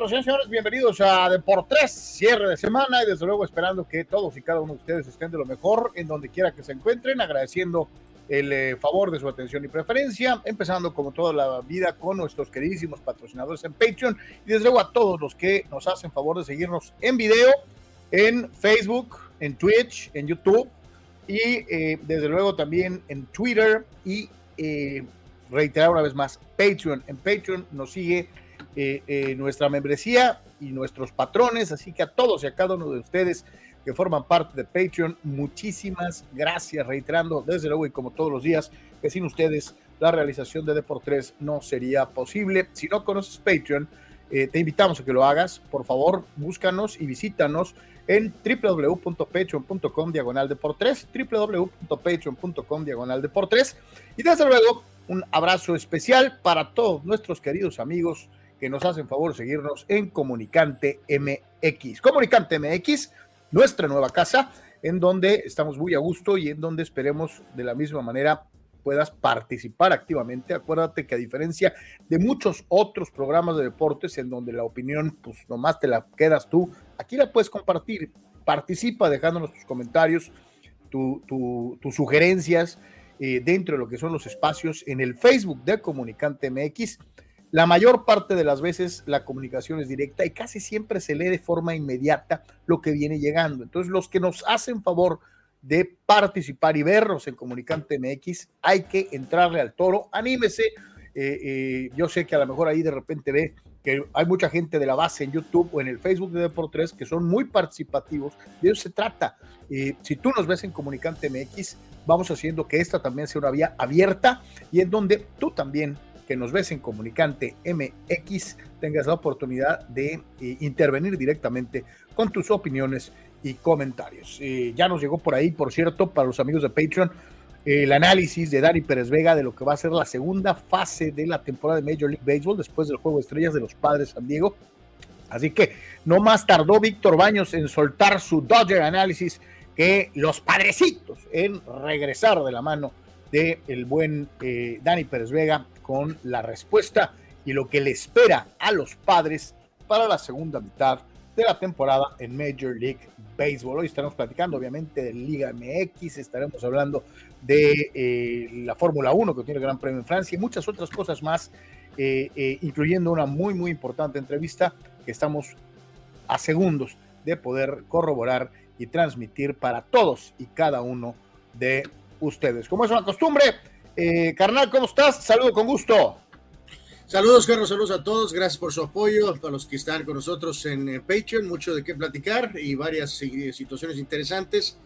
nosotros, señores. Bienvenidos a Deportes, cierre de semana y desde luego esperando que todos y cada uno de ustedes estén de lo mejor en donde quiera que se encuentren, agradeciendo el eh, favor de su atención y preferencia, empezando como toda la vida con nuestros queridísimos patrocinadores en Patreon y desde luego a todos los que nos hacen favor de seguirnos en video, en Facebook, en Twitch, en YouTube y eh, desde luego también en Twitter y eh, reiterar una vez más, Patreon. En Patreon nos sigue nuestra membresía y nuestros patrones, así que a todos y a cada uno de ustedes que forman parte de Patreon. Muchísimas gracias, reiterando desde luego y como todos los días, que sin ustedes la realización de Deportes no sería posible. Si no conoces Patreon, eh, te invitamos a que lo hagas. Por favor, búscanos y visítanos en www.patreon.com diagonal deportes, www.patreon.com diagonal deportes. Y desde luego, un abrazo especial para todos nuestros queridos amigos que nos hacen favor seguirnos en Comunicante MX. Comunicante MX, nuestra nueva casa, en donde estamos muy a gusto y en donde esperemos de la misma manera puedas participar activamente. Acuérdate que a diferencia de muchos otros programas de deportes en donde la opinión pues nomás te la quedas tú, aquí la puedes compartir. Participa dejándonos tus comentarios, tus sugerencias eh, dentro de lo que son los espacios en el Facebook de Comunicante MX la mayor parte de las veces la comunicación es directa y casi siempre se lee de forma inmediata lo que viene llegando. Entonces, los que nos hacen favor de participar y vernos en Comunicante MX, hay que entrarle al toro, anímese. Eh, eh, yo sé que a lo mejor ahí de repente ve que hay mucha gente de la base en YouTube o en el Facebook de Deportes que son muy participativos. De eso se trata. Eh, si tú nos ves en Comunicante MX, vamos haciendo que esta también sea una vía abierta y en donde tú también que nos ves en Comunicante MX tengas la oportunidad de eh, intervenir directamente con tus opiniones y comentarios. Eh, ya nos llegó por ahí, por cierto, para los amigos de Patreon, el análisis de Dani Pérez Vega de lo que va a ser la segunda fase de la temporada de Major League Baseball después del juego de estrellas de los Padres San Diego. Así que no más tardó Víctor Baños en soltar su Dodger análisis que los padrecitos en regresar de la mano de el buen eh, Dani Pérez Vega con la respuesta y lo que le espera a los padres para la segunda mitad de la temporada en Major League Baseball. Hoy estaremos platicando obviamente de Liga MX, estaremos hablando de eh, la Fórmula 1 que tiene el Gran Premio en Francia y muchas otras cosas más, eh, incluyendo una muy muy importante entrevista que estamos a segundos de poder corroborar y transmitir para todos y cada uno de ustedes. Como es una costumbre, eh, carnal, ¿cómo estás? Saludo con gusto. Saludos, Carlos, saludos a todos, gracias por su apoyo, a los que están con nosotros en eh, Patreon, mucho de qué platicar y varias eh, situaciones interesantes.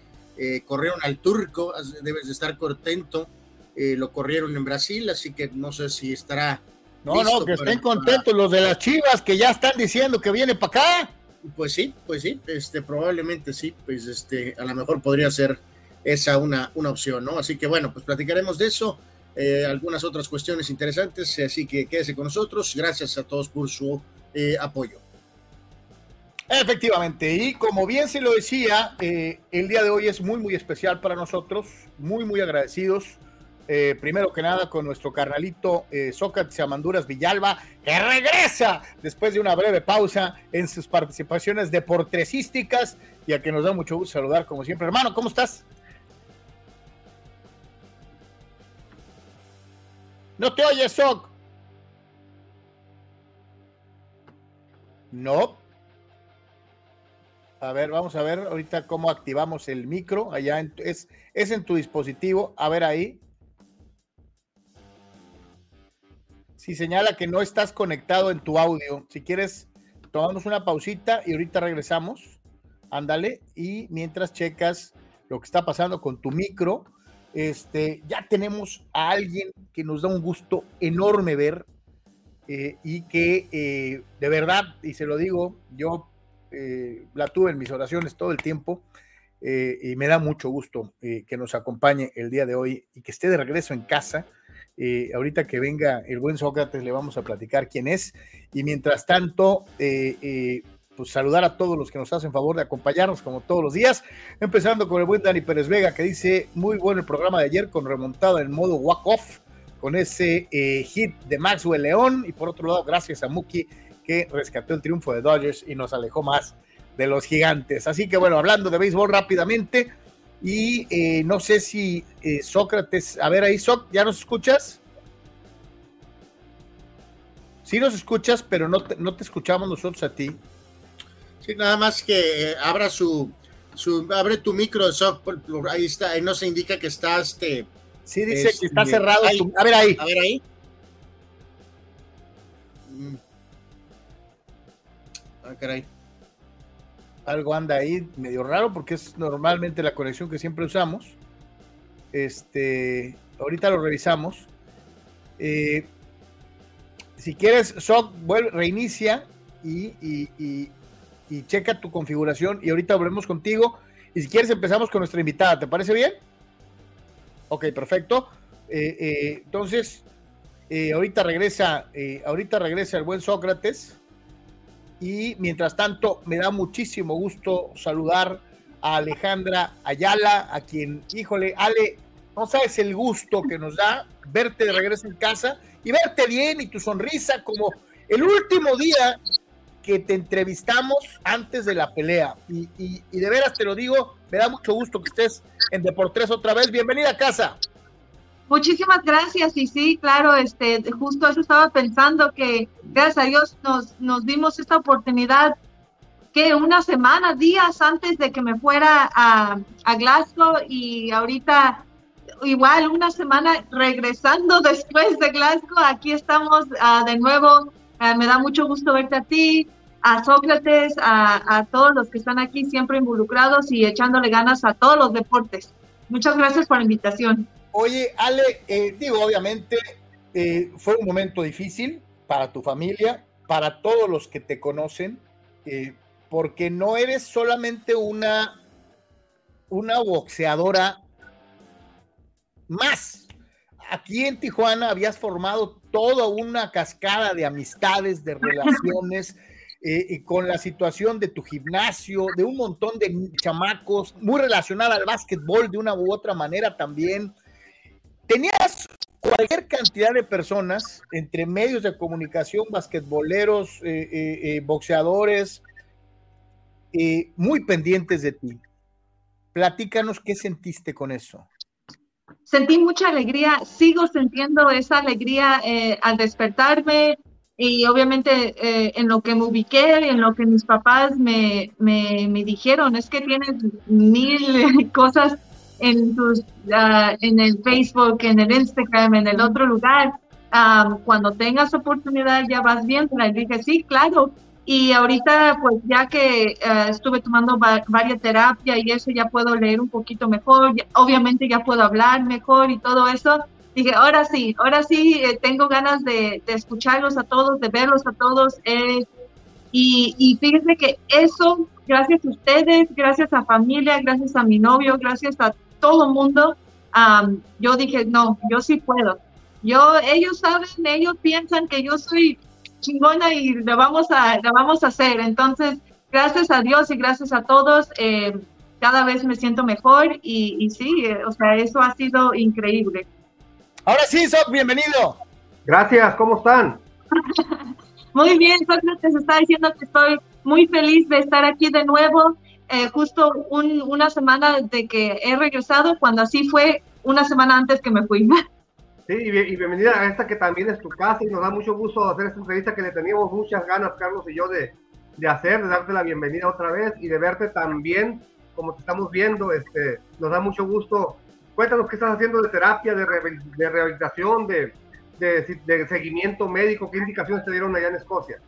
corrieron al turco, debes de estar contento, lo corrieron en Brasil, así que no sé si estará. No, no, que estén contentos los de las chivas que ya están diciendo que viene para acá. Pues sí, pues sí, este, probablemente sí, pues este, a lo mejor podría ser esa una, una opción, ¿no? Así que bueno, pues platicaremos de eso, eh, algunas otras cuestiones interesantes, así que quédese con nosotros. Gracias a todos por su eh, apoyo. Efectivamente, y como bien se lo decía, eh, el día de hoy es muy, muy especial para nosotros, muy, muy agradecidos. primero que nada con nuestro carnalito Sócrates Amanduras Villalba, que regresa después de una breve pausa en sus participaciones deportresísticas y a que nos da mucho gusto saludar como siempre. Hermano, ¿cómo estás? No te oyes, Soc. No. A ver, vamos a ver ahorita cómo activamos el micro. Allá es, es en tu dispositivo. A ver ahí. Si señala que no estás conectado en tu audio, si quieres, tomamos una pausita y ahorita regresamos. Ándale. Y mientras checas lo que está pasando con tu micro, este, ya tenemos a alguien que nos da un gusto enorme ver eh, y que eh, de verdad, y se lo digo, yo eh, la tuve en mis oraciones todo el tiempo y me da mucho gusto que nos acompañe el día de hoy y que esté de regreso en casa. ahorita que venga el buen Sócrates le vamos a platicar quién es y mientras tanto pues saludar a todos los que nos hacen favor de acompañarnos como todos los días, empezando con el buen Dani Pérez Vega que dice muy bueno el programa de ayer con remontada en modo walk off con ese eh, hit de Maxwell León y por otro lado gracias a Muki que rescató el triunfo de Dodgers y nos alejó más de los gigantes. Así que bueno, hablando de béisbol rápidamente, y eh, no sé si eh, Sócrates, a ver ahí, Soc, ¿ya nos escuchas? Sí nos escuchas, pero no te, no te escuchamos nosotros a ti. Sí, nada más que eh, abra su, su, abre tu micro, Soc, ahí está, ahí no se indica que está este. Sí, dice que está cerrado. a ver ahí. A ver ahí. Mm. Ah, caray algo anda ahí medio raro porque es normalmente la conexión que siempre usamos. Este, ahorita lo revisamos. Eh, si quieres, Sock, vuelve, reinicia y, y, checa tu configuración y ahorita volvemos contigo. Y si quieres, empezamos con nuestra invitada. ¿Te parece bien? Ok, perfecto. Eh, eh, entonces, ahorita regresa, ahorita regresa el buen Sócrates. Y mientras tanto, me da muchísimo gusto saludar a Alejandra Ayala, a quien, híjole, Ale, no sabes el gusto que nos da verte de regreso en casa y verte bien y tu sonrisa como el último día que te entrevistamos antes de la pelea. Y, de veras te lo digo, me da mucho gusto que estés en Deportes otra vez. Bienvenida a casa. Muchísimas gracias y sí, claro, este, justo eso estaba pensando que gracias a Dios nos, nos dimos esta oportunidad que una semana, días antes de que me fuera a, a Glasgow y ahorita igual una semana regresando después de Glasgow, aquí estamos uh, de nuevo, uh, me da mucho gusto verte a ti, a Sócrates, a, a todos los que están aquí siempre involucrados y echándole ganas a todos los deportes. Muchas gracias por la invitación. Oye, Ale, eh, digo, obviamente eh, fue un momento difícil para tu familia, para todos los que te conocen, eh, porque no eres solamente una, una boxeadora más. Aquí en Tijuana habías formado toda una cascada de amistades, de relaciones. y con la situación de tu gimnasio, de un montón de chamacos, muy relacionada al básquetbol de una u otra manera también tenías cualquier cantidad de personas entre medios de comunicación, basquetboleros, eh, eh, eh, boxeadores, muy pendientes de ti. Platícanos qué sentiste con eso. Sentí mucha alegría, sigo sintiendo esa alegría al despertarme y obviamente en lo que me ubiqué, en lo que mis papás me, me, me dijeron, es que tienes mil cosas en, tus, ah, en el Facebook, en el Instagram, en el otro lugar. cuando tengas oportunidad ya vas viendo. Y dije, sí, claro. Y ahorita, pues ya que ah, estuve tomando varias terapias y eso, ya puedo leer un poquito mejor. obviamente ya puedo hablar mejor y todo eso. Dije, ahora sí, ahora sí, eh, tengo ganas de, de, escucharlos a todos, de verlos a todos. Eh, y, y fíjense que eso, gracias a ustedes, gracias a familia, gracias a mi novio, gracias a todo el mundo, yo dije, no, yo sí puedo. Yo, ellos saben, ellos piensan que yo soy chingona y lo vamos a, lo vamos a hacer. Entonces, gracias a Dios y gracias a todos, eh, cada vez me siento mejor y, y sí, eh, o sea, eso ha sido increíble. Ahora sí, Soc, bienvenido. Gracias, ¿cómo están? muy bien, Sócrates está diciendo que estoy muy feliz de estar aquí de nuevo. Eh, justo una semana de que he regresado, cuando así fue una semana antes que me fui. Sí, y, bienvenida a esta que también es tu casa y nos da mucho gusto hacer esta entrevista que le teníamos muchas ganas, Carlos y yo, de, de hacer, de darte la bienvenida otra vez y de verte también como te estamos viendo. Este, nos da mucho gusto. Cuéntanos qué estás haciendo de terapia, de, de rehabilitación, de, de, seguimiento médico, qué indicaciones te dieron allá en Escocia.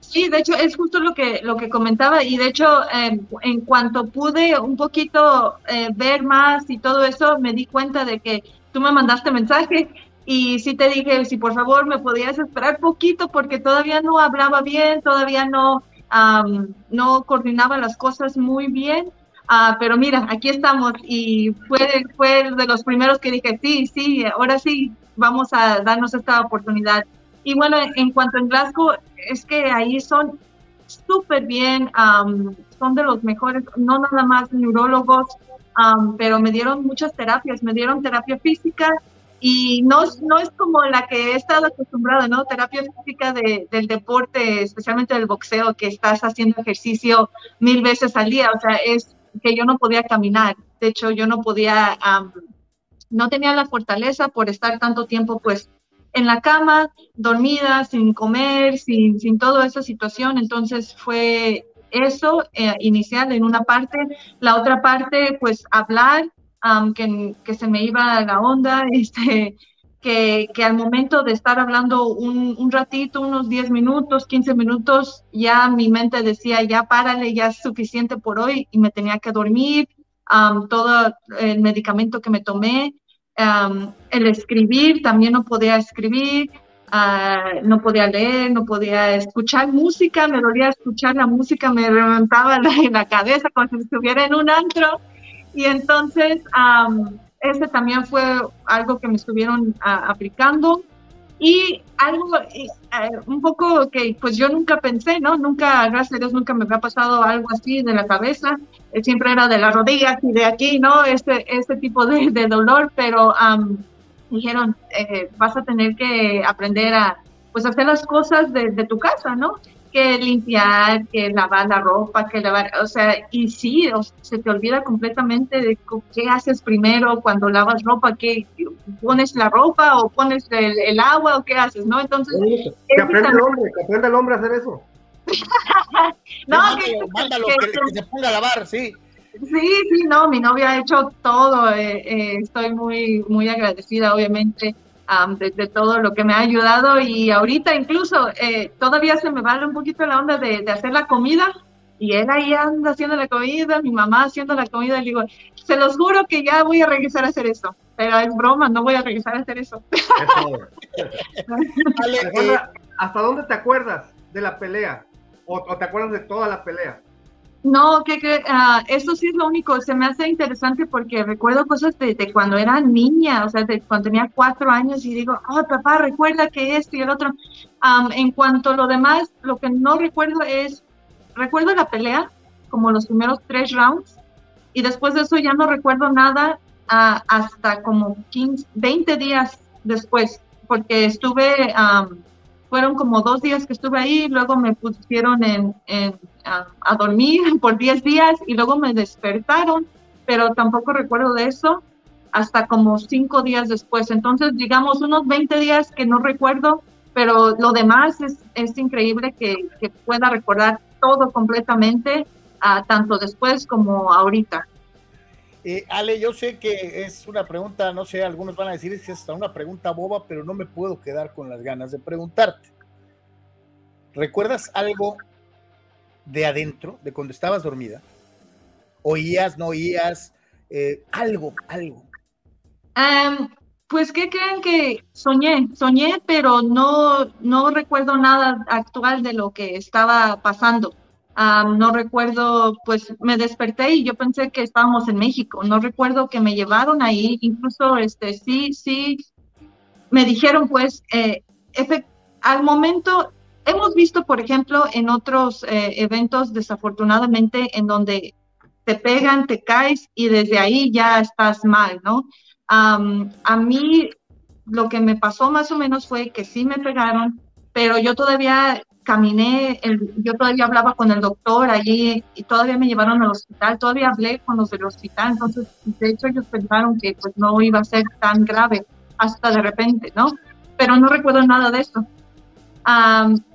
Sí, de hecho es justo lo que, lo que comentaba y de hecho em, en cuanto pude un poquito eh, ver más y todo eso, me di cuenta de que tú me mandaste mensaje y sí te dije si por favor me podías esperar poquito porque todavía no hablaba bien, todavía no, no coordinaba las cosas muy bien. Uh, pero mira, aquí estamos y fue, fue de los primeros que dije, sí, sí, ahora sí, vamos a darnos esta oportunidad. Y bueno, en cuanto a Glasgow, es que ahí son súper bien, son de los mejores, no nada más neurólogos, pero me dieron muchas terapias, me dieron terapia física, y no, no es como la que he estado acostumbrada, ¿no? Terapia física de, del deporte, especialmente del boxeo, que estás haciendo ejercicio mil veces al día, o sea, es que yo no podía caminar, de hecho yo no podía, no tenía la fortaleza por estar tanto tiempo pues en la cama, dormida, sin comer, sin, sin toda esa situación, entonces fue eso eh, inicial en una parte, la otra parte pues hablar, que, que, se me iba la onda, este, que, que, al momento de estar hablando un, un, ratito, unos 10 minutos, 15 minutos, ya mi mente decía, ya párale, ya es suficiente por hoy y me tenía que dormir, todo el medicamento que me tomé, el escribir, también no podía escribir, uh, no podía leer, no podía escuchar música, me dolía escuchar la música, me levantaba la, la cabeza como si estuviera en un antro. Y entonces, um, ese también fue algo que me estuvieron aplicando. Y algo, eh, un poco que pues yo nunca pensé, ¿no? Nunca, gracias a Dios, nunca me había pasado algo así de la cabeza. Eh, siempre era de las rodillas y de aquí, ¿no? Este, este tipo de, de dolor, pero um, dijeron, eh, vas a tener que aprender a, pues, hacer las cosas de, de tu casa, ¿no? que limpiar, que lavar la ropa, que lavar, o sea, y sí, se te olvida completamente de qué haces primero cuando lavas ropa, que pones la ropa o pones el, agua o qué haces, ¿no? Entonces... que aprende el hombre, que aprende el hombre a hacer eso. no, que, mándalo, que, se ponga a lavar, sí. Sí, sí, no, mi novia ha hecho todo, eh, eh, estoy muy, muy agradecida, obviamente de, todo lo que me ha ayudado y ahorita incluso eh, todavía se me vale un poquito la onda de, hacer la comida y él ahí anda haciendo la comida, mi mamá haciendo la comida y digo, se los juro que ya voy a regresar a hacer eso, pero es broma, no voy a regresar a hacer eso. ¿Hasta dónde te acuerdas de la pelea? ¿O, te acuerdas de toda la pelea? No, que, que uh, eso sí es lo único, se me hace interesante porque recuerdo cosas de, cuando era niña, o sea, de cuando tenía cuatro años y digo, oh, papá, recuerda que esto y el otro. en cuanto a lo demás, lo que no recuerdo es, recuerdo la pelea, como los primeros tres rounds, y después de eso ya no recuerdo nada uh, hasta como 15, 20 días después, porque estuve fueron como dos días que estuve ahí, luego me pusieron en, a, dormir por 10 días y luego me despertaron, pero tampoco recuerdo de eso hasta como cinco días después. Entonces, digamos, unos 20 días que no recuerdo, pero lo demás es, es increíble que, que, pueda recordar todo completamente, uh, tanto después como ahorita. Eh, Ale, yo sé que es una pregunta, no sé, algunos van a decir que es hasta una pregunta boba, pero no me puedo quedar con las ganas de preguntarte. ¿Recuerdas algo de adentro, de cuando estabas dormida? ¿Oías, no oías? Eh, algo, algo. pues, ¿qué creen que soñé? Soñé, pero no, no recuerdo nada actual de lo que estaba pasando no recuerdo, pues me desperté y yo pensé que estábamos en México. No recuerdo que me llevaron ahí. Incluso, este, sí, sí, me dijeron, pues, eh, al momento, hemos visto, por ejemplo, en otros eh, eventos, desafortunadamente, en donde te pegan, te caes y desde ahí ya estás mal, ¿no? a mí lo que me pasó más o menos fue que sí me pegaron, pero yo todavía caminé, yo todavía hablaba con el doctor allí y todavía me llevaron al hospital, todavía hablé con los del hospital, entonces de hecho ellos pensaron que pues no iba a ser tan grave hasta de repente, ¿no? Pero no recuerdo nada de eso.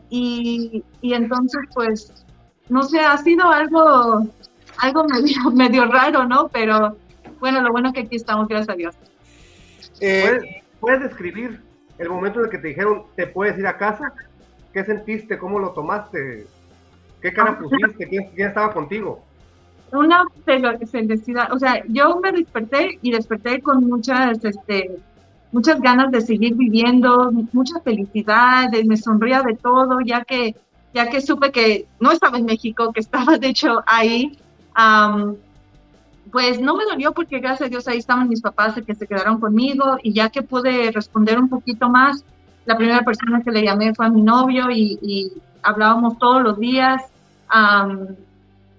y, y, entonces pues, no sé, ha sido algo, algo medio, medio raro, ¿no? Pero bueno, lo bueno que aquí estamos, gracias a Dios. Eh, ¿Puedes, ¿Puedes describir el momento en el que te dijeron, te puedes ir a casa? ¿Qué sentiste? ¿Cómo lo tomaste? ¿Qué cara ah, pusiste? ¿Quién, estaba contigo? Una felicidad, o sea, yo me desperté y desperté con muchas, este, muchas ganas de seguir viviendo, mucha felicidad, me sonría de todo, ya que, ya que supe que no estaba en México, que estaba de hecho ahí. pues no me dolió porque gracias a Dios ahí estaban mis papás que se quedaron conmigo y ya que pude responder un poquito más, la primera persona que le llamé fue a mi novio y, hablábamos todos los días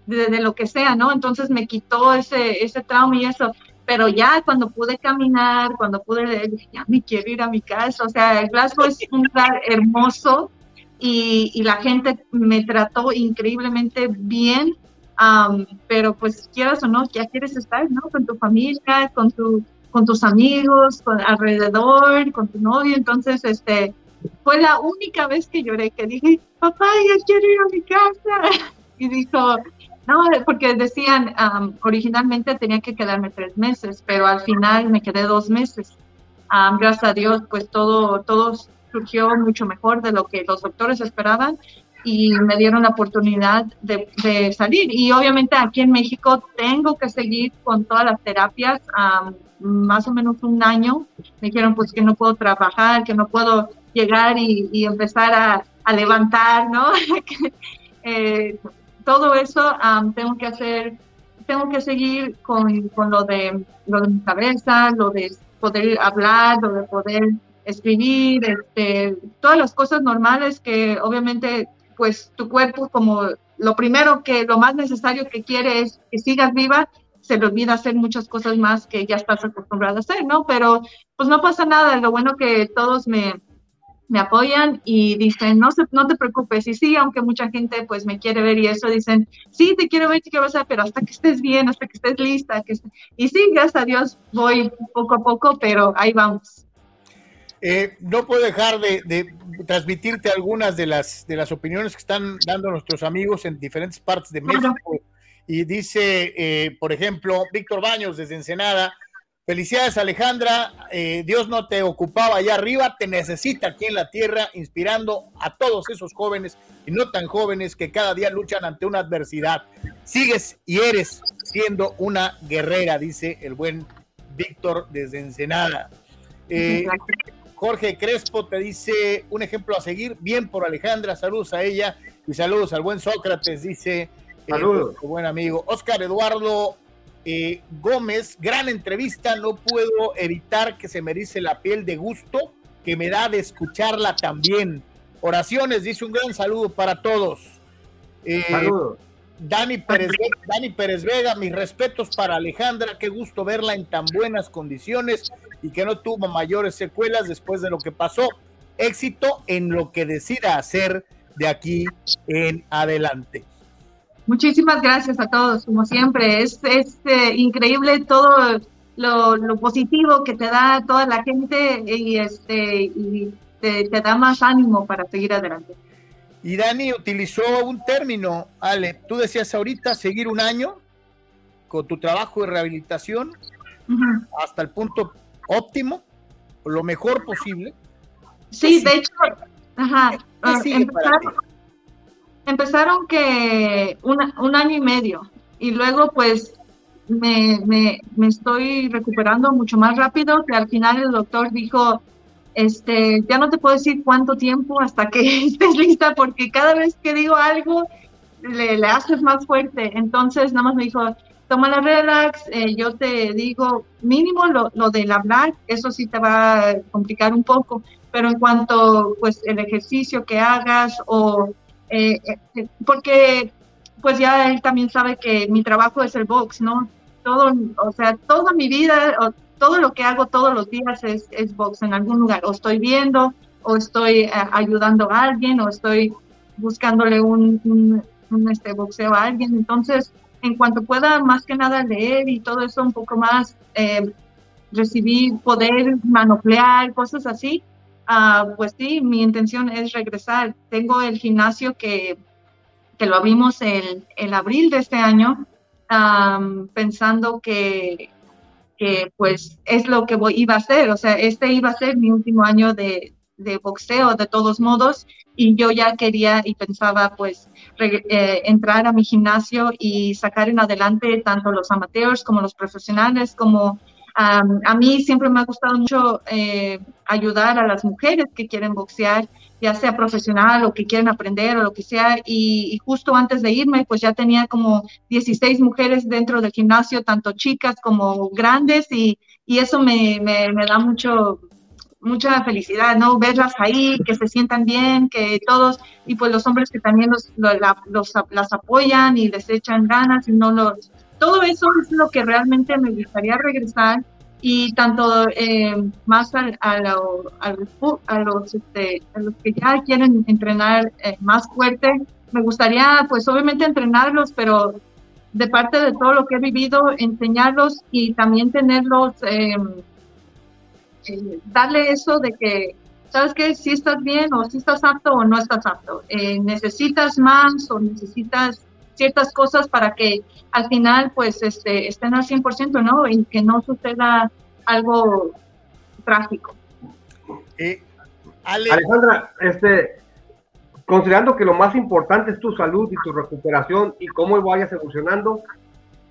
de, lo que sea, ¿no? Entonces me quitó ese, ese trauma y eso. pero ya cuando pude caminar, cuando pude dije, ya me quiero ir a mi casa. O sea, el Glasgow es un lugar hermoso y, la gente me trató increíblemente bien, pero pues quieras o no, ya quieres estar, ¿no? Con tu familia, con, tu, con tus amigos, con, alrededor, con tu novio. Entonces, este, fue la única vez que lloré, que dije, papá, ya quiero ir a mi casa. Y dijo, no, porque decían, originalmente tenía que quedarme tres meses, pero al final me quedé dos meses. gracias a Dios, pues todo, todo surgió mucho mejor de lo que los doctores esperaban y me dieron la oportunidad de, de salir. Y obviamente aquí en México tengo que seguir con todas las terapias, más o menos un año. Me dijeron pues que no puedo trabajar, que no puedo llegar y, y empezar a, a, levantar, ¿no? eh, todo eso tengo que hacer, tengo que seguir con, con, lo, de, lo de mi cabeza, lo de poder hablar, lo de poder escribir, este, todas las cosas normales que obviamente pues tu cuerpo como lo primero que, lo más necesario que quiere es que sigas viva, se le olvida hacer muchas cosas más que ya estás acostumbrada a hacer, ¿no? Pero pues no pasa nada, lo bueno que todos me, me apoyan y dicen, no, se, no te preocupes, y sí, aunque mucha gente pues me quiere ver y eso, dicen, sí, te quiero ver, te quiero ver, pero hasta que estés bien, hasta que estés lista, que y sí, gracias a Dios voy poco a poco, pero ahí vamos. Eh, no puedo dejar de, transmitirte algunas de las, de las opiniones que están dando nuestros amigos en diferentes partes de México. Y dice, eh, por ejemplo, Víctor Baños desde Ensenada, Felicidades Alejandra, eh, Dios no te ocupaba allá arriba, te necesita aquí en la tierra, inspirando a todos esos jóvenes y no tan jóvenes que cada día luchan ante una adversidad. Sigues y eres siendo una guerrera, dice el buen Víctor desde Ensenada. Eh, Jorge Crespo te dice un ejemplo a seguir, bien por Alejandra, saludos a ella y saludos al buen Sócrates, dice eh, saludos. buen amigo. Oscar Eduardo eh, Gómez, gran entrevista, no puedo evitar que se me dice la piel de gusto que me da de escucharla también. Oraciones, dice un gran saludo para todos. Eh, Dani Pérez, Dani Pérez Vega, mis respetos para Alejandra, qué gusto verla en tan buenas condiciones y que no tuvo mayores secuelas después de lo que pasó. Éxito en lo que decida hacer de aquí en adelante. Muchísimas gracias a todos, como siempre. Es, es eh, increíble todo lo, lo, positivo que te da toda la gente y, este, y te, te, da más ánimo para seguir adelante. Y Dani utilizó un término, Ale, tú decías ahorita seguir un año con tu trabajo de rehabilitación uh -huh. hasta el punto óptimo, lo mejor posible. Sí, de hecho, ajá, empezaron, empezaron que una, un año y medio y luego pues me, me, me, estoy recuperando mucho más rápido que al final el doctor dijo, este, ya no te puedo decir cuánto tiempo hasta que estés lista porque cada vez que digo algo le, le haces más fuerte. Entonces nada más me dijo, toma la relax, eh, yo te digo mínimo lo, lo del hablar, eso sí te va a complicar un poco, pero en cuanto pues el ejercicio que hagas o eh, eh, porque pues ya él también sabe que mi trabajo es el box, ¿no? Todo, o sea, toda mi vida, todo lo que hago todos los días es, es box en algún lugar, o estoy viendo, o estoy eh, ayudando a alguien, o estoy buscándole un, este, boxeo a alguien. Entonces, en cuanto pueda más que nada leer y todo eso un poco más, eh, recibir, poder manoplear, cosas así, Uh, pues sí, mi intención es regresar. Tengo el gimnasio que, que lo abrimos en, en abril de este año, um, pensando que, que pues es lo que voy, iba a hacer. O sea, este iba a ser mi último año de, boxeo de todos modos y yo ya quería y pensaba pues eh, entrar a mi gimnasio y sacar en adelante tanto los amateurs como los profesionales como Um, a mí siempre me ha gustado mucho eh, ayudar a las mujeres que quieren boxear, ya sea profesional o que quieren aprender o lo que sea. Y, justo antes de irme, pues ya tenía como 16 mujeres dentro del gimnasio, tanto chicas como grandes, y, y eso me, me, da mucho mucha felicidad, ¿no? Verlas ahí, que se sientan bien, que todos, y pues los hombres que también los, los las apoyan y les echan ganas y no los, todo eso es lo que realmente me gustaría regresar y tanto eh, más a, a, los, este, a, los, que ya quieren entrenar eh, más fuerte, me gustaría pues obviamente entrenarlos, pero de parte de todo lo que he vivido, enseñarlos y también tenerlos, em, eh, darle eso de que, ¿sabes qué? Si estás bien o si estás apto o no estás apto. necesitas más o necesitas ciertas cosas para que al final pues este, estén al 100%, ¿no? Y que no suceda algo trágico. Eh, Alejandra, este, considerando que lo más importante es tu salud y tu recuperación y cómo vayas evolucionando,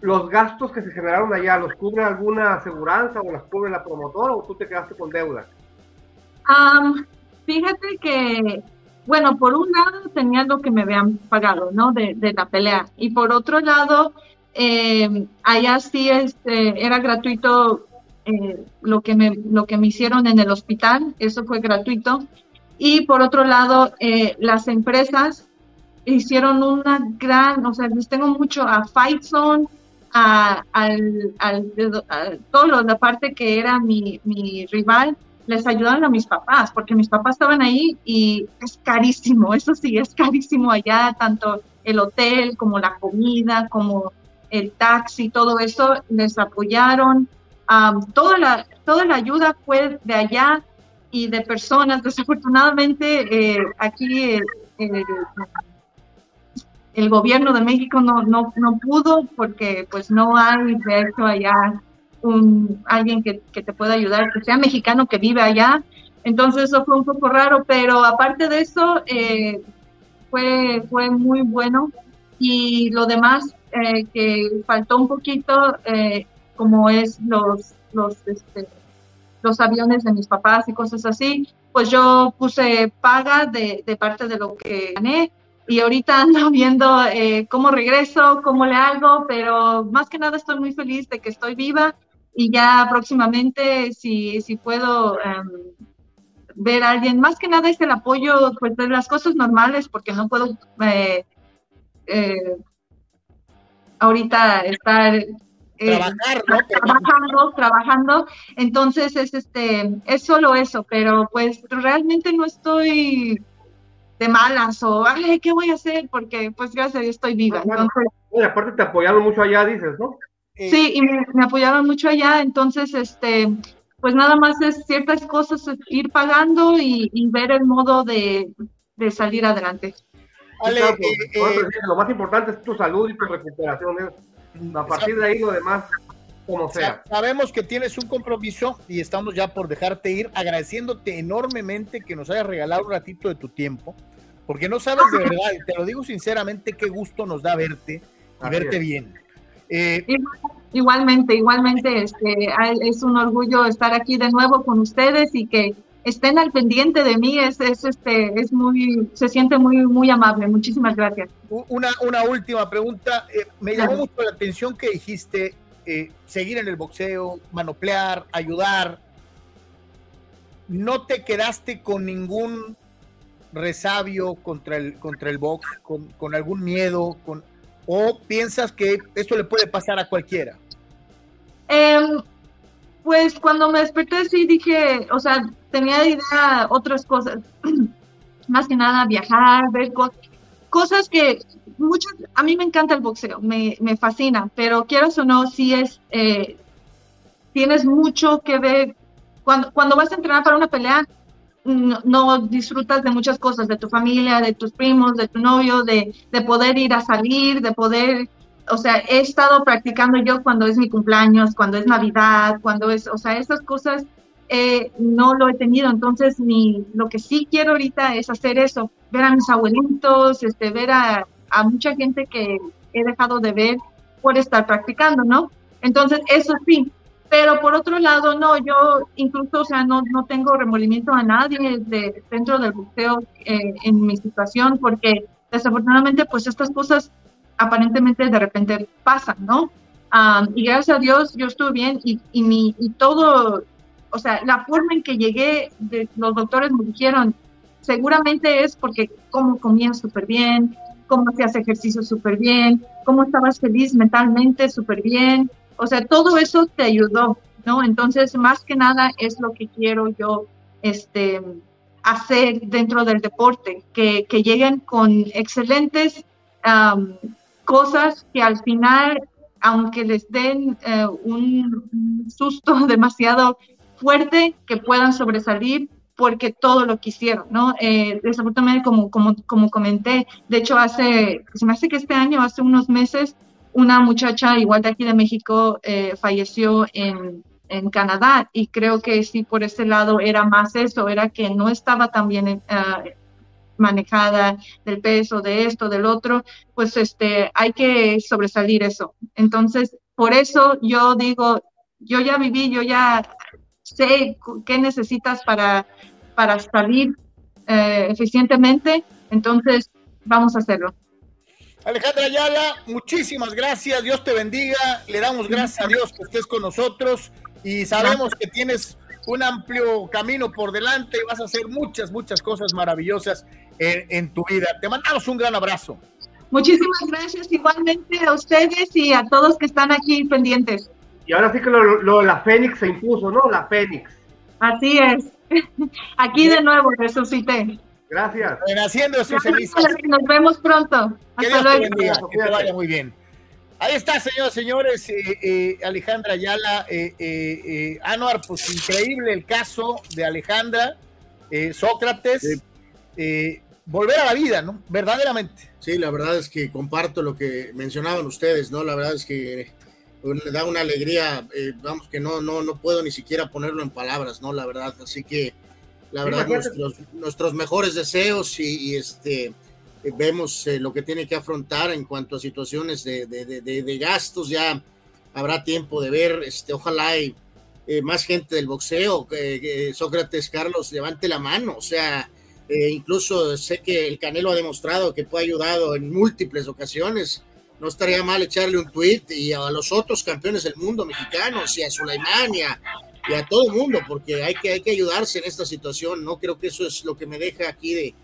¿los gastos que se generaron allá los cubre alguna aseguranza o las cubre la promotora o tú te quedaste con deuda? fíjate que bueno, por un lado tenía lo que me habían pagado, ¿no? De, la pelea. Y por otro lado, eh, allá sí este, era gratuito eh, lo, que me, lo que me hicieron en el hospital, eso fue gratuito. Y por otro lado, eh, las empresas hicieron una gran, o sea, les tengo mucho a Fight Zone, a, al, al, todo la parte que era mi, mi rival, les ayudaron a mis papás, porque mis papás estaban ahí y es carísimo, eso sí, es carísimo allá, tanto el hotel como la comida, como el taxi, todo eso, les apoyaron. toda, la, toda la ayuda fue de allá y de personas. Desafortunadamente, eh, aquí el gobierno de México no, no, no pudo porque pues no hay de hecho allá un, alguien que, que, te pueda ayudar, que sea mexicano, que vive allá. Entonces eso fue un poco raro, pero aparte de eso, eh, fue, fue muy bueno. Y lo demás eh, que faltó un poquito, eh, como es los, los, este, los aviones de mis papás y cosas así, pues yo puse paga de, de parte de lo que gané y ahorita ando viendo cómo regreso, cómo le hago, pero más que nada estoy muy feliz de que estoy viva y ya próximamente si, si puedo em, ver a alguien, más que nada es el apoyo pues, de las cosas normales porque no puedo eh, eh, ahorita estar eh, trabajando, trabajando, entonces es este, es solo eso, pero pues realmente no estoy de malas o ay, ¿qué voy a hacer? Porque pues gracias a Dios estoy viva. Entonces, aparte te apoyaron mucho allá, dices, ¿no? Eh, sí, y me, apoyaron mucho allá, entonces, este, pues nada más es ciertas cosas, ir pagando y, ver el modo de, salir adelante. Ale, eh, eh, lo más importante es tu salud y tu recuperación. A partir de ahí lo demás, como sea. Sabemos que tienes un compromiso y estamos ya por dejarte ir, agradeciéndote enormemente que nos hayas regalado un ratito de tu tiempo, porque no sabes de verdad, y te lo digo sinceramente, qué gusto nos da verte y verte bien. Eh, igualmente, igualmente, este, es un orgullo estar aquí de nuevo con ustedes y que estén al pendiente de mí, es, es, este, es muy, se siente muy, muy amable. Muchísimas gracias. Una, una última pregunta. Eh, me llamó mucho la atención que dijiste eh, seguir en el boxeo, manoplear, ayudar. ¿No te quedaste con ningún resabio contra el, contra el box, con, con algún miedo, con ¿O piensas que esto le puede pasar a cualquiera? Em, pues cuando me desperté sí dije, o sea, tenía idea otras cosas, más que nada viajar, ver cosas que muchas, a mí me encanta el boxeo, me, me fascina, pero quieras o no, sí es, eh, tienes mucho que ver, cuando, cuando vas a entrenar para una pelea, no, disfrutas de muchas cosas, de tu familia, de tus primos, de tu novio, de, de, poder ir a salir, de poder, o sea, he estado practicando yo cuando es mi cumpleaños, cuando es Navidad, cuando es, o sea, esas cosas eh, no lo he tenido, entonces mi, lo que sí quiero ahorita es hacer eso, ver a mis abuelitos, este, ver a, a mucha gente que he dejado de ver por estar practicando, ¿no? Entonces, eso sí, pero por otro lado, no, yo incluso, o sea, no, no tengo remolimiento a nadie de, dentro del boxeo eh, en mi situación, porque desafortunadamente, pues estas cosas aparentemente de repente pasan, ¿no? y gracias a Dios yo estuve bien y, y, mi, y todo, o sea, la forma en que llegué, de, los doctores me dijeron, seguramente es porque como comía súper bien, cómo hacías ejercicio súper bien, cómo estabas feliz mentalmente súper bien. O sea, todo eso te ayudó, ¿no? Entonces, más que nada es lo que quiero yo este, hacer dentro del deporte, que, que lleguen con excelentes cosas que al final, aunque les den eh, un susto demasiado fuerte, que puedan sobresalir porque todo lo quisieron, ¿no? Eh, desafortunadamente, como, como, como comenté, de hecho, hace, se me hace que este año, hace unos meses, una muchacha igual de aquí de México eh, falleció en, en, Canadá y creo que sí, por ese lado era más eso, era que no estaba tan bien eh, manejada del peso, de esto, del otro, pues este, hay que sobresalir eso. Entonces, por eso yo digo, yo ya viví, yo ya sé qué necesitas para, para salir eh, eficientemente, entonces vamos a hacerlo. Alejandra Ayala, muchísimas gracias, Dios te bendiga, le damos gracias a Dios que estés con nosotros y sabemos que tienes un amplio camino por delante y vas a hacer muchas, muchas cosas maravillosas en, tu vida. Te mandamos un gran abrazo. Muchísimas gracias igualmente a ustedes y a todos que están aquí pendientes. Y ahora sí que lo, la Fénix se impuso, ¿no? La Fénix. Así es. Aquí de nuevo resucité. Gracias. Renaciendo sus Nos vemos pronto. Que Hasta luego. que te vaya muy bien. Ahí está, señores, señores, eh, eh, Alejandra Ayala, eh, eh, Anuar, pues increíble el caso de Alejandra, Sócrates, volver a la vida, ¿no? Verdaderamente. Sí, la verdad es que comparto lo que mencionaban ustedes, ¿no? La verdad es que le da una alegría, eh, vamos, que no, no, no puedo ni siquiera ponerlo en palabras, ¿no? La verdad, así que la verdad, nuestros, nuestros, mejores deseos y, este eh, vemos eh, lo que tiene que afrontar en cuanto a situaciones de, de, de, gastos, ya habrá tiempo de ver, este, ojalá hay más gente del boxeo, Sócrates Carlos levante la mano, o sea, incluso sé que el Canelo ha demostrado que puede ayudado en múltiples ocasiones, no estaría mal echarle un tweet y a los otros campeones del mundo mexicanos y a Sulaimán y a, todo el mundo, porque hay que, hay que ayudarse en esta situación. No creo que eso es lo que me deja aquí de,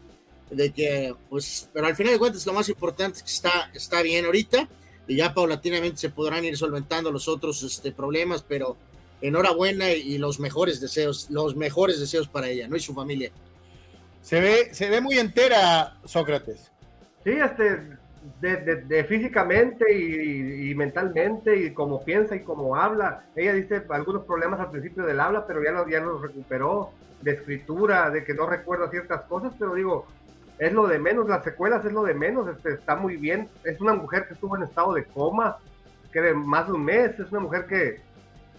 de que, pues, pero al final de cuentas lo más importante es que está, está bien ahorita y ya paulatinamente se podrán ir solventando los otros este, problemas, pero enhorabuena y, los mejores deseos, los mejores deseos para ella, ¿no? Y su familia. Se ve, se ve muy entera, Sócrates. Sí, este, de, físicamente y, mentalmente y como piensa y como habla. Ella dice algunos problemas al principio del habla, pero ya, lo, ya los recuperó, de escritura, de que no recuerda ciertas cosas, pero digo, es lo de menos, las secuelas es lo de menos, este, está muy bien. Es una mujer que estuvo en estado de coma, que de más de un mes, es una mujer que,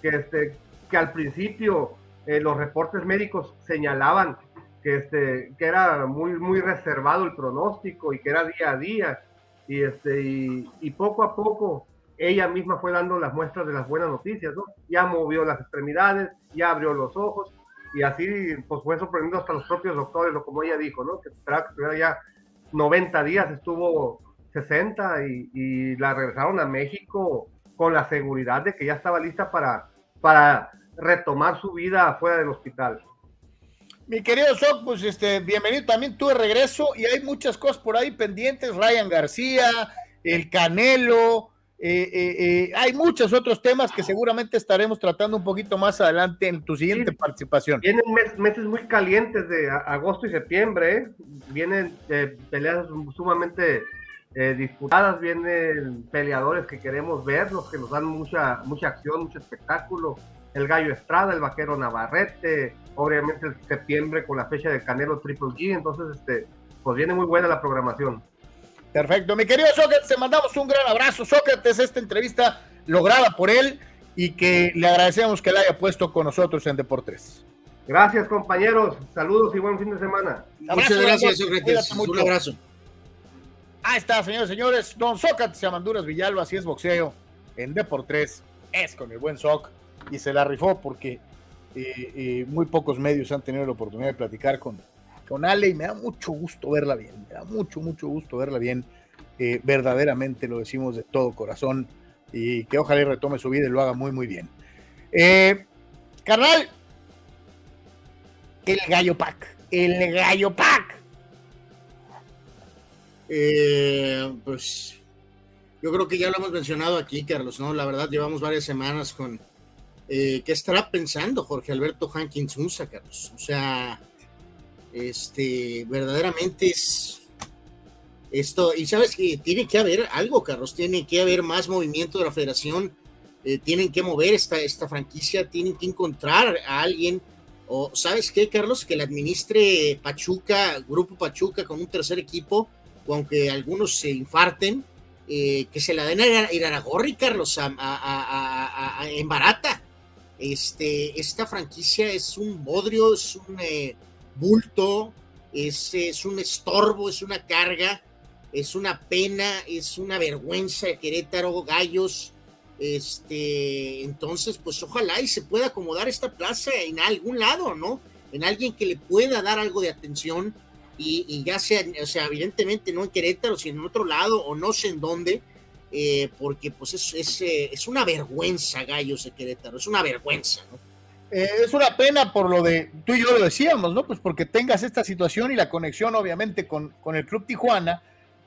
que, este, que al principio eh, los reportes médicos señalaban que, este, que era muy, muy reservado el pronóstico y que era día a día y, este, y, poco a poco ella misma fue dando las muestras de las buenas noticias, ¿no? Ya movió las extremidades, ya abrió los ojos y así pues fue sorprendiendo hasta los propios doctores, o como ella dijo, ¿no? Que esperaba ya 90 días, estuvo 60 y, y, la regresaron a México con la seguridad de que ya estaba lista para, para retomar su vida fuera del hospital. Mi querido Soc, pues este, bienvenido también tú de regreso. Y hay muchas cosas por ahí pendientes, Ryan García, el Canelo, eh, eh, eh, hay muchos otros temas que seguramente estaremos tratando un poquito más adelante en tu siguiente participación. Vienen meses muy calientes de agosto y septiembre, vienen peleas sumamente disputadas, vienen peleadores que queremos ver, los que nos dan mucha, mucha acción, mucho espectáculo, el Gallo Estrada, el Vaquero Navarrete, obviamente septiembre con la fecha de Canelo Triple G, entonces este, pues viene muy buena la programación. Perfecto, mi querido Sócrates, te mandamos un gran abrazo. Sócrates, esta entrevista lograda por él y que le agradecemos que la haya puesto con nosotros en Deportes. Gracias, compañeros. Saludos y buen fin de semana. Muchas gracias, Sócrates. Un abrazo. Ahí está, señores y señores. Don Sócrates Amanduras Villalba, así es boxeo en Deportes. Es con el buen Soc y se la rifó porque eh, eh, muy pocos medios han tenido la oportunidad de platicar con, con Ale y me da mucho gusto verla bien, me da mucho, mucho gusto verla bien. Eh, verdaderamente lo decimos de todo corazón y que ojalá retome su vida y lo haga muy, muy bien. carnal, el gallo pack, el gallo pack. Eh, pues yo creo que ya lo hemos mencionado aquí, Carlos, ¿no? La verdad, llevamos varias semanas con eh, qué estará pensando Jorge Alberto Hankins Unza, Carlos. O sea, este, verdaderamente es esto, y sabes que tiene que haber algo, Carlos, tiene que haber más movimiento de la federación, eh, tienen que mover esta, esta franquicia, tienen que encontrar a alguien, o sabes qué, Carlos, que la administre Pachuca, Grupo Pachuca con un tercer equipo, o aunque algunos se infarten, eh, que se la den a Iraragorri, Carlos, en barata. Este, esta franquicia es un bodrio, es un eh, bulto, es, es un estorbo, es una carga es una pena, es una vergüenza de Querétaro, Gallos. Este, entonces, pues ojalá y se pueda acomodar esta plaza en algún lado, ¿no? En alguien que le pueda dar algo de atención y, ya sea, o sea, evidentemente no en Querétaro, sino en otro lado o no sé en dónde, eh, porque pues es, es, eh, es, una vergüenza, Gallos de Querétaro, es una vergüenza, ¿no? Eh, es una pena por lo de, tú y yo lo decíamos, ¿no? Pues porque tengas esta situación y la conexión obviamente con, con el Club Tijuana,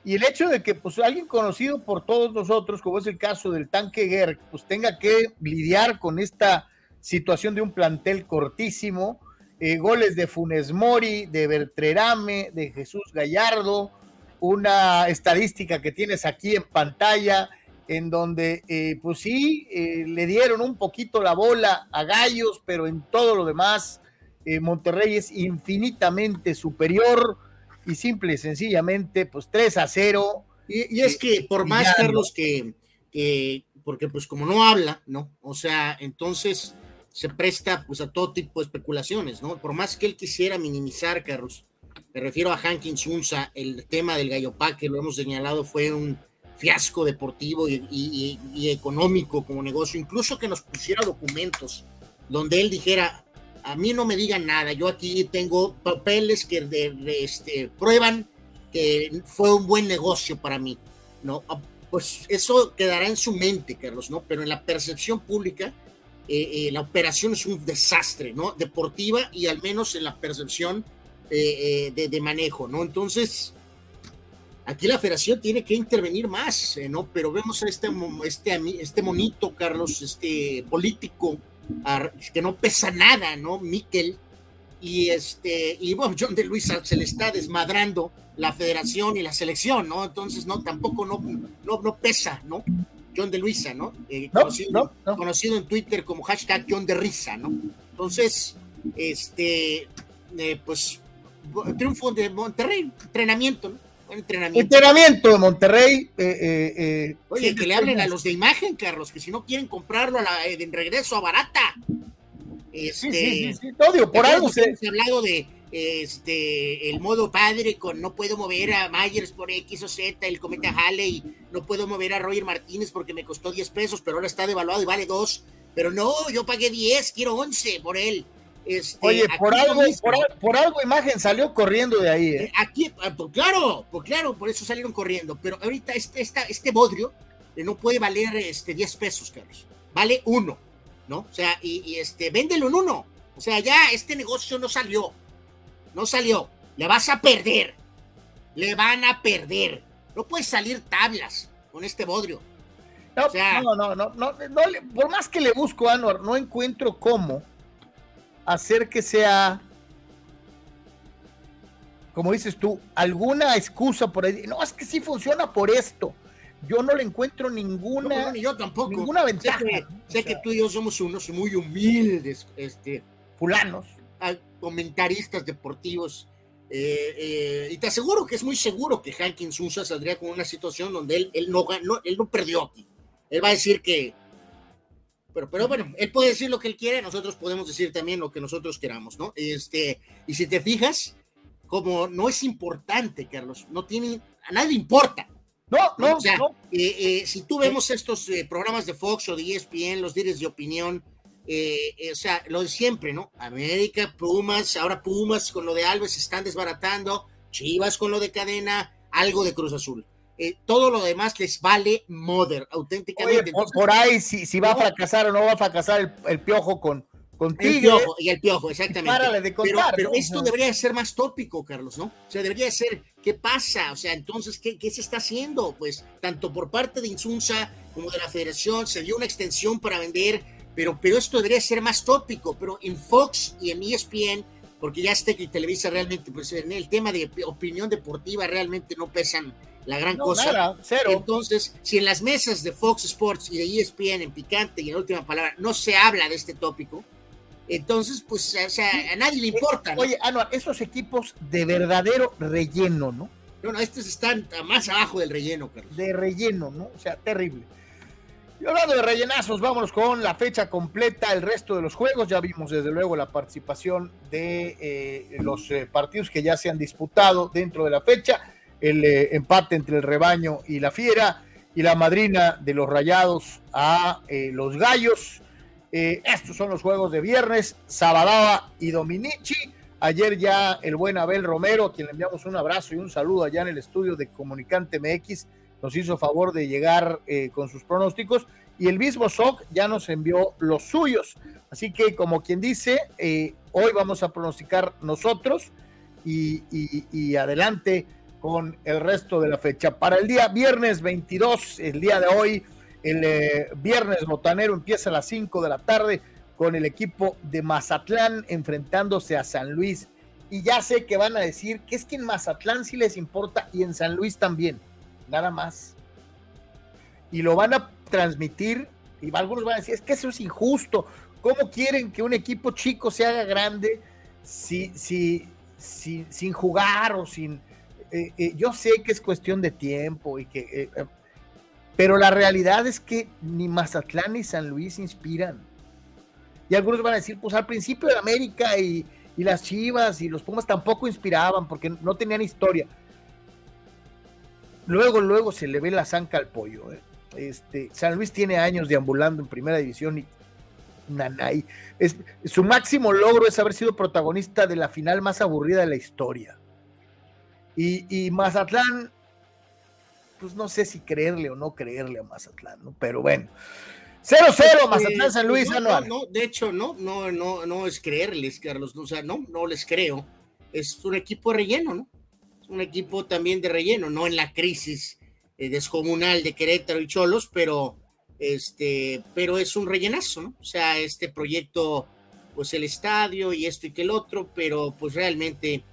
y el hecho de que pues alguien conocido por todos nosotros, como es el caso del tanque Gerg, pues tenga que lidiar con esta situación de un plantel cortísimo, eh, goles de Funes Mori, de Bertrerame, de Jesús Gallardo, una estadística que tienes aquí en pantalla, en donde eh, pues sí, eh, le dieron un poquito la bola a Gallos, pero en todo lo demás, Monterrey es infinitamente superior y simple y sencillamente, pues 3 a 0. Y, es que por más, Carlos, que, porque pues como no habla, ¿no? O sea, entonces se presta pues a todo tipo de especulaciones, ¿no? Por más que él quisiera minimizar, Carlos, me refiero a Hankins Unza, el tema del Gallo que lo hemos señalado, fue un fiasco deportivo y, económico como negocio, incluso que nos pusiera documentos donde él dijera, a mí no me digan nada, yo aquí tengo papeles que este, prueban que fue un buen negocio para mí, ¿no? Ah, pues eso quedará en su mente, Carlos, ¿no? Pero en la percepción pública, eh, eh, la operación es un desastre, ¿no? Deportiva y al menos en la percepción eh, de, manejo, ¿no? Entonces, aquí la federación tiene que intervenir más, ¿no? Pero vemos a este, este, este monito, Carlos, este político, que no pesa nada, ¿no? Miquel. Y este, y bueno, John de Luisa se le está desmadrando la federación y la selección, ¿no? Entonces, no, tampoco no, no, no pesa, ¿no? John de Luisa, ¿no? Eh, conocido, conocido, en Twitter como hashtag John de Risa, ¿no? Entonces, este, eh, pues, triunfo de Monterrey, entrenamiento, ¿no? entrenamiento. Entrenamiento de Monterrey. Eh, eh, eh, Oye, que le hablen a los de imagen, Carlos, que si no quieren comprarlo a la, en regreso a barata. Este, sí, sí, sí, por algo se... Hemos hablado de este, el modo padre con no puedo mover a Myers por X o Z, el cometa Halley, no puedo mover a Roger Martínez porque me costó 10 pesos, pero ahora está devaluado y vale 2. Pero no, yo pagué 10, quiero 11 por él. Este, Oye, por algo, por, algo imagen salió corriendo de ahí. ¿eh? eh aquí, ah, pues claro, pues claro, por eso salieron corriendo. Pero ahorita este, este bodrio eh, no puede valer este, 10 pesos, Carlos. Vale uno, ¿no? O sea, y, este, véndelo en uno. O sea, ya este negocio no salió. No salió. Le vas a perder. Le van a perder. No puedes salir tablas con este bodrio. No, no, no, no, por más que le busco, Anwar, no encuentro cómo hacer que sea, como dices tú, alguna excusa por ahí. No, es que sí funciona por esto. Yo no le encuentro ninguna, yo tampoco. ninguna ventaja. Sé que, tú y yo somos unos muy humildes, este, fulanos, comentaristas deportivos. Eh, eh, y te aseguro que es muy seguro que Hankins Unsa saldría con una situación donde él, él, no, no, él no perdió aquí. Él va a decir que pero, bueno, él puede decir lo que él quiere, nosotros podemos decir también lo que nosotros queramos, ¿no? Este, y si te fijas, como no es importante, Carlos, no tiene, a nadie importa. No, no, o sea, eh, eh, si tú vemos estos eh, programas de Fox o de ESPN, los líderes de opinión, o sea, lo de siempre, ¿no? América, Pumas, ahora Pumas con lo de Alves están desbaratando, Chivas con lo de cadena, algo de Cruz Azul. Eh, todo lo demás les vale mother, auténticamente. por, ahí, si, si, va a fracasar o no va a fracasar el, piojo con, con El piojo, y el piojo, exactamente. Párale de contar, pero ¿no? esto debería ser más tópico, Carlos, ¿no? O sea, debería ser, ¿qué pasa? O sea, entonces, ¿qué, qué se está haciendo? Pues, tanto por parte de Insunza como de la federación, se dio una extensión para vender, pero, pero esto debería ser más tópico, pero en Fox y en ESPN, porque ya Azteca y Televisa realmente, pues en el tema de opinión deportiva realmente no pesan la gran No, cosa. nada, cero. Entonces, si en las mesas de Fox Sports y de ESPN en Picante y en Última Palabra no se habla de este tópico, entonces, pues, o sea, a nadie le importa. ¿no? Oye, Anuar, esos equipos de verdadero relleno, ¿no? No, no, estos están más abajo del relleno, Carlos. De relleno, ¿no? O sea, terrible. Y hablando de rellenazos, vámonos con la fecha completa, el resto de los juegos. Ya vimos desde luego la participación de eh, los eh, partidos que ya se han disputado dentro de la fecha. El eh, empate entre el rebaño y la fiera y la madrina de los rayados a eh, los gallos. Eh, estos son los juegos de viernes, Sabadaba y Dominici. Ayer ya el buen Abel Romero, a quien le enviamos un abrazo y un saludo allá en el estudio de Comunicante MX, nos hizo favor de llegar con sus pronósticos y el mismo SOC ya nos envió los suyos. Así que como quien dice, eh, hoy vamos a pronosticar nosotros y adelante con el resto de la fecha. Para el día viernes 22, el día de hoy, el eh, viernes botanero empieza a las 5 de la tarde con el equipo de Mazatlán enfrentándose a San Luis. Y ya sé que van a decir que es que en Mazatlán sí les importa y en San Luis también. Nada más. Y lo van a transmitir y algunos van a decir, es que eso es injusto. ¿Cómo quieren que un equipo chico se haga grande si, si, si- sin jugar o sin... eh, eh, yo sé que es cuestión de tiempo y que... eh, pero la realidad es que ni Mazatlán ni San Luis inspiran. Y algunos van a decir, pues al principio de América y, y las Chivas y los Pumas tampoco inspiraban porque no tenían historia. Luego, luego se le ve la zanca al pollo. ¿eh? Este, San Luis tiene años deambulando en primera división y nanay. Es, su máximo logro es haber sido protagonista de la final más aburrida de la historia. Y, y Mazatlán, pues no sé si creerle o no creerle a Mazatlán, ¿no? pero bueno. 0-0 Mazatlán San Luis, Eh, no, Anuar. no, no, de hecho, no, no, no, no es creerles, Carlos. O sea, no, no les creo. Es un equipo de relleno, ¿no? Es un equipo también de relleno, no en la crisis eh, descomunal de Querétaro y Cholos, pero este, pero es un rellenazo, ¿no? O sea, este proyecto, pues el estadio y esto y que el otro, pero pues realmente,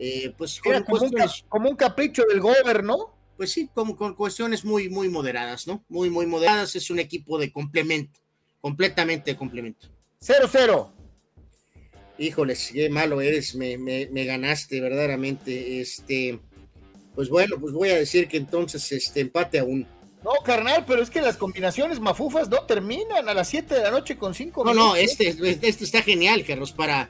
eh, pues Era como, un, cuestiones- cap- como un capricho del Gober, ¿no? pues sí, como con cuestiones muy, muy moderadas, ¿no? Muy, muy moderadas. Es un equipo de complemento, completamente de complemento. 0-0. Híjoles, qué malo eres, me, me, me ganaste verdaderamente. Este, pues bueno, pues voy a decir que entonces este empate a uno. No, carnal, pero es que las combinaciones mafufas no terminan a las 7 de la noche con 5 No, no, este, este está genial, Carlos, para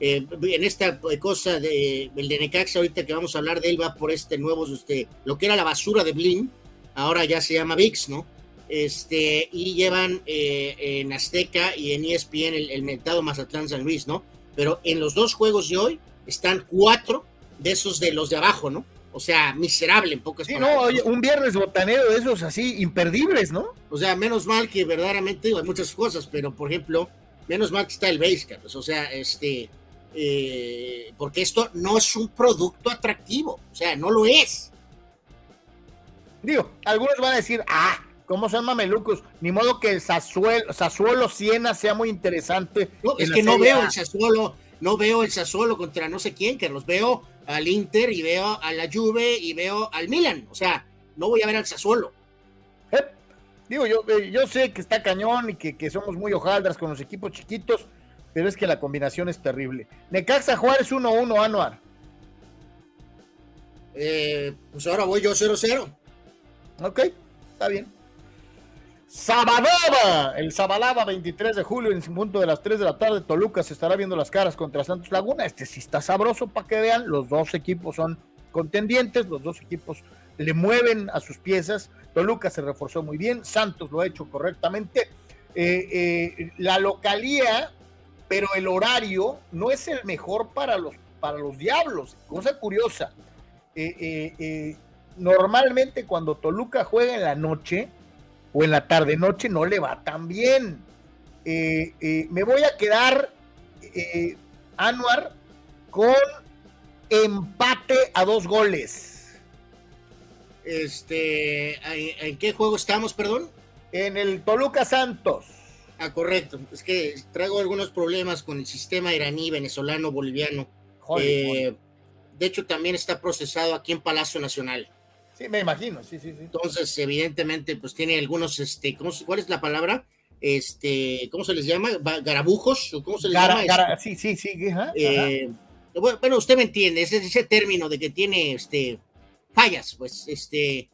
eh, en esta cosa de el de Necaxa ahorita que vamos a hablar de él va por este nuevo, este, lo que era la basura de Blin, ahora ya se llama VIX, ¿no? Este, y llevan eh, en Azteca y en ESPN el, el mentado Mazatlán San Luis, ¿no? Pero en los dos juegos de hoy están cuatro de esos de los de abajo, ¿no? O sea, miserable en pocas Sí, palabras. no, oye, un viernes botanero de esos así, imperdibles, ¿no? O sea, menos mal que verdaderamente digo, hay muchas cosas, pero por ejemplo, menos mal que está el base, Carlos. O sea, este, eh, porque esto no es un producto atractivo, o sea, no lo es. Digo, algunos van a decir, ah, ¿cómo son mamelucos? Ni modo que el Sassuolo, Sassuolo Siena sea muy interesante. No, es que no veo el Sassuolo, no veo el Sassuolo contra no sé quién, Carlos. Veo al Inter y veo a la Juve y veo al Milan. O sea, no voy a ver al Sassuolo. Eh, Digo, yo, eh, yo sé que está cañón y que, que somos muy hojaldras con los equipos chiquitos, pero es que la combinación es terrible. Necaxa Juárez 1-1, Anuar. Eh, pues ahora voy yo 0-0. Ok, está bien. Sabadaba, el Sabadaba 23 de julio en punto de las 3 de la tarde, Toluca se estará viendo las caras contra Santos Laguna. Este sí está sabroso para que vean, los dos equipos son contendientes, los dos equipos le mueven a sus piezas. Toluca se reforzó muy bien, Santos lo ha hecho correctamente. Eh, eh, la localía, pero el horario no es el mejor para los, para los diablos. Cosa curiosa. Eh, eh, eh, normalmente cuando Toluca juega en la noche o en la tarde noche no le va tan bien. me voy a quedar, Anuar, con empate a dos goles. Este, ¿en qué juego estamos, perdón? En el Toluca Santos. Ah, correcto. Es que traigo algunos problemas con el sistema iraní, venezolano, boliviano. de hecho, también está procesado aquí en Palacio Nacional. Sí, me imagino, sí, sí, sí. Entonces, evidentemente, pues tiene algunos, este, ¿cómo, ¿cuál es la palabra? Este, ¿cómo se les llama? ¿Garabujos? ¿Cómo se les llama? sí, sí, sí. Eh, bueno, usted me entiende, ese, ese término de que tiene, este, fallas, pues, este,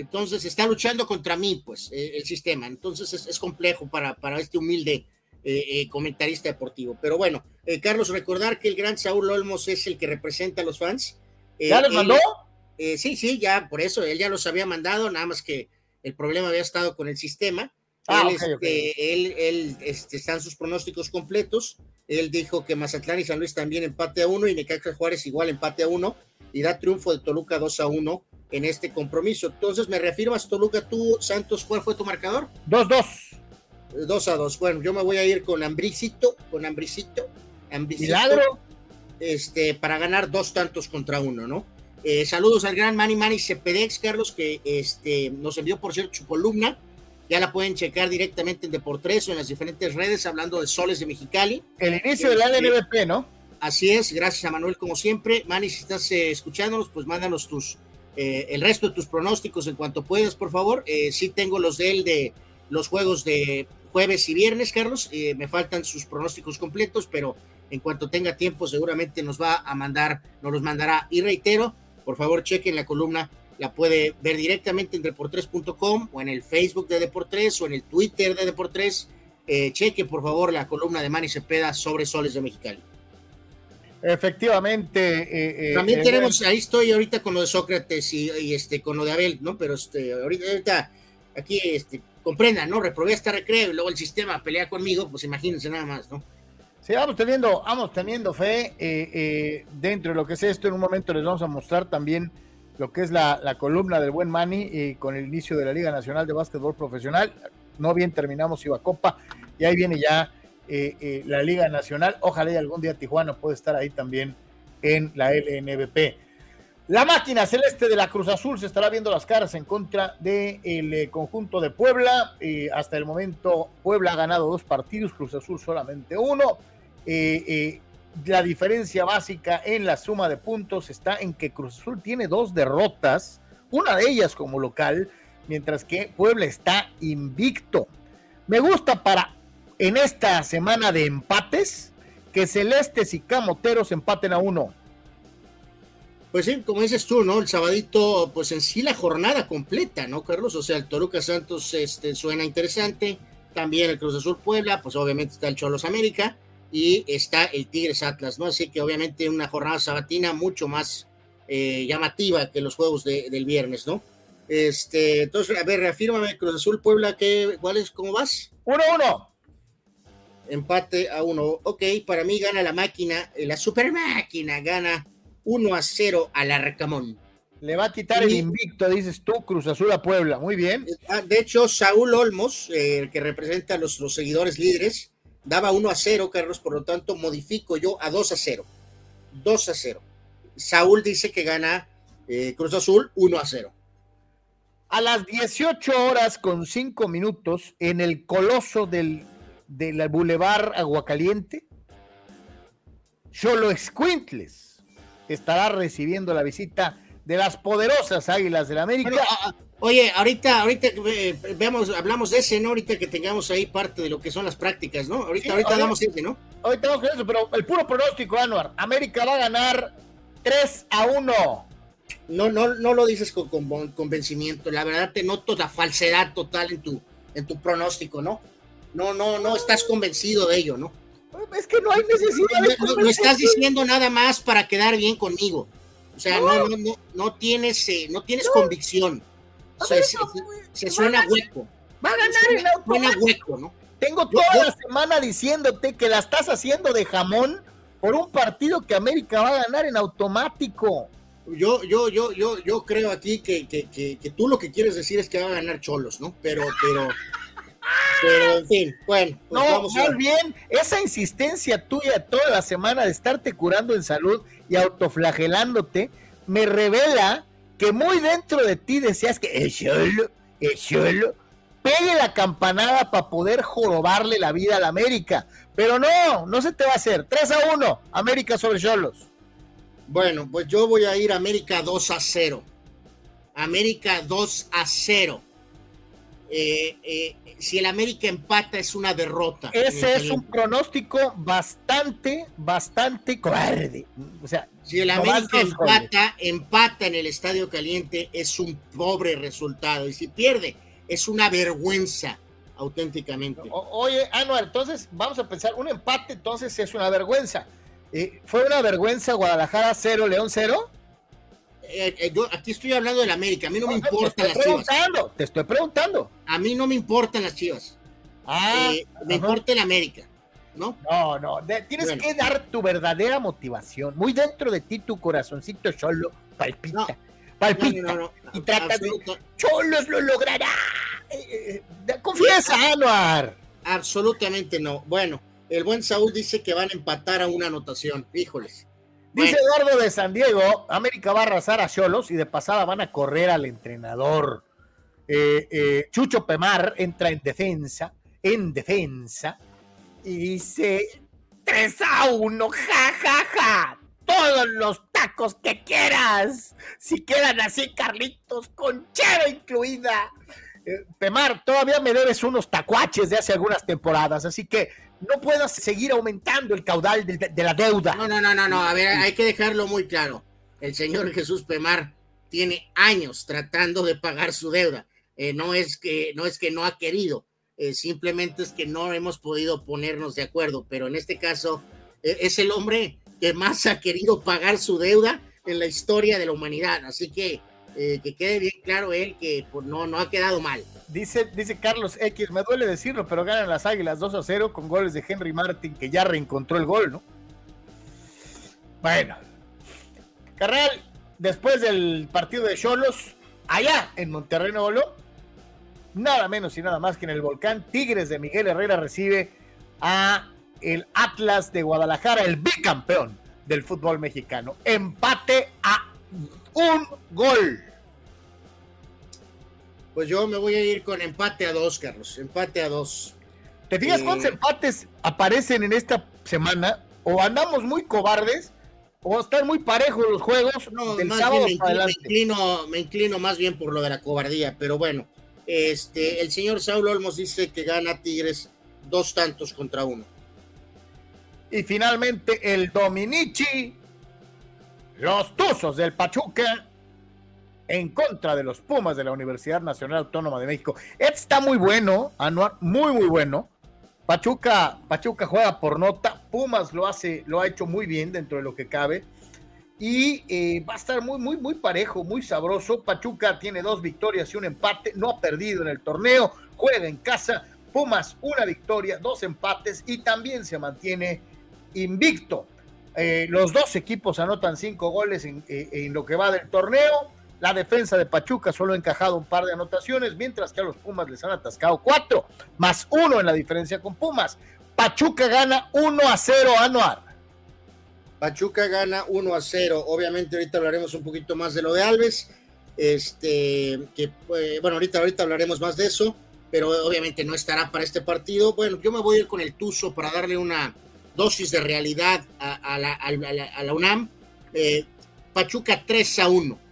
entonces está luchando contra mí, pues, eh, el sistema. Entonces es, complejo para, para este humilde eh, comentarista deportivo. Pero bueno, Carlos, recordar que el gran Saúl Olmos es el que representa a los fans. ¿Ya les mandó? Eh, sí, sí, ya por eso, él ya los había mandado, nada más que el problema había estado con el sistema. Ah, él, este, él, él este, están sus pronósticos completos. Él dijo que Mazatlán y San Luis también empate a uno y Necaxa Juárez igual empate a uno y da triunfo de Toluca 2 a 1 en este compromiso. Entonces, ¿me reafirmas, Toluca, tú, Santos, cuál fue tu marcador? 2-2. 2 a 2. Bueno, yo me voy a ir con Ambricito, con Ambricito. Milagro. Este, para ganar dos tantos contra uno, ¿no? Eh, saludos al gran Manny Manny Cepedex, Carlos, que este, nos envió por cierto su columna. Ya la pueden checar directamente en Deportes o en las diferentes redes, hablando de Soles de Mexicali. El inicio del LNBP, este, ¿no? Así es, gracias a Manuel, como siempre. Manny, si estás eh, escuchándonos, pues mándanos tus, eh, el resto de tus pronósticos en cuanto puedas, por favor. sí tengo los de él de los juegos de jueves y viernes, Carlos. me faltan sus pronósticos completos, pero en cuanto tenga tiempo, seguramente nos va a mandar, nos los mandará. Y reitero, por favor chequen la columna, la puede ver directamente en deportres.com o en el Facebook de Deportres o en el Twitter de Deportres. Eh, cheque por favor la columna de Manny Cepeda sobre Soles de Mexicali. Efectivamente. Eh, eh, También tenemos, ahí estoy ahorita con lo de Sócrates y, este con lo de Abel, ¿no? Pero este, ahorita, aquí este, comprendan, ¿no? Reprobé esta recreo y luego el sistema pelea conmigo, pues imagínense nada más, ¿no? Sí, vamos teniendo, vamos teniendo fe eh, eh, dentro de lo que es esto. En un momento les vamos a mostrar también lo que es la, columna del buen Mani eh, con el inicio de la Liga Nacional de Básquetbol Profesional. No bien terminamos Iba Copa y ahí viene ya la Liga Nacional. Ojalá y algún día Tijuana pueda estar ahí también en la LNBP. La máquina celeste de la Cruz Azul se estará viendo las caras en contra del conjunto de Puebla. hasta el momento Puebla ha ganado dos partidos, Cruz Azul solamente uno. Eh, eh, la diferencia básica en la suma de puntos está en que Cruz Azul tiene dos derrotas, una de ellas como local, mientras que Puebla está invicto. Me gusta para en esta semana de empates que Celestes y Camoteros empaten a uno. Pues sí, como dices tú, ¿no? El sabadito, pues en sí la jornada completa, ¿no, Carlos? O sea, el Toruca Santos este, suena interesante, también el Cruz Azul Puebla, pues obviamente está el Cholos América, y está el Tigres Atlas, ¿no? Así que obviamente una jornada sabatina mucho más eh, llamativa que los juegos del viernes, ¿no? Este, entonces, a ver, reafírmame, Cruz Azul Puebla, ¿qué, ¿cuál es, cómo vas? 1-1. Empate a uno. Ok, para mí gana la máquina, eh, la super máquina gana 1 a 0 al Arcamón. Le va a quitar el invicto, dices tú, Cruz Azul a Puebla. Muy bien. Ah, de hecho, Saúl Olmos, eh, el que representa a los, los seguidores líderes, daba 1 a 0, Carlos, por lo tanto modifico yo a 2 a 0. 2 a 0. Saúl dice que gana eh, Cruz Azul 1 a 0. A las 18 horas con 5 minutos en el coloso del, del Boulevard Aguacaliente, Cholo Escuintles estará recibiendo la visita de las poderosas Águilas del América. Oye, ahorita, ahorita eh, veamos, hablamos de ese, ¿no? Ahorita que tengamos ahí parte de lo que son las prácticas, ¿no? Ahorita, ahorita hablamos de ese, ¿no? Ahorita vamos con eso, pero el puro pronóstico, Anuar, América va a ganar 3 a 1. No, no, no lo dices con, convencimiento. La verdad te noto la falsedad total en tu, en tu pronóstico, ¿no? No, no, no estás convencido de ello, ¿no? Es que no hay necesidad de no, estás diciendo nada más para quedar bien conmigo. O sea, no, no, no, no tienes, eh, no tienes convicción. Se, suena hueco. Va a ganar Suena hueco, ¿no? Tengo toda la semana diciéndote que la estás haciendo de jamón por un partido que América va a ganar en automático. Yo, yo, yo, yo, yo creo aquí que, que, que, tú lo que quieres decir es que va a ganar Cholos, ¿no? Pero, pero, Pero en fin, bueno. Pues no, vamos más bien, esa insistencia tuya toda la semana de estarte curando en salud y autoflagelándote, me revela que muy dentro de ti deseas que el solo, el solo, pegue la campanada para poder jorobarle la vida a la América. Pero no, no se te va a hacer. 3 a 1, América sobre Cholos. Bueno, pues yo voy a ir a América 2 a 0. América 2 a 0. Eh, eh, si el América empata es una derrota. Ese es un pronóstico bastante, bastante cobarde. O sea, si el América empata, empata en el Estadio Caliente es un pobre resultado. Y si pierde, es una vergüenza, auténticamente. oye, Anuar, entonces vamos a pensar, un empate entonces es una vergüenza. Eh, ¿Fue una vergüenza Guadalajara 0, León 0? Eh, eh, yo aquí estoy hablando del América, a mí no, me importan las chivas. Te estoy preguntando. A mí no me importan las chivas. Ah, me importa el América, ¿no? No, no, tienes que dar tu verdadera motivación. Muy dentro de ti, tu corazoncito solo palpita. palpita. y trata de. Cholos lo logrará. confiesa, Anuar. Absolutamente no. Bueno, el buen Saúl dice que van a empatar a una anotación. Híjoles. Dice Eduardo de San Diego, América va a arrasar a Cholos y de pasada van a correr al entrenador. Eh, eh, Chucho Pemar entra en defensa, en defensa, y dice 3 a 1, ja, ja, ja. Todos los tacos que quieras. Si quedan así, Carlitos, con chero incluida. Eh, Pemar, todavía me debes unos tacuaches de hace algunas temporadas, así que no puedas seguir aumentando el caudal de, la deuda. No, no, no, no, no, a ver, hay que dejarlo muy claro. El señor Jesús Pemar tiene años tratando de pagar su deuda. Eh, no, es que, no es que no ha querido, eh, simplemente es que no hemos podido ponernos de acuerdo, pero en este caso eh, es el hombre que más ha querido pagar su deuda en la historia de la humanidad. Así que que quede bien claro él que pues, no, no ha quedado mal. Dice, dice Carlos X, me duele decirlo, pero ganan las Águilas 2 a 0 con goles de Henry Martin, que ya reencontró el gol, ¿no? Bueno, Carral, después del partido de Cholos, allá en Monterrey Nuevo León, nada menos y nada más que en el volcán Tigres de Miguel Herrera recibe a el Atlas de Guadalajara, el bicampeón del fútbol mexicano. Empate a un gol. Pues yo me voy a ir con empate a dos, Carlos. Empate a dos. ¿Te fijas cuántos eh, empates aparecen en esta semana? O andamos muy cobardes, o están muy parejos los juegos. No, más bien me, inclino, me, inclino, más bien por lo de la cobardía, pero bueno. Este, el señor Saúl Olmos dice que gana Tigres dos tantos contra uno. Y finalmente el Dominici, los Tuzos del Pachuca en contra de los Pumas de la Universidad Nacional Autónoma de México. Este está muy bueno, Anuar, muy, muy bueno. Pachuca, Pachuca juega por nota, Pumas lo hace, lo ha hecho muy bien dentro de lo que cabe. Y eh, va a estar muy, muy, muy parejo, muy sabroso. Pachuca tiene dos victorias y un empate, no ha perdido en el torneo, juega en casa. Pumas, una victoria, dos empates y también se mantiene invicto. Eh, los dos equipos anotan cinco goles en, eh, en lo que va del torneo. La defensa de Pachuca solo ha encajado un par de anotaciones, mientras que a los Pumas les han atascado cuatro, más uno en la diferencia con Pumas. Pachuca gana 1 a 0, Anuar. Pachuca gana 1 a 0. Obviamente ahorita hablaremos un poquito más de lo de Alves. Este, que pues, bueno, ahorita, ahorita hablaremos más de eso, pero obviamente no estará para este partido. Bueno, yo me voy a ir con el Tuzo para darle una dosis de realidad a, la, UNAM. Eh, Pachuca 3 a 1.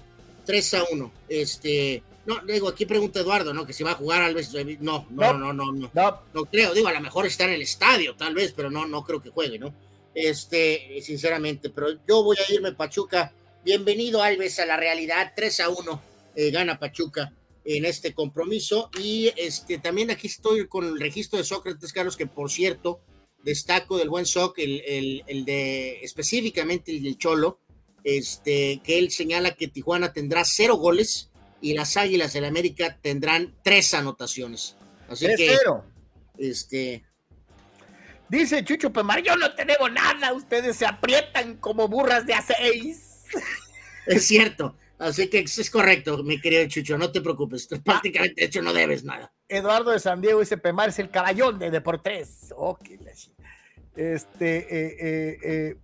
3 a 1. Este, no, digo, aquí pregunta Eduardo, ¿no? Que si va a jugar Alves. No, no, no, no, no, no. No, creo, digo, a lo mejor está en el estadio, tal vez, pero no, no creo que juegue, ¿no? Este, sinceramente, pero yo voy a irme Pachuca. Bienvenido Alves a la realidad, 3 a 1, eh, gana Pachuca en este compromiso. Y este, también aquí estoy con el registro de Sócrates, Carlos, que por cierto, destaco del buen Soc, el, el, el de específicamente el del Cholo, este, que él señala que Tijuana tendrá cero goles y las Águilas del América tendrán tres anotaciones. Así que, este, dice Chucho Pemar, yo no tenemos nada, ustedes se aprietan como burras de a seis. Es cierto, Así que es correcto, mi querido Chucho, no te preocupes. Prácticamente, de hecho, no debes nada. Eduardo de San Diego dice: Pemar es el caballón de Deportes. Oh, este, eh, eh, eh,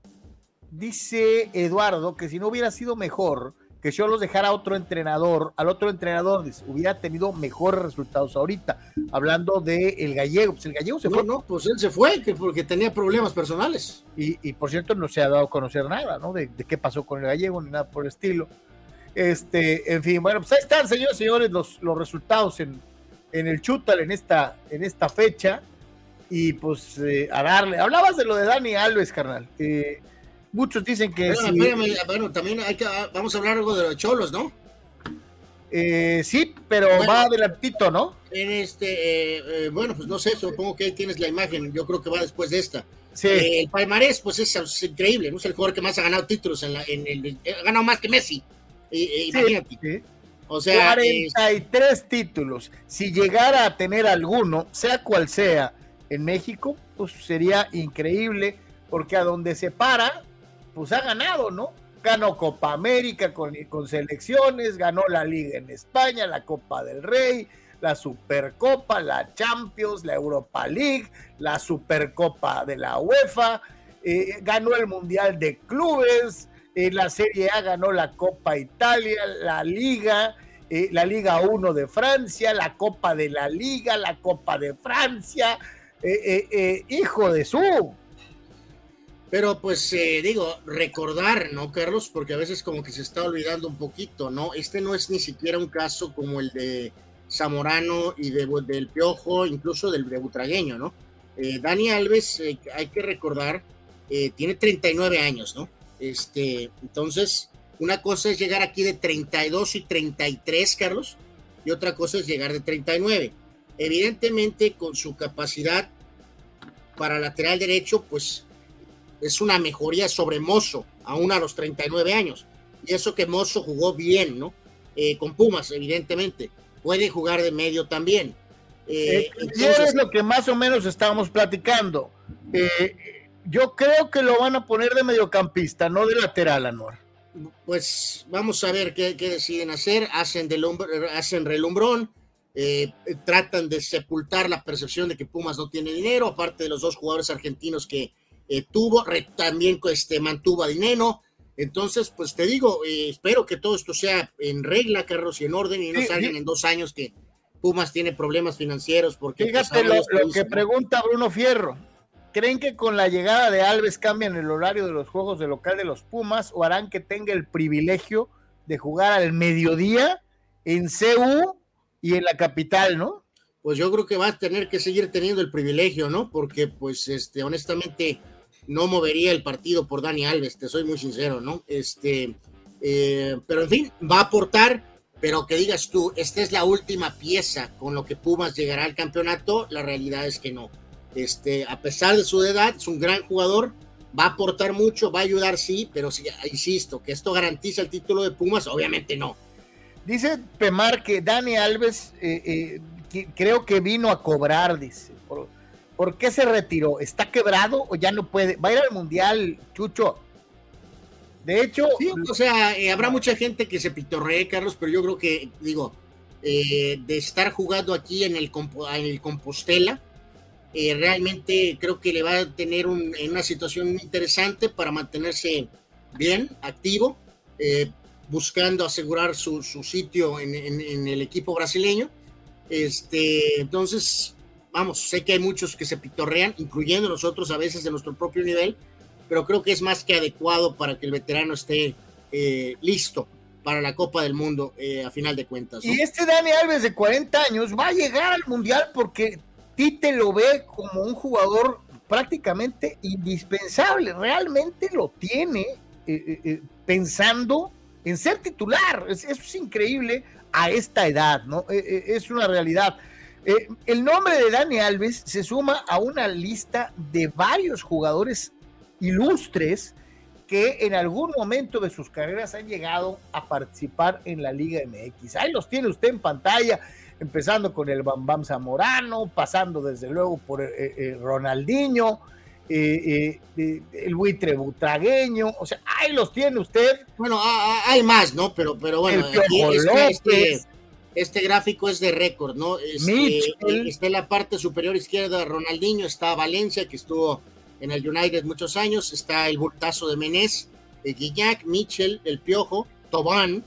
dice Eduardo que si no hubiera sido mejor que yo los dejara a otro entrenador, al otro entrenador hubiera tenido mejores resultados ahorita. Hablando de el gallego, pues el gallego se fue. No, pues él se fue porque tenía problemas personales. Y, por cierto, no se ha dado a conocer nada, ¿no? De, qué pasó con el gallego ni nada por el estilo. Este, en fin, bueno, pues ahí están, señores, señores, los, los resultados en, en el Chutal en esta, en esta fecha. Y pues eh, a darle. Hablabas de lo de Dani Alves, carnal. Eh, Muchos dicen que. Bueno, también hay que, ah, vamos a hablar algo de los cholos, ¿no? Eh, sí, pero va adelantito, ¿no? En este, eh, eh, bueno, pues no sé, supongo que ahí tienes la imagen, yo creo que va después de esta. Sí. el palmarés, pues es, increíble, ¿no? Es el jugador que más ha ganado títulos en, la, en el. Ha ganado más que Messi, imagínate. O sea. 43 títulos. Si llegara a tener alguno, sea cual sea, en México, pues sería increíble, porque a donde se para, pues ha ganado, ¿no? Ganó Copa América con, con selecciones, ganó la Liga en España, la Copa del Rey, la Supercopa, la Champions, la Europa League, la Supercopa de la UEFA, eh, ganó el Mundial de Clubes, eh, la Serie A ganó la Copa Italia, la Liga, eh, la Liga 1 de Francia, la Copa de la Liga, la Copa de Francia, hijo de su, pero pues eh, digo, recordar, ¿no, Carlos? Porque a veces como que se está olvidando un poquito, ¿no? Este no es ni siquiera un caso como el de Zamorano y de, del Piojo, incluso del de Butragueño, ¿no? Eh, Dani Alves, eh, hay que recordar, tiene 39 años, ¿no? Este, entonces, una cosa es llegar aquí de 32 y 33, Carlos, y otra cosa es llegar de 39. Evidentemente, con su capacidad para lateral derecho, pues es una mejoría sobre Mozo, aún a los 39 años. Y eso que Mozo jugó bien, ¿no? Eh, con Pumas, evidentemente. Puede jugar de medio también. Eh, eh es lo que más o menos estábamos platicando. Eh, yo creo que lo van a poner de mediocampista, no de lateral, Anuar. Pues vamos a ver qué, deciden hacer. Hacen, de hacen relumbrón. tratan de sepultar la percepción de que Pumas no tiene dinero, aparte de los dos jugadores argentinos que, eh, tuvo, también este, mantuvo a dinero. Entonces, pues te digo, eh, espero que todo esto sea en regla, Carlos, y en orden, y no salgan en dos años que Pumas tiene problemas financieros. Porque, pues, Fíjate lo, que pregunta Bruno Fierro. ¿Creen que con la llegada de Alves cambian el horario de los juegos de local de los Pumas o harán que tenga el privilegio de jugar al mediodía en CU y en la capital, no? Pues yo creo que va a tener que seguir teniendo el privilegio, ¿no? Porque, pues, este, honestamente, no movería el partido por Dani Alves, te soy muy sincero, ¿no? Este, eh, pero en fin, va a aportar, pero que digas tú, esta es la última pieza con lo que Pumas llegará al campeonato, la realidad es que no. Este, a pesar de su edad, es un gran jugador, va a aportar mucho, va a ayudar, sí, pero sí, insisto, que esto garantiza el título de Pumas, obviamente no. Dice Pemar que Dani Alves eh, eh, creo que vino a cobrar, dice. ¿Por qué se retiró? ¿Está quebrado o ya no puede? Va a ir al mundial, Chucho. De hecho. O sea, eh, habrá mucha gente que se pitorree, Carlos, pero yo creo que, digo, eh, de estar jugando aquí en el, en el Compostela, eh, realmente creo que le va a tener una situación interesante para mantenerse bien, activo, buscando asegurar su, sitio en, en, el equipo brasileño. Este, entonces, vamos, sé que hay muchos que se pitorrean, incluyendo nosotros a veces de nuestro propio nivel, pero creo que es más que adecuado para que el veterano esté eh, listo para la Copa del Mundo eh, a final de cuentas. Y este Dani Alves de 40 años va a llegar al Mundial porque Tite lo ve como un jugador prácticamente indispensable, realmente lo tiene eh, pensando en ser titular, eso es increíble a esta edad, ¿no? es una realidad. Eh, el nombre de Dani Alves se suma a una lista de varios jugadores ilustres que en algún momento de sus carreras han llegado a participar en la Liga MX. Ahí los tiene usted en pantalla, empezando con el Bam Bam Zamorano, pasando desde luego por eh, eh, Ronaldinho, eh, el buitre butragueño, o sea, ahí los tiene usted. Bueno, hay más, ¿no? Pero, pero bueno, este, este, este, gráfico es de récord, ¿no? Este, está en la parte superior izquierda Ronaldinho, está Valencia, que estuvo en el United muchos años, está el bultazo de Menés, Guiñac, Mitchell, el Piojo, Tobán,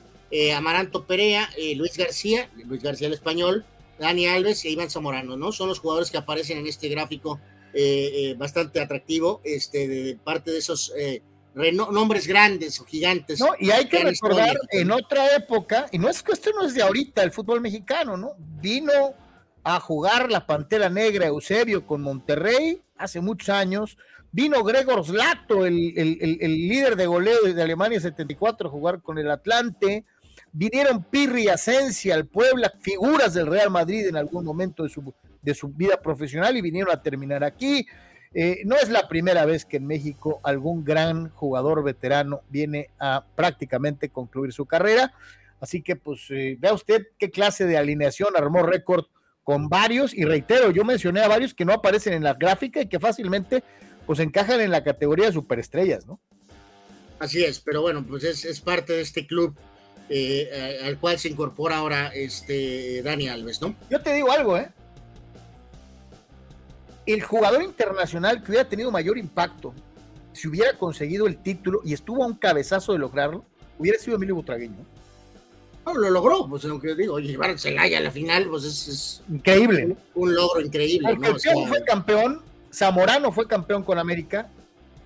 Amaranto Perea, Luis García, Luis García el español, Dani Alves e Iván Zamorano, ¿no? Son los jugadores que aparecen en este gráfico eh, eh, bastante atractivo, este, de, parte de esos eh, nombres grandes o gigantes. No, y hay que recordar en otra época, y no es que esto no es de ahorita, el fútbol mexicano, ¿no? Vino a jugar la Pantera Negra Eusebio con Monterrey hace muchos años. Vino Gregor Slato, el, el, líder de goleo de Alemania 74, a jugar con el Atlante. Vinieron Pirri y Asencia al Puebla, figuras del Real Madrid en algún momento de su de su vida profesional y vinieron a terminar aquí. Eh, no es la primera vez que en México algún gran jugador veterano viene a prácticamente concluir su carrera. Así que, pues, eh, vea usted qué clase de alineación armó récord con varios. Y reitero, yo mencioné a varios que no aparecen en la gráfica y que fácilmente, pues, encajan en la categoría de superestrellas, ¿no? Así es, pero bueno, pues es, parte de este club eh, al cual se incorpora ahora este Dani Alves, ¿no? Yo te digo algo, ¿eh? El jugador internacional que hubiera tenido mayor impacto si hubiera conseguido el título y estuvo a un cabezazo de lograrlo, hubiera sido Emilio Butragueño. No, lo logró, pues aunque digo, llevar a Celaya a la final, pues es, increíble. Un, logro increíble. Porque ¿no? fue campeón, Zamorano fue campeón con América,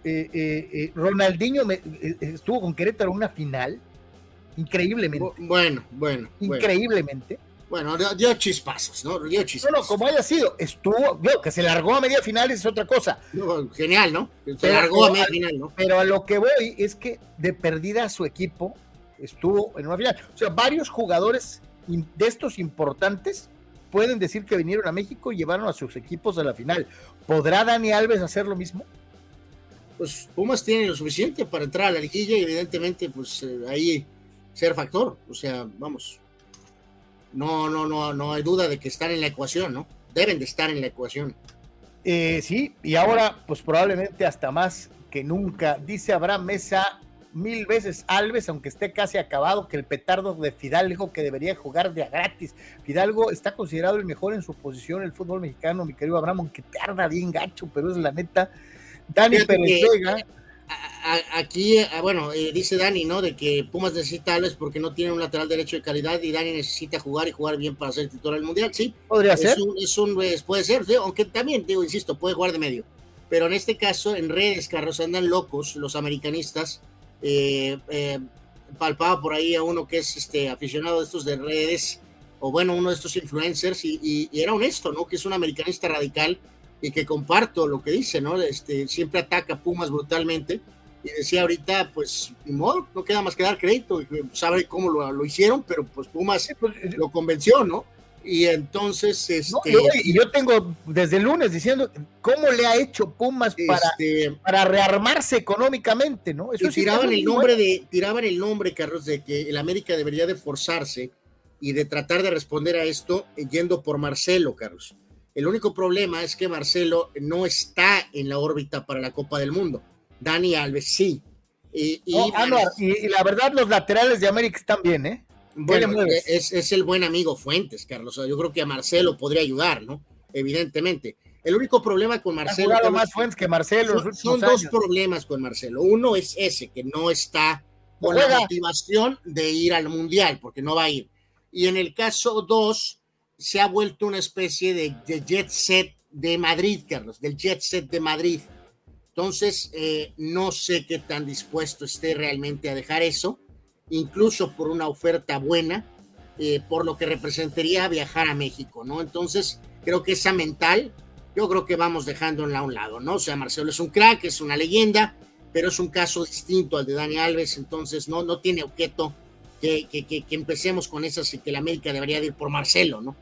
eh, eh, eh, Ronaldinho estuvo con Querétaro en una final, increíblemente. Bueno, bueno. Increíblemente. Bueno, dio chispazos, ¿no? Dio chispazos. No, como haya sido, estuvo, que se largó a media final es otra cosa. genial, ¿no? Se largó a media final, ¿no? Pero a lo que voy es que de perdida su equipo estuvo en una final. O sea, varios jugadores de estos importantes pueden decir que vinieron a México y llevaron a sus equipos a la final. ¿Podrá Dani Alves hacer lo mismo? Pues Pumas tiene lo suficiente para entrar a la liguilla y evidentemente pues eh, ahí ser factor. O sea, vamos, no, no, no, no hay duda de que están en la ecuación, ¿no? Deben de estar en la ecuación. Eh, sí, y ahora, pues probablemente hasta más que nunca. Dice Abraham Mesa mil veces Alves, aunque esté casi acabado, que el petardo de Fidalgo que debería jugar de a gratis. Fidalgo está considerado el mejor en su posición en el fútbol mexicano, mi querido Abraham, aunque tarda bien gacho, pero es la neta. Dani Pérez Vega aquí, eh, bueno, eh, dice Dani, ¿no? De que Pumas necesita Alves porque no tiene un lateral derecho de calidad y Dani necesita jugar y jugar bien para ser titular del Mundial. Sí, podría ser. es un, pues, puede ser, aunque también, digo, insisto, puede jugar de medio. Pero en este caso, en redes, Carlos, andan locos los americanistas. Eh, palpaba por ahí a uno que es este aficionado de estos de redes, o bueno, uno de estos influencers, y, y era honesto, ¿no? Que es un americanista radical y que comparto lo que dice, ¿no? Este, siempre ataca a Pumas brutalmente y decía ahorita, pues, ni modo, no queda más que dar crédito, y sabe cómo lo, lo hicieron, pero pues Pumas pues, eh, lo convenció, ¿no? Y entonces, este... y yo tengo desde el lunes diciendo cómo le ha hecho Pumas para, este, para rearmarse económicamente, ¿no? Eso y tiraban el nombre de, tiraban el nombre, Carlos, de que el América debería de forzarse y de tratar de responder a esto yendo por Marcelo, Carlos. El único problema es que Marcelo no está en la órbita para la Copa del Mundo. Dani Alves sí. Y, la verdad, los laterales de América están bien, ¿eh? Bueno, es, el buen amigo Fuentes, Carlos. yo creo que a Marcelo podría ayudar, ¿no? Evidentemente. El único problema con Marcelo. Ha más Fuentes que Marcelo. Son, dos problemas con Marcelo. Uno es ese, que no está con la motivación de ir al Mundial, porque no va a ir. Y en el caso dos, se ha vuelto una especie de, jet set de Madrid, Carlos, del jet set de Madrid. Entonces, eh, no sé qué tan dispuesto esté realmente a dejar eso, incluso por una oferta buena, eh, por lo que representaría viajar a México, ¿no? Entonces, creo que esa mental, yo creo que vamos dejándola a un lado, ¿no? O sea, Marcelo es un crack, es una leyenda, pero es un caso distinto al de Dani Alves, entonces no, no tiene objeto que, que, que, que empecemos con esas y que la América debería ir por Marcelo, ¿no?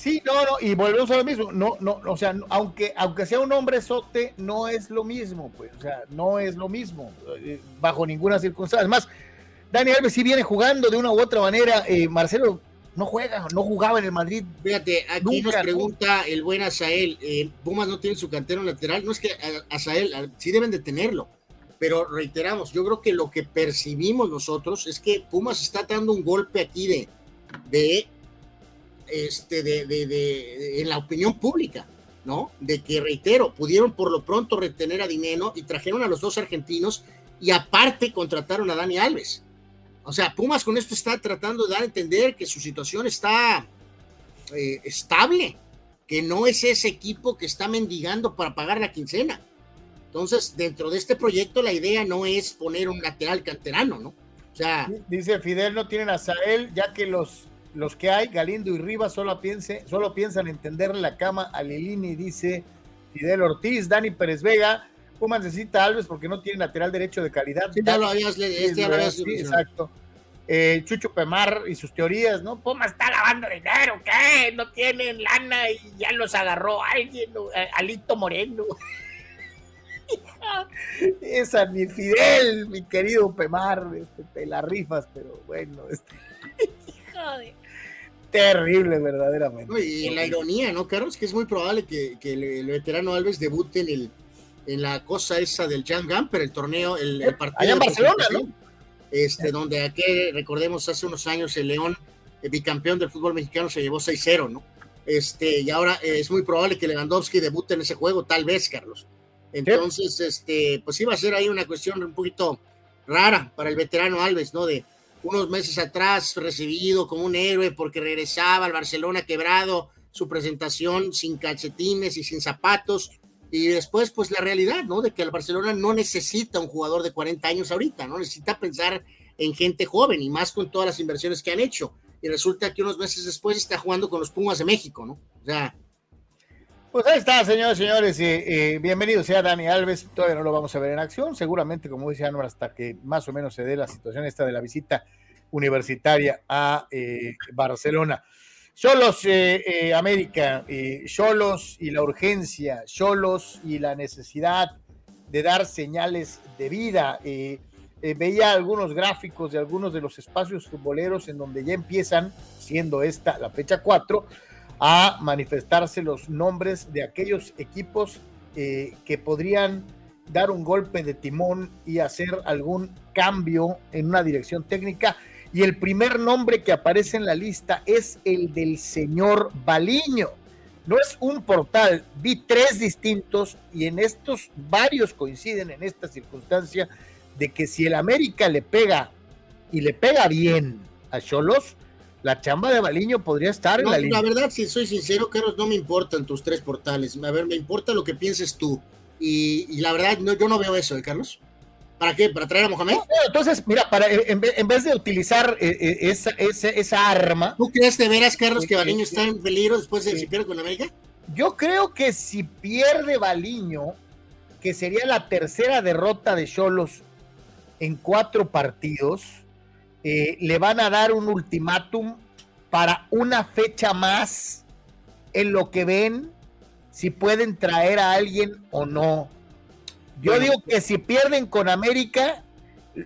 Sí, no, no, y volvemos a lo mismo. No, no, o sea, aunque, aunque sea un hombre sote, no es lo mismo, pues, o sea, no es lo mismo, eh, bajo ninguna circunstancia. Además, Dani Alves sí viene jugando de una u otra manera. Eh, Marcelo no juega, no jugaba en el Madrid. Fíjate, aquí nos pregunta el buen Asael, eh, Pumas no tiene su cantero lateral, no es que Asael, sí deben de tenerlo, pero reiteramos, yo creo que lo que percibimos nosotros es que Pumas está dando un golpe aquí de, de, este, de, en la opinión pública, ¿no? De que, reitero, pudieron por lo pronto retener a Dineno y trajeron a los dos argentinos y aparte contrataron a Dani Alves. O sea, Pumas con esto está tratando de dar a entender que su situación está eh, estable, que no es ese equipo que está mendigando para pagar la quincena. Entonces, dentro de este proyecto, la idea no es poner un lateral canterano, ¿no? O sea. Dice Fidel, no tienen a Sael, ya que los, los que hay, Galindo y Rivas, solo, piense, solo piensan en tenderle la cama a Lilini, dice Fidel Ortiz, Dani Pérez Vega. Pumas necesita Alves porque no tiene lateral derecho de calidad. Sí, ya lo habías, este exacto. Eh, Chucho Pemar y sus teorías, ¿no? Pumas está lavando dinero, ¿qué? No tienen lana y ya los agarró alguien, eh, Alito Moreno. Esa ni Fidel, mi querido Pemar, este, te la rifas, pero bueno, este, terrible verdaderamente. Y la ironía, ¿no, Carlos? Que es muy probable que, el, veterano Alves debute en el en la cosa esa del Jan Gamper, el torneo, el, partido. Allá en Barcelona, ¿no? Este, donde aquí, recordemos, hace unos años el León, el bicampeón del fútbol mexicano, se llevó 6-0, ¿no? Este, y ahora es muy probable que Lewandowski debute en ese juego, tal vez, Carlos. Entonces, este, pues iba a ser ahí una cuestión un poquito rara para el veterano Alves, ¿no? De unos meses atrás recibido como un héroe porque regresaba al Barcelona quebrado, su presentación sin calcetines y sin zapatos, y después, pues la realidad, ¿no? De que el Barcelona no necesita un jugador de 40 años ahorita, ¿no? Necesita pensar en gente joven y más con todas las inversiones que han hecho. Y resulta que unos meses después está jugando con los Pumas de México, ¿no? O sea, pues ahí está, señores, señores. Eh, bienvenido sea Dani Alves. Todavía no lo vamos a ver en acción. Seguramente, como dice Anuar, hasta que más o menos se dé la situación esta de la visita universitaria a eh, Barcelona. Cholos eh, América, Cholos y la urgencia, Cholos y la necesidad de dar señales de vida. veía algunos gráficos de algunos de los espacios futboleros en donde ya empiezan, siendo esta la fecha 4, a manifestarse los nombres de aquellos equipos eh, que podrían dar un golpe de timón y hacer algún cambio en una dirección técnica. Y el primer nombre que aparece en la lista es el del señor Baliño. No es un portal, vi tres distintos y en estos varios coinciden en esta circunstancia de que si el América le pega y le pega bien a Cholos, la chamba de Baliño podría estar en la línea. La verdad, si soy sincero, Carlos, no me importan tus tres portales. A ver, me importa lo que pienses tú. Y, la verdad, no, yo no veo eso, ¿eh, Carlos? ¿Para qué? ¿Para traer a Mohamed? entonces, mira, para, en, vez de utilizar eh, eh, esa, esa, arma. ¿Tú crees de veras, Carlos, que Baliño está en peligro después de si pierde con América? Yo creo que si pierde Baliño, que sería la tercera derrota de Cholos en cuatro partidos, eh, le van a dar un ultimátum para una fecha más en lo que ven si pueden traer a alguien o no. Yo digo que si pierden con América,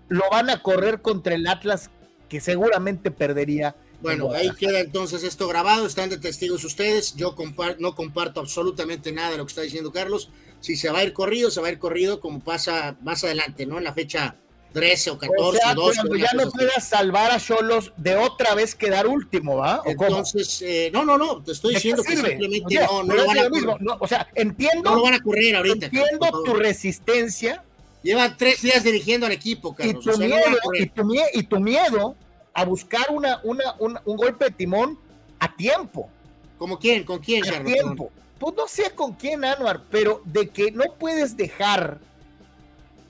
lo van a correr contra el Atlas, que seguramente perdería. Bueno, ahí queda entonces esto grabado, están de testigos ustedes. Yo no comparto absolutamente nada de lo que está diciendo Carlos. Si se va a ir corrido, se va a ir corrido como pasa más adelante, ¿no? En la fecha 13 o 14 o, 12. ya no puedas salvar a Cholos de otra vez quedar último, ¿va? Entonces, eh, no, no, no, te estoy diciendo que simplemente no, no lo van a correr. o sea, entiendo. No lo van a correr ahorita. Entiendo tu resistencia. Lleva tres días dirigiendo al equipo, Carlos. Y tu, miedo, y, tu y tu, miedo a buscar una, una, un golpe de timón a tiempo. ¿Como quién? ¿Con quién, A tiempo. Pues no sé con quién, Anuar, pero de que no puedes dejar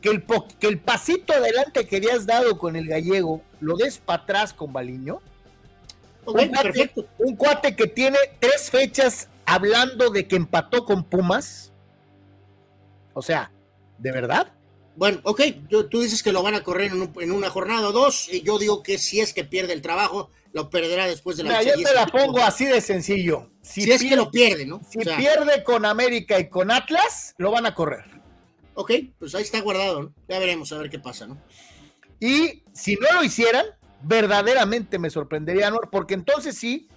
que el, que el pasito adelante que habías dado con el gallego lo des para atrás con Baliño. un, cuate, un cuate que tiene tres fechas hablando de que empató con Pumas. O sea, ¿de verdad? Bueno, ok, tú dices que lo van a correr en, una jornada o dos, y yo digo que si es que pierde el trabajo, lo perderá después de la Mira, Yo te la pongo así de sencillo. Si, es que lo pierde, ¿no? Si pierde con América y con Atlas, lo van a correr. Ok, pues ahí está guardado, ¿no? Ya veremos a ver qué pasa, ¿no? Y si no lo hicieran, verdaderamente me sorprendería, Anuar, porque entonces sí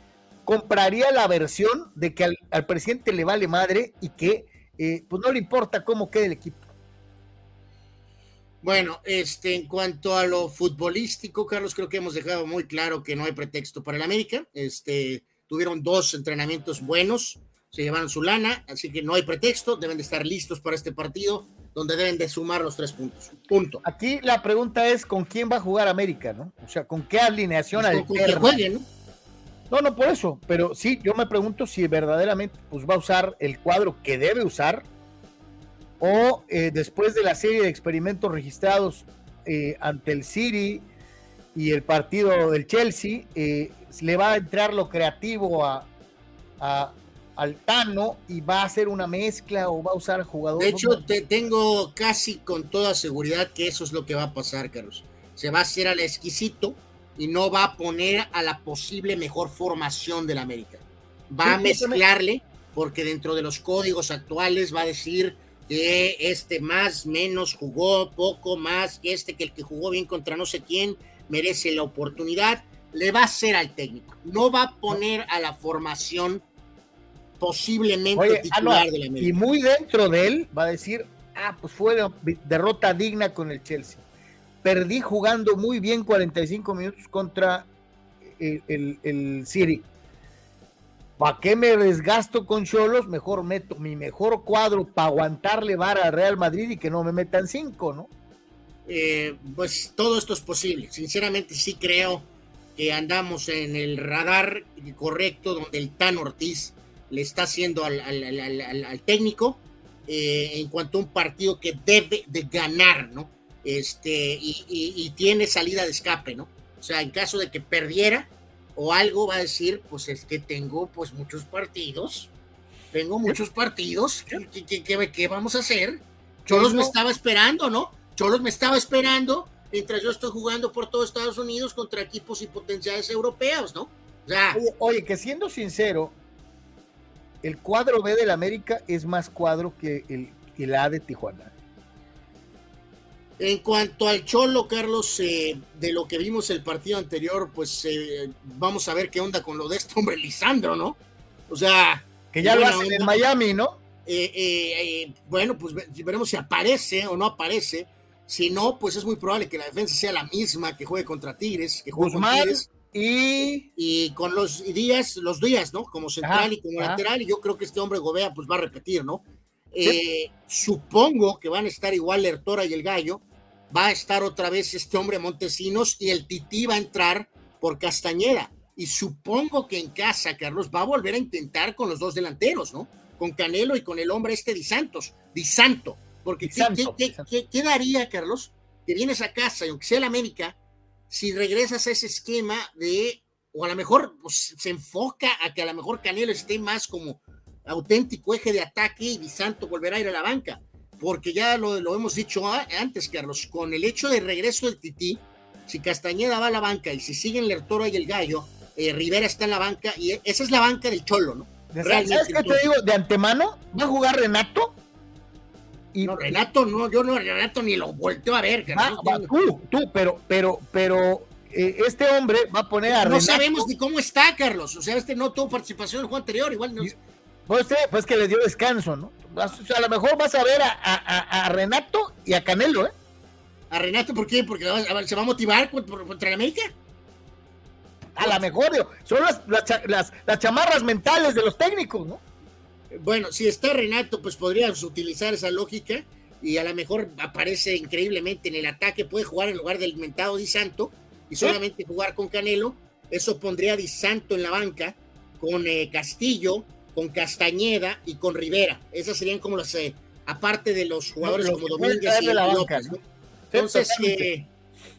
compraría la versión de que al, presidente le vale madre y que eh, pues no le importa cómo quede el equipo. Bueno, este, en cuanto a lo futbolístico, Carlos, creo que hemos dejado muy claro que no hay pretexto para el América. Este, tuvieron dos entrenamientos buenos, se llevaron su lana, así que no hay pretexto, deben de estar listos para este partido, donde deben de sumar los tres puntos. Punto. Aquí la pregunta es con quién va a jugar América, ¿no? O sea, con qué alineación pues con, que juegue, ¿no? No, no por eso, pero sí, yo me pregunto si verdaderamente pues, va a usar el cuadro que debe usar o eh, después de la serie de experimentos registrados eh, ante el City y el partido del Chelsea, eh, le va a entrar lo creativo a, al Tano y va a hacer una mezcla o va a usar jugadores. De hecho, te tengo casi con toda seguridad que eso es lo que va a pasar, Carlos. Se va a hacer al exquisito y no va a poner a la posible mejor formación del América. Va a mezclarle, porque dentro de los códigos actuales va a decir que este más, menos jugó poco más que este, que el que jugó bien contra no sé quién merece la oportunidad, le va a hacer al técnico. No va a poner a la formación posiblemente titular de la América. Y muy dentro de él va a decir, ah, pues fue derrota digna con el Chelsea. Perdí jugando muy bien 45 minutos contra el, el, el City ¿Para qué me desgasto con Cholos? Mejor meto mi mejor cuadro para aguantarle vara al Real Madrid y que no me metan cinco, ¿no? Eh, pues todo esto es posible. Sinceramente sí creo que andamos en el radar correcto donde el Tan Ortiz le está haciendo al, técnico eh, en cuanto a un partido que debe de ganar, ¿no? Este, y, y tiene salida de escape, ¿no? O sea, en caso de que perdiera, o algo va a decir, pues es que tengo pues muchos partidos, tengo muchos partidos, ¿qué, vamos a hacer? Cholos me estaba esperando, ¿no? Cholos me estaba esperando mientras yo estoy jugando por todo Estados Unidos contra equipos y potenciales europeos, ¿no? oye, oye, que siendo sincero, el cuadro B del América es más cuadro que el, el A de Tijuana. En cuanto al Cholo, Carlos, eh, de lo que vimos el partido anterior, pues eh, vamos a ver qué onda con lo de este hombre Lisandro, ¿no? O sea... Que ya lo hacen en Miami, ¿no? Eh, bueno, pues veremos si aparece o no aparece. Si no, pues es muy probable que la defensa sea la misma que juegue contra Tigres, que juegue Guzmán Tigres. Y... y con los días, los días, ¿no? Como central y como lateral, y yo creo que este hombre Gobea pues va a repetir, ¿no? supongo que van a estar igual Lertora y el Gallo, va a estar otra vez este hombre Montesinos y el Tití va a entrar por Castañeda. Y supongo que en casa, Carlos, va a volver a intentar con los dos delanteros, ¿no? Con Canelo y con el hombre este Di Santos, Di Santo. Porque ¿qué, daría, Carlos? Que vienes a casa y aunque sea el América, si regresas a ese esquema de, o a lo mejor pues, se enfoca a que a lo mejor Canelo esté más como auténtico eje de ataque y Di Santo volverá a ir a la banca porque ya lo, hemos dicho antes, Carlos, con el hecho de regreso del Tití, si Castañeda va a la banca y si siguen Lertoro y el Gallo, eh, Rivera está en la banca y esa es la banca del Cholo, ¿no? ¿Sabes qué te digo? De antemano, va a jugar Renato. Y, no, Renato, no, yo no, Renato ni lo volteo a ver. Carlos, tú, tú, pero, pero, pero eh, este hombre va a poner a no sabemos ni cómo está, Carlos. O sea, este no tuvo participación en el juego anterior, igual no. Pues, pues que le dio descanso, ¿no? a lo mejor vas a ver a, Renato y a Canelo, ¿eh? ¿A Renato por qué? ¿Porque se va a motivar contra, el América? A lo mejor, son las, las, chamarras mentales de los técnicos, ¿no? Bueno, si está Renato, pues podrías utilizar esa lógica y a lo mejor aparece increíblemente en el ataque, puede jugar en lugar del mentado Di Santo y solamente jugar con Canelo. Eso pondría a Di Santo en la banca con eh, Castillo, con Castañeda y con Rivera. Esas serían como las, eh, aparte de los jugadores como Domínguez y López. Entonces, eh,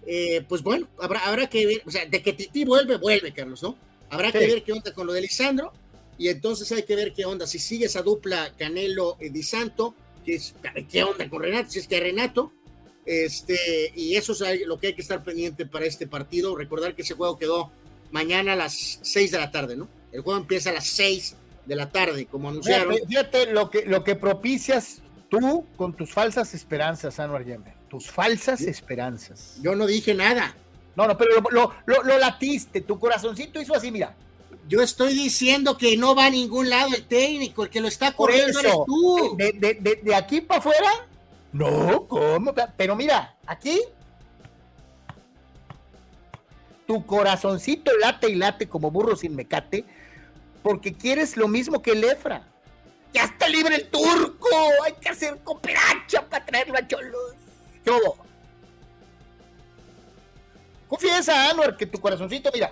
eh, pues bueno, habrá, habrá que ver, o sea, de que Titi vuelve, vuelve, Carlos, ¿no? Habrá que ver qué onda con lo de Lisandro y entonces hay que ver qué onda, si sigue esa dupla Canelo y Di Santo, qué onda con Renato, si es que Renato, este, y eso es lo que hay que estar pendiente para este partido, recordar que ese juego quedó mañana a las 6 de la tarde, ¿no? El juego empieza a las 6 de la tarde, como anunciaron. Fíjate, lo que, lo que propicias tú con tus falsas esperanzas, Anwar Yembe. Tus falsas esperanzas. Yo no dije nada. No, no, pero lo, lo, lo, latiste, tu corazoncito hizo así, mira. Yo estoy diciendo que no va a ningún lado el técnico, el que lo está corriendo eres tú. De, de, de, aquí para afuera, no, ¿cómo? Pero mira, aquí tu corazoncito late y late como burro sin mecate, porque quieres lo mismo que el Efra. Ya está libre el turco, hay que hacer cooperacha para traerlo a Cholos. Todo. Confiesa, Anuar, que tu corazoncito, mira.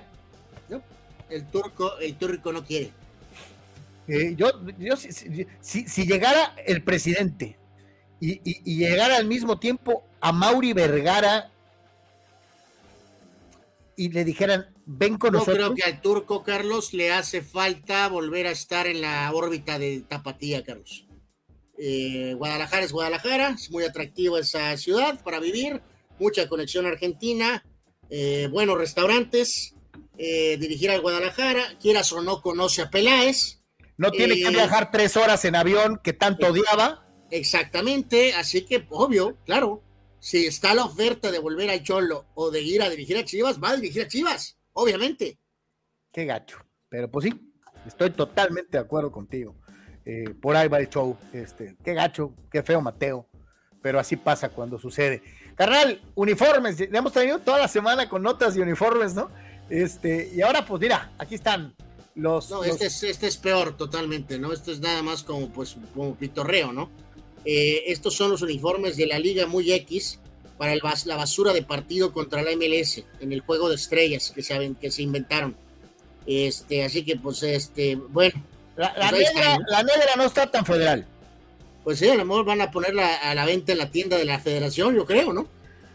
El turco, el turco no quiere. Eh, yo, yo si, llegara el presidente y, y, llegara al mismo tiempo a Mauri Vergara y le dijeran, ven con nosotros. Yo creo que al turco, Carlos, le hace falta volver a estar en la órbita de Tapatía, Carlos. Eh, Guadalajara es Guadalajara, es muy atractiva esa ciudad para vivir, mucha conexión argentina, eh, buenos restaurantes, eh, dirigir al Guadalajara, quieras o no conoce a Peláez. No tiene que viajar tres horas en avión que tanto odiaba. Exactamente, así que obvio, claro, si está la oferta de volver al Cholo o de ir a dirigir a Chivas, va a dirigir a Chivas, obviamente. Qué gacho, pero pues sí, estoy totalmente de acuerdo contigo. Eh, por ahí va el show, este, qué gacho, qué feo Mateo, pero así pasa cuando sucede. Carnal, uniformes, hemos tenido toda la semana con notas y uniformes, ¿no? Este, y ahora pues mira, aquí están los... No, Este, es, este es peor totalmente, ¿no? Esto es nada más como pues como pitorreo, ¿no? Eh, estos son los uniformes de la Liga Muy X para el, la basura de partido contra la MLS en el juego de estrellas que se, que se inventaron. Este, así que, pues, este, bueno. La, pues negra, ¿no? la negra no está tan federal. Pues sí, a lo mejor van a ponerla a la venta en la tienda de la federación, yo creo, ¿no?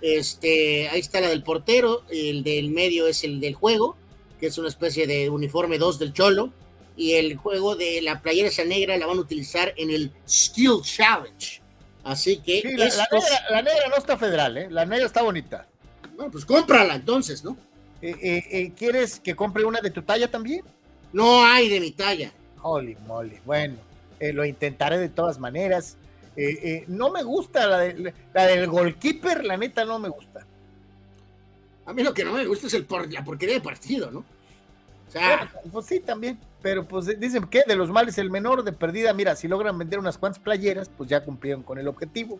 Este, ahí está la del portero, el del medio es el del juego, que es una especie de uniforme 2 del Cholo y el juego de la playera esa negra la van a utilizar en el Skill Challenge. Así que. la, negra, no está federal, ¿eh? La negra está bonita. Bueno, pues cómprala entonces, ¿no? Eh, eh, eh, ¿Quieres que compre una de tu talla también? No hay de mi talla. Holy moly. Bueno, lo intentaré de todas maneras. No me gusta la, de, la del goalkeeper, la neta no me gusta. A mí lo que no me gusta es el por, la porquería de partido, ¿no? O sea, pues sí, también. Pero pues dicen que de los males el menor de perdida, mira, si logran vender unas cuantas playeras, pues ya cumplieron con el objetivo.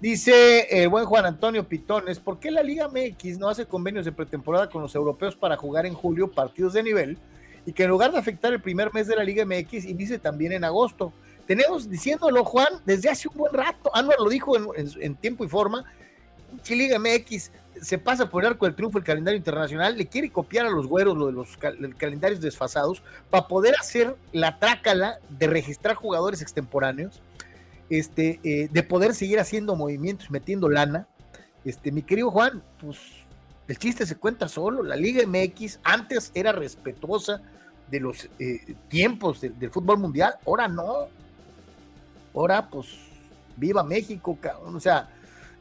Dice el buen Juan Antonio Pitones, ¿por qué la Liga MX no hace convenios de pretemporada con los europeos para jugar en julio partidos de nivel? Y que en lugar de afectar el primer mes de la Liga MX, inicie también en agosto. Tenemos diciéndolo, Juan, desde hace un buen rato. Anuar lo dijo en, tiempo y forma. Liga MX se pasa por el arco del triunfo el calendario internacional, le quiere copiar a los güeros lo de los calendarios desfasados para poder hacer la trácala de registrar jugadores extemporáneos, este, eh, de poder seguir haciendo movimientos, metiendo lana. Este, mi querido Juan, pues el chiste se cuenta solo. La Liga MX antes era respetuosa de los eh, tiempos del fútbol mundial, ahora no. Ahora, pues, viva México, o sea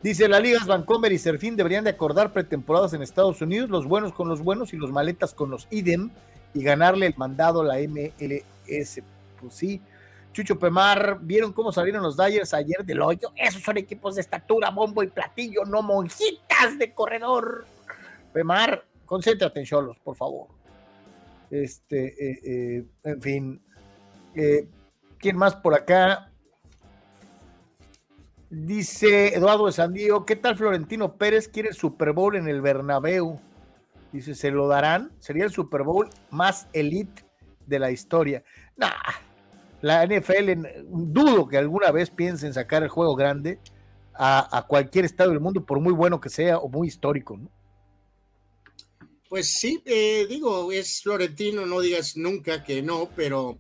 Dice, las ligas Vancomer y Serfín deberían de acordar pretemporadas en Estados Unidos, los buenos con los buenos y los maletas con los idem, y ganarle el mandado a la MLS. Pues sí. Chucho Pemar, ¿vieron cómo salieron los Dyers ayer del hoyo? Esos son equipos de estatura, bombo y platillo, no monjitas de corredor. Pemar, concéntrate en Cholos, por favor. Este, eh, eh, en fin. Eh, ¿Quién más por acá? Dice Eduardo de Sandío, ¿qué tal Florentino Pérez quiere Super Bowl en el Bernabéu? Dice, ¿se lo darán? Sería el Super Bowl más elite de la historia. Nah, la NFL, dudo que alguna vez piensen sacar el juego grande a, cualquier estado del mundo, por muy bueno que sea o muy histórico, ¿no? Pues sí, eh, digo, es Florentino, no digas nunca que no, pero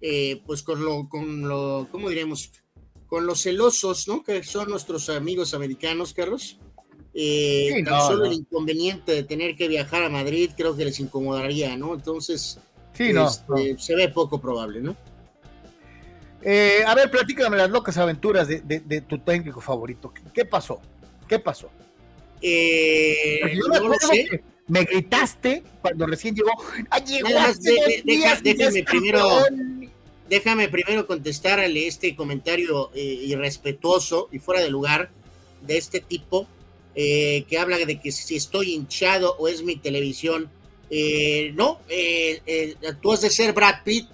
eh, pues con lo, con lo, ¿cómo diríamos? Con los celosos, ¿no? Que son nuestros amigos americanos, Carlos. Eh, tan solo el inconveniente de tener que viajar a Madrid creo que les incomodaría, ¿no? Entonces, sí, no, este, se ve poco probable, ¿no? Eh, a ver, platícame las locas aventuras de, tu técnico favorito. ¿Qué, pasó? ¿Qué pasó? Eh, no me, sé. me gritaste cuando recién llegó. ¡Ay, llegó déjame primero déjame primero contestarle este comentario eh, irrespetuoso y fuera de lugar de este tipo eh, que habla de que si estoy hinchado o es mi televisión. Eh, no, eh, tú has de ser Brad Pitt,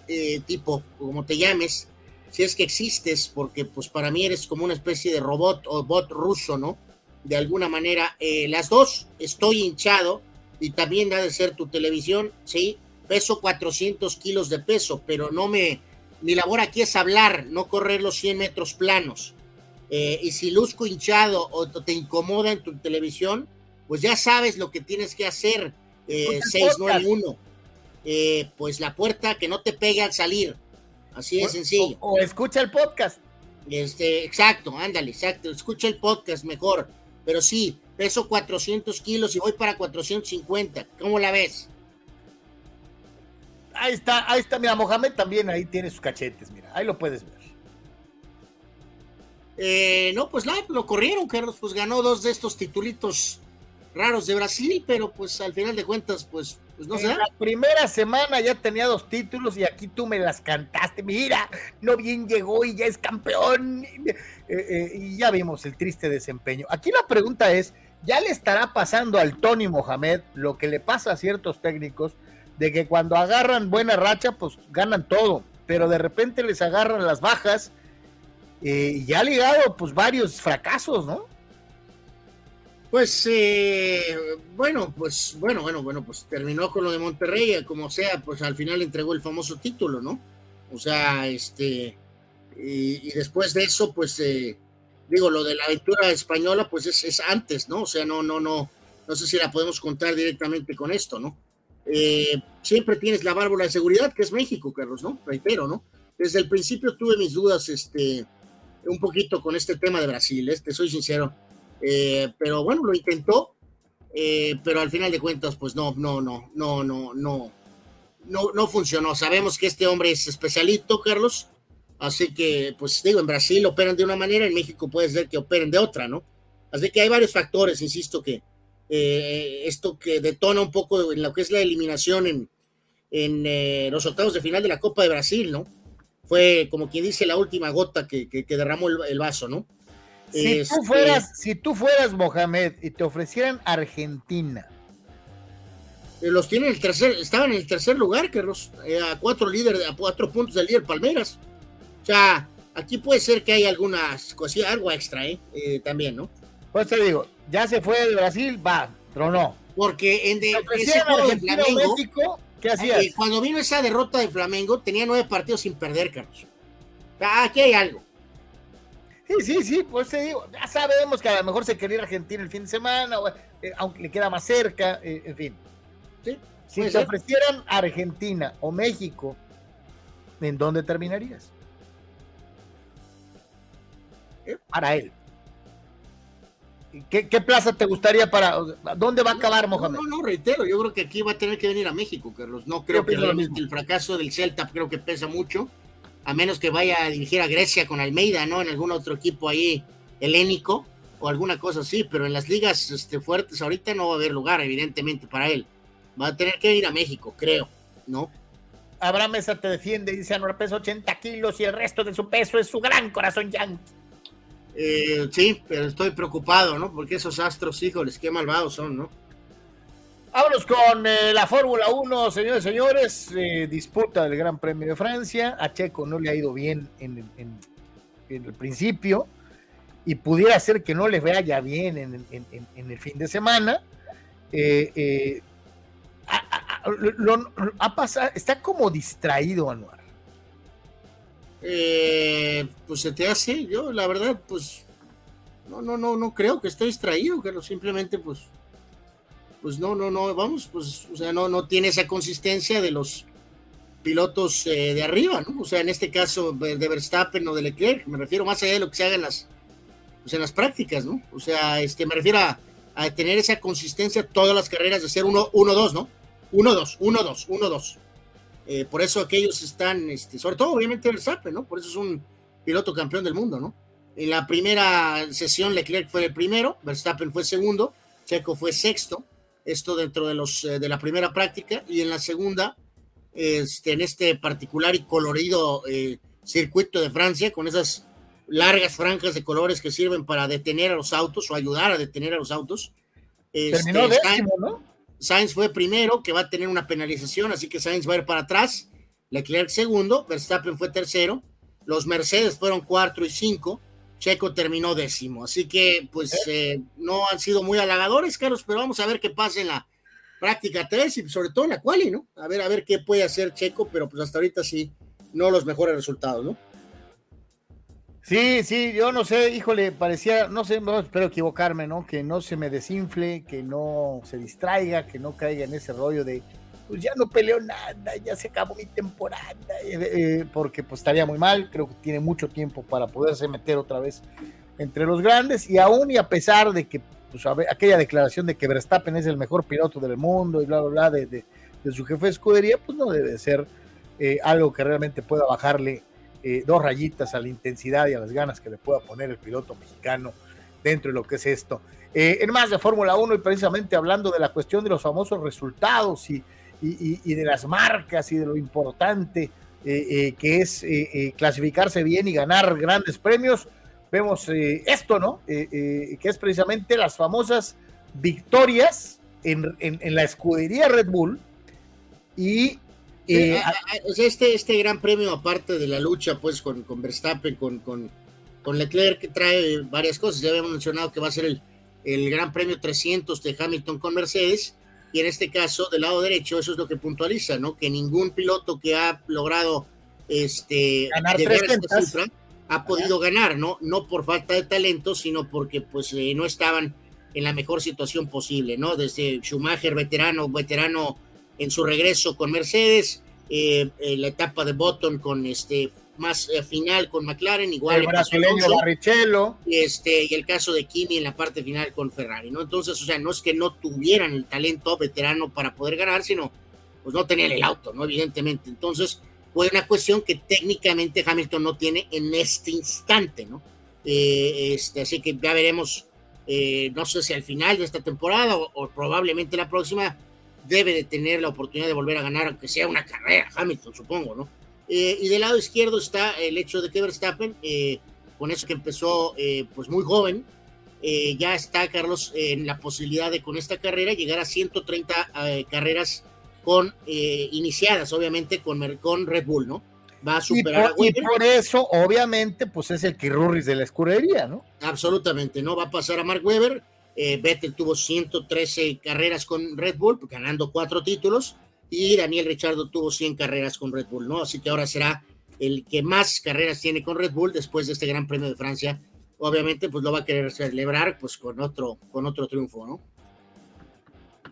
tipo, como te llames, si es que existes, porque pues para mí eres como una especie de robot o bot ruso, ¿no? De alguna manera, las dos, estoy hinchado y también ha de ser tu televisión, sí, peso 400 kilos de peso, pero no me, mi labor aquí es hablar, no correr los 100 metros planos. Eh, y si luzco hinchado o te incomoda en tu televisión, pues ya sabes lo que tienes que hacer. Eh, 691. Eh, pues la puerta que no te pegue al salir. Así de sencillo. O, escucha el podcast. Este, exacto, ándale, exacto. Escucha el podcast mejor. Pero sí, peso 400 kilos y voy para 450. ¿Cómo la ves? Ahí está, ahí está. Mira, Mohamed también ahí tiene sus cachetes. Mira, ahí lo puedes ver. Eh, no, pues lo corrieron, Carlos, pues ganó dos de estos titulitos raros de Brasil, pero pues al final de cuentas, pues, pues no sé. La primera semana ya tenía dos títulos y aquí tú me las cantaste. Mira, no bien llegó y ya es campeón. Eh, eh, y ya vimos el triste desempeño. Aquí la pregunta es, ¿ya le estará pasando al Tony Mohamed lo que le pasa a ciertos técnicos de que cuando agarran buena racha, pues ganan todo, pero de repente les agarran las bajas eh, y ha ligado pues varios fracasos, ¿no? Pues eh, bueno, pues bueno, bueno, bueno, pues terminó con lo de Monterrey, como sea, pues al final entregó el famoso título, ¿no? O sea, este, y, después de eso, pues eh, digo, lo de la aventura española, pues es, es, antes, ¿no? O sea, no, no, no, no sé si la podemos contar directamente con esto, ¿no? Siempre tienes la válvula de seguridad, que es México, Carlos, ¿no? Reitero, ¿no? Desde el principio tuve mis dudas, este, un poquito con este tema de Brasil, este, soy sincero. Eh, pero bueno, lo intentó, eh, pero al final de cuentas, pues no, no, no, no, no, no, no, no funcionó. Sabemos que este hombre es especialito, Carlos, así que, pues digo, en Brasil operan de una manera, en México puede ser que operen de otra, ¿no? Así que hay varios factores, insisto, que eh, esto que detona un poco en lo que es la eliminación en, en los octavos de final de la Copa de Brasil, ¿no? fue como quien dice la última gota que, derramó el, vaso, ¿no? Si, tú este, fueras, si tú fueras Mohamed y te ofrecieran Argentina. Eh, los tienen el tercer, estaban en el tercer lugar, que eh, a cuatro líderes, a cuatro puntos del líder Palmeras. O sea, aquí puede ser que hay algunas cosillas, algo extra, ¿eh? ¿eh? también, ¿no? Pues te digo, ya se fue de Brasil, va, tronó. Porque en de, ese juego de México, ¿Qué cuando vino esa derrota de Flamengo, tenía nueve partidos sin perder, Carlos. Aquí hay algo. Sí, sí, sí, pues te digo, ya sabemos que a lo mejor se quería ir a Argentina el fin de semana, eh, aunque le queda más cerca, eh, en fin. Sí, si te ofrecieran Argentina o México, ¿en dónde terminarías? ¿Eh? Para él. ¿Qué, plaza te gustaría para.? ¿Dónde va a acabar Mohamed? No, no, reitero, yo creo que aquí va a tener que venir a México, Carlos. No creo que realmente el fracaso del Celta creo que pesa mucho, a menos que vaya a dirigir a Grecia con Almeida, ¿no? En algún otro equipo ahí helénico o alguna cosa así, pero en las ligas este, fuertes ahorita no va a haber lugar, evidentemente, para él. Va a tener que venir a México, creo, ¿no? Abraham Mesa te defiende, dice Anuar pesa 80 kilos y el resto de su peso es su gran corazón yankee. Eh, sí, pero estoy preocupado, ¿no? Porque esos astros, híjoles, qué malvados son, ¿no? Vámonos con eh, la Fórmula 1, señores y señores. Eh, disputa del Gran Premio de Francia. A Checo no le ha ido bien en, el principio y pudiera ser que no les vaya bien en, el fin de semana. ha pasado, está como distraído Anuar. Eh, pues se te hace, yo la verdad, pues no, no, no, no creo que esté distraído, pero simplemente pues, pues no, no, no, vamos, pues, o sea, no, no tiene esa consistencia de los pilotos eh, de arriba, ¿no? O sea, en este caso de Verstappen o de Leclerc, me refiero más allá de lo que se haga en las, pues, en las prácticas, ¿no? O sea, este, me refiero a, a tener esa consistencia todas las carreras de ser 1-2, ¿no? 1-2, 1-2, 1-2. Eh, por eso aquellos están, este, sobre todo obviamente Verstappen, ¿no? Por eso es un piloto campeón del mundo, ¿no? En la primera sesión Leclerc fue el primero, Verstappen fue segundo, Checo fue sexto, esto dentro de, los, eh, de la primera práctica, y en la segunda, este, en este particular y colorido eh, circuito de Francia, con esas largas franjas de colores que sirven para detener a los autos o ayudar a detener a los autos. Terminó este, décimo, ¿no? Sainz fue primero, que va a tener una penalización, así que Sainz va a ir para atrás. Leclerc segundo, Verstappen fue tercero, los Mercedes fueron cuatro y cinco, Checo terminó décimo. Así que, pues, ¿Eh? Eh, no han sido muy halagadores, Carlos, pero vamos a ver qué pasa en la práctica 3 y sobre todo en la quali, ¿no? A ver, a ver qué puede hacer Checo, pero pues hasta ahorita sí, no los mejores resultados, ¿no? Sí, sí, yo no sé, híjole, parecía, no sé, no, espero equivocarme, ¿no? Que no se me desinfle, que no se distraiga, que no caiga en ese rollo de, pues ya no peleo nada, ya se acabó mi temporada, eh, eh, porque pues estaría muy mal, creo que tiene mucho tiempo para poderse meter otra vez entre los grandes y aún y a pesar de que pues, aquella declaración de que Verstappen es el mejor piloto del mundo y bla, bla, bla, de, de, su jefe de escudería, pues no debe ser eh, algo que realmente pueda bajarle eh, dos rayitas a la intensidad y a las ganas que le pueda poner el piloto mexicano dentro de lo que es esto. Eh, en más de Fórmula 1 y precisamente hablando de la cuestión de los famosos resultados y, y, de las marcas y de lo importante eh, que es clasificarse bien y ganar grandes premios, vemos esto, ¿no? que es precisamente las famosas victorias en, en, en la escudería Red Bull y eh, este, este gran premio, aparte de la lucha pues con, con Verstappen, con, con, con Leclerc, que trae varias cosas. Ya habíamos mencionado que va a ser el, el Gran Premio 300 de Hamilton con Mercedes. Y en este caso, del lado derecho, eso es lo que puntualiza, ¿no? Que ningún piloto que ha logrado este, ganar esta cifra ha podido ganar, ¿no? No por falta de talento, sino porque pues eh, no estaban en la mejor situación posible, ¿no? Desde Schumacher, veterano, veterano en su regreso con Mercedes, eh, la etapa de Button con este más eh, final con McLaren, igual el brasileño Barrichello. Y este, y el caso de Kimi en la parte final con Ferrari, ¿no? Entonces, o sea, no es que no tuvieran el talento veterano para poder ganar, sino pues no tenían el auto, ¿no? Evidentemente. Entonces, fue una cuestión que técnicamente Hamilton no tiene en este instante, ¿no? Eh, este, así que ya veremos, no sé si al final de esta temporada o probablemente la próxima, debe de tener la oportunidad de volver a ganar, aunque sea una carrera, Hamilton, supongo, ¿no? Eh, y del lado izquierdo está el hecho de que Verstappen, eh, con eso que empezó eh, pues muy joven, ya está Carlos en la posibilidad de con esta carrera llegar a 130 carreras con iniciadas, obviamente con, con Red Bull, ¿no? Va a superar y por, a Y por eso, obviamente, pues es el Kirurris de la escudería, ¿no? Absolutamente, ¿no? Va a pasar a Mark Webber eh, Vettel tuvo 113 carreras con Red Bull, ganando cuatro títulos, y Daniel Richardo tuvo 100 carreras con Red Bull, ¿no? Así que ahora será el que más carreras tiene con Red Bull después de este Gran Premio de Francia. Obviamente, pues lo va a querer celebrar pues con otro, con otro triunfo, ¿no?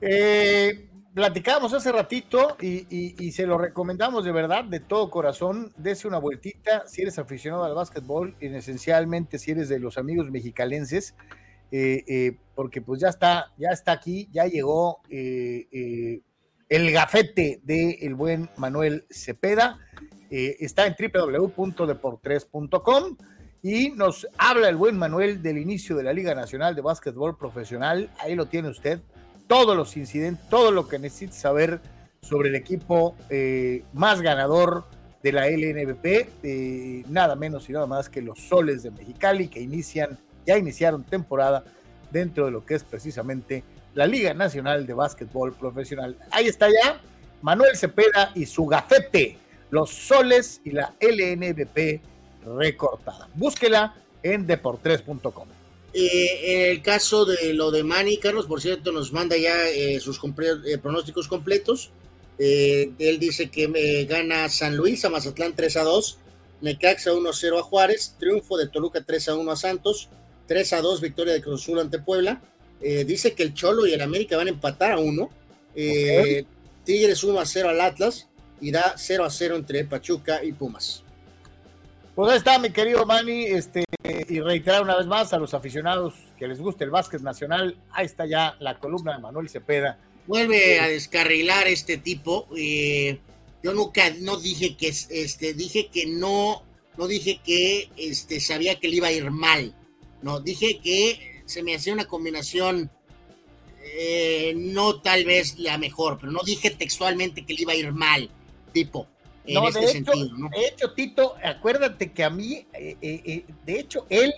Eh, platicábamos hace ratito y, se lo recomendamos de verdad, de todo corazón. Dese una vueltita si eres aficionado al básquetbol, y esencialmente si eres de los amigos mexicalenses. Eh, eh, porque pues ya está, ya está aquí, ya llegó eh, el gafete del el buen Manuel Cepeda, está en www.deportres.com y nos habla el buen Manuel del inicio de la Liga Nacional de Básquetbol Profesional, ahí lo tiene usted, todos los incidentes, todo lo que necesita saber sobre el equipo más ganador de la LNBP, nada menos y nada más que los Soles de Mexicali que inician ya iniciaron temporada dentro de lo que es precisamente la Liga Nacional de Básquetbol Profesional. Ahí está ya Manuel Cepeda y su gafete, los soles y la LNBP recortada. Búsquela en deportres.com. Eh, en el caso de lo de Manny, Carlos, por cierto, nos manda ya eh, sus eh, pronósticos completos. él dice que gana San Luis a Mazatlán 3 a 2, Necaxa 1 a 0 a Juárez, triunfo de Toluca 3 a 1 a Santos, 3 a 2 victoria de Cruz Azul ante Puebla. Eh, dice que el Cholo y el América van a empatar a uno. Eh, Tigres 1 a 0 al Atlas y da 0 a 0 entre Pachuca y Pumas. Pues ahí está, mi querido Manny, este, y reiterar una vez más a los aficionados que les guste el básquet nacional, ahí está ya la columna de Manuel Cepeda. Vuelve a descarrilar este tipo. Eh, yo nunca, no dije que, este, dije que no, no dije que, este, sabía que le iba a ir mal. No, dije que se me hacía una combinación eh, no tal vez la mejor, pero no dije textualmente que le iba a ir mal, tipo. en este sentido. ¿no? De hecho, Tito, acuérdate que a mí, eh, eh, de hecho, él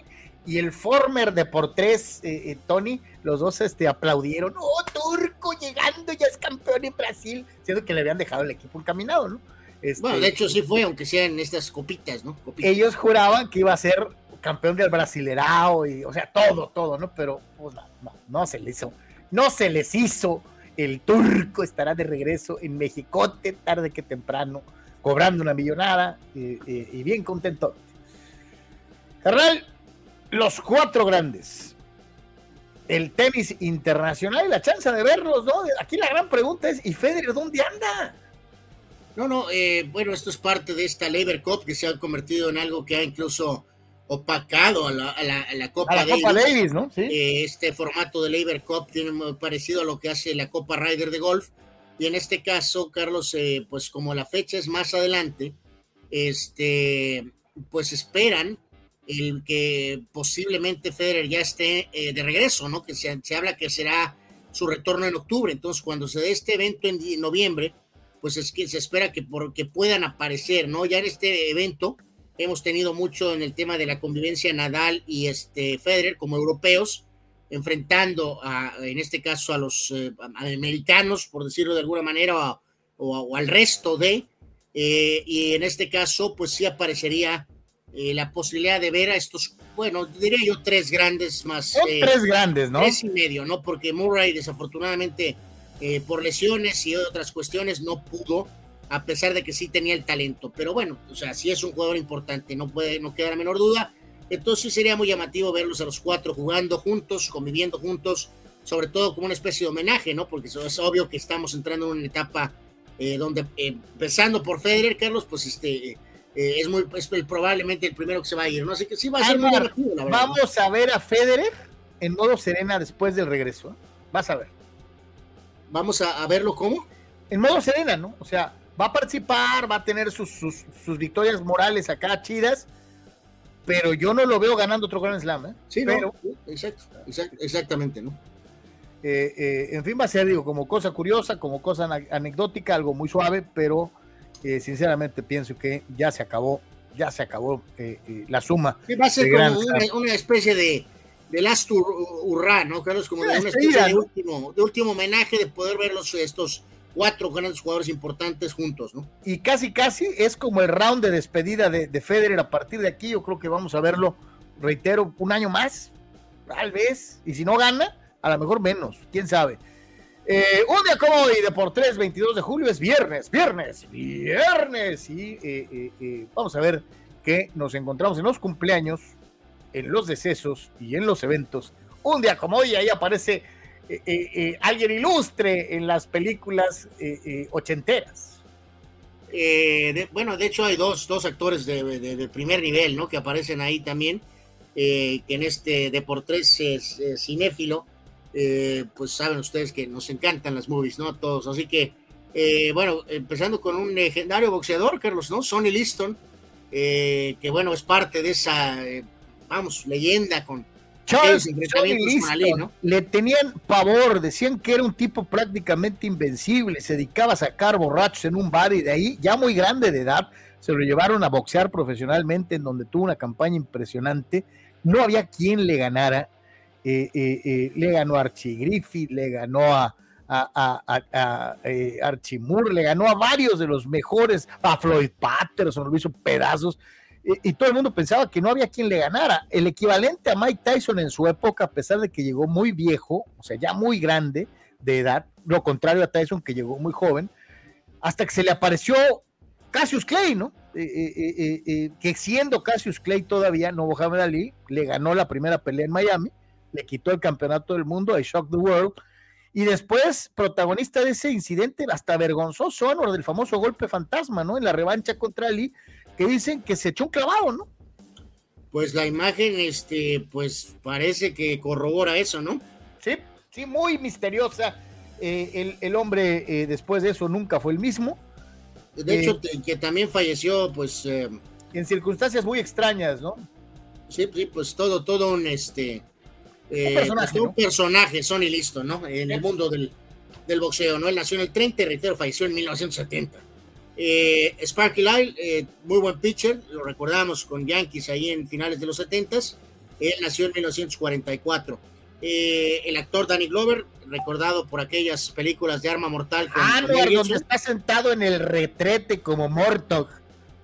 y el former de por tres, Tony, los dos este, aplaudieron. ¡Oh, Turco llegando, ya es campeón en Brasil! Siendo que le habían dejado el equipo encaminado, ¿no? Este, bueno, de hecho sí fue, aunque sean estas copitas, ¿no? Ellos juraban que iba a ser campeón del Brasilerao y, o sea, todo, todo, ¿no? Pero, pues no, no, no se les hizo. No se les hizo. El turco estará de regreso en Mexicote, tarde que temprano cobrando una millonada y bien contento. Carnal, los cuatro grandes. El tenis internacional y la chance de verlos, ¿no? Aquí la gran pregunta es, ¿y Federer dónde anda? No, no, eh, bueno, esto es parte de esta Labor Cup que se ha convertido en algo que ha incluso opacado a la, Copa, Davis. ¿no? Eh, este formato de Labor Cup tiene parecido a lo que hace la Copa Ryder de golf, y en este caso, Carlos, eh, pues como la fecha es más adelante, este, pues esperan el que posiblemente Federer ya esté eh, de regreso, ¿no? Que se, se, habla que será su retorno en octubre. Entonces, cuando se dé este evento en noviembre, pues es que se espera que, por, que puedan aparecer, ¿no? Ya en este evento hemos tenido mucho en el tema de la convivencia Nadal y este Federer como europeos, enfrentando a, en este caso a los eh, americanos, por decirlo de alguna manera, o, al resto de, eh, y en este caso, pues sí aparecería eh, la posibilidad de ver a estos, bueno, diría yo tres grandes más. Son tres grandes, ¿no? Tres y medio, ¿no? Porque Murray desafortunadamente por lesiones y otras cuestiones no pudo, a pesar de que sí tenía el talento, pero bueno, o sea, sí es un jugador importante, no puede, no queda la menor duda entonces sí sería muy llamativo verlos a los cuatro jugando juntos, conviviendo juntos, sobre todo como una especie de homenaje, ¿no? Porque es obvio que estamos entrando en una etapa eh, donde, eh, empezando por Federer, Carlos, pues este eh, es muy es probablemente el primero que se va a ir, ¿no? Así que sí va a ser muy llamativo, la verdad. Vamos a ver a Federer en modo serena después del regreso. Vas a ver. Vamos a, verlo cómo? En modo serena, ¿no? O sea, va a participar, va a tener sus, sus, sus victorias morales acá chidas pero yo no lo veo ganando otro Grand Slam. ¿eh? Sí, pero, exacto, exactamente, ¿no? Eh, eh, en fin, va a ser, digo, como cosa curiosa, como cosa anecdótica, algo muy suave, pero eh, sinceramente pienso que ya se acabó, ya se acabó la suma. Sí, va a ser como una, especie de, de last ¿no, Carlos? Como de una especie de último, de último homenaje de poder ver los, estos cuatro grandes jugadores importantes juntos, ¿no? Y casi, casi es como el round de despedida de, de Federer a partir de aquí. Yo creo que vamos a verlo, reitero, un año más, tal vez. Y si no gana, a lo mejor menos, quién sabe. Eh, un día como hoy, de por 3, 22 de julio, es viernes, viernes, viernes. Y eh, eh, vamos a ver que nos encontramos en los cumpleaños, en los decesos y en los eventos. Un día como hoy, ahí aparece eh, eh, eh, alguien ilustre en las películas ochenteras. bueno, de hecho hay dos, dos actores de, primer nivel, ¿no? Que aparecen ahí también, que en este Deportes cinéfilo, pues saben ustedes que nos encantan las movies, ¿no? Todos, así que, bueno, empezando con un legendario boxeador, Carlos, ¿no? Sonny Liston, que bueno, es parte de esa, vamos, leyenda con Charles le tenían pavor, decían que era un tipo prácticamente invencible, se dedicaba a sacar borrachos en un bar y de ahí, ya muy grande de edad, se lo llevaron a boxear profesionalmente, en donde tuvo una campaña impresionante. No había quien le ganara. Eh, eh, eh, le ganó a Archie Griffith, le ganó a, a, Archie Moore, le ganó a varios de los mejores, a Floyd Patterson, lo hizo pedazos y, todo el mundo pensaba que no había quien le ganara. El equivalente a Mike Tyson en su época, a pesar de que llegó muy viejo, o sea, ya muy grande de edad, lo contrario a Tyson que llegó muy joven, hasta que se le apareció Cassius Clay, ¿no? Eh, eh, eh, que siendo Cassius Clay todavía, no Muhammad Ali, le ganó la primera pelea en Miami, le quitó el campeonato del mundo, a Shock the World, y después, protagonista de ese incidente hasta vergonzoso, honor del famoso golpe fantasma, ¿no? En la revancha contra Ali, que dicen que se echó un clavado, ¿no? Pues la imagen, este, pues parece que corrobora eso, ¿no? Sí, sí, muy misteriosa. Eh, el, hombre eh, después de eso nunca fue el mismo. De hecho, eh, que también falleció, pues. en circunstancias muy extrañas, ¿no? Sí, sí, pues todo, todo un este. Un personaje, un personaje, Sonny Listo, ¿no? En el mundo del, del boxeo, ¿no? Él nació en el 30 y reitero, falleció en 1970. Eh, Sparky Lyle, eh, muy buen pitcher, lo recordamos con Yankees ahí en finales de los 70 Él nació en 1944. Eh, el actor Danny Glover, recordado por aquellas películas de Arma Mortal. Con ah, donde está sentado en el retrete como Mortog.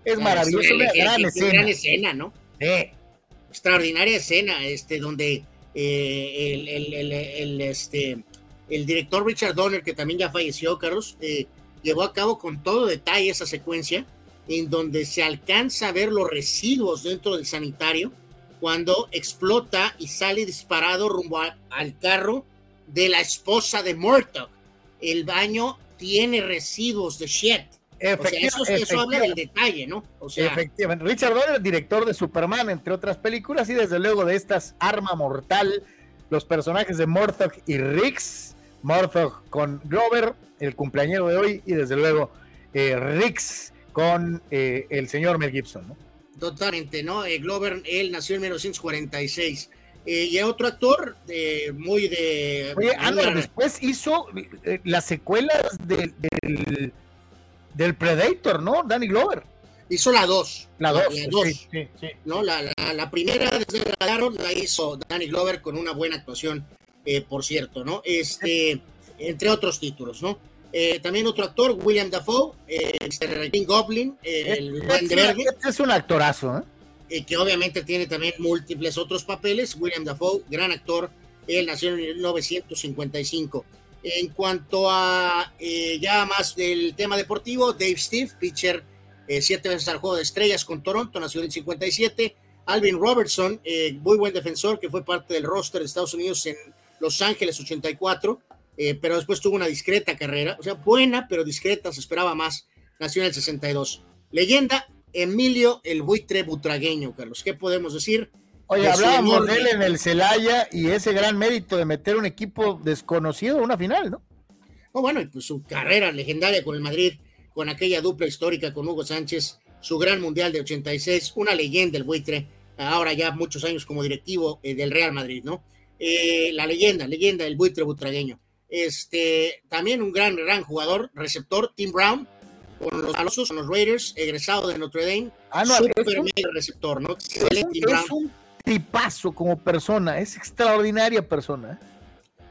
Es ah, maravilloso, una gran, escena. gran escena. ¿no? Sí. Extraordinaria escena, este, donde el, el, el, este, el director Richard Donner, que también ya falleció, Carlos, eh, llevó a cabo con todo detalle esa secuencia en donde se alcanza a ver los residuos dentro del sanitario cuando explota y sale disparado rumbo al carro de la esposa de Murtaugh. El baño tiene residuos de shit. O sea, eso, eso, habla del detalle, ¿no? O sea, efectivamente. Richard Donner, director de Superman, entre otras películas, y desde luego de estas Arma Mortal, los personajes de Murtaugh y Riggs, Murtaugh con Grover, el cumpleañero de hoy, y desde luego eh, Riggs con eh, el señor Mel Gibson, ¿no? Totalmente, ¿no? Eh, Glover, él nació en 1946. Eh, y otro actor muy de... Oye, después hizo las secuelas del, del, Predator, ¿no? Danny Glover. Hizo la 2. La 2. Sí, sí, sí. ¿no? La, la, la, primera desde la hizo Danny Glover con una buena actuación, por cierto, ¿no? Este, entre otros títulos, ¿no? Eh, también otro actor, William Dafoe, eh, King Goblin, eh, el este, Verde. Este es un actorazo, ¿eh? que obviamente tiene también múltiples otros papeles. William Dafoe, gran actor, él nació en 1955. En cuanto a ya más del tema deportivo, Dave Steve, pitcher siete veces al juego de estrellas con Toronto, nació en el 57. Alvin Robertson, muy buen defensor que fue parte del roster de Estados Unidos en Los Ángeles 84. Eh, pero después tuvo una discreta carrera, o sea, buena, pero discreta, se esperaba más. Nació en el 62. Leyenda, Emilio el buitre butragueño, Carlos. ¿Qué podemos decir? Oye, hablábamos de él en el Celaya y ese gran mérito de meter un equipo desconocido a una final, ¿no? Oh, bueno, y pues su carrera legendaria con el Madrid, con aquella dupla histórica con Hugo Sánchez, su gran mundial de 86, una leyenda el buitre, ahora ya muchos años como directivo eh, del Real Madrid, ¿no? Eh, la leyenda, leyenda del buitre butragueño. Este, también un gran, gran jugador, receptor, Tim Brown, con los Alonso, con los Raiders, egresado de Notre Dame. Ah, no, super receptor, ¿no? es, un tipazo como persona, es extraordinaria persona. ¿eh?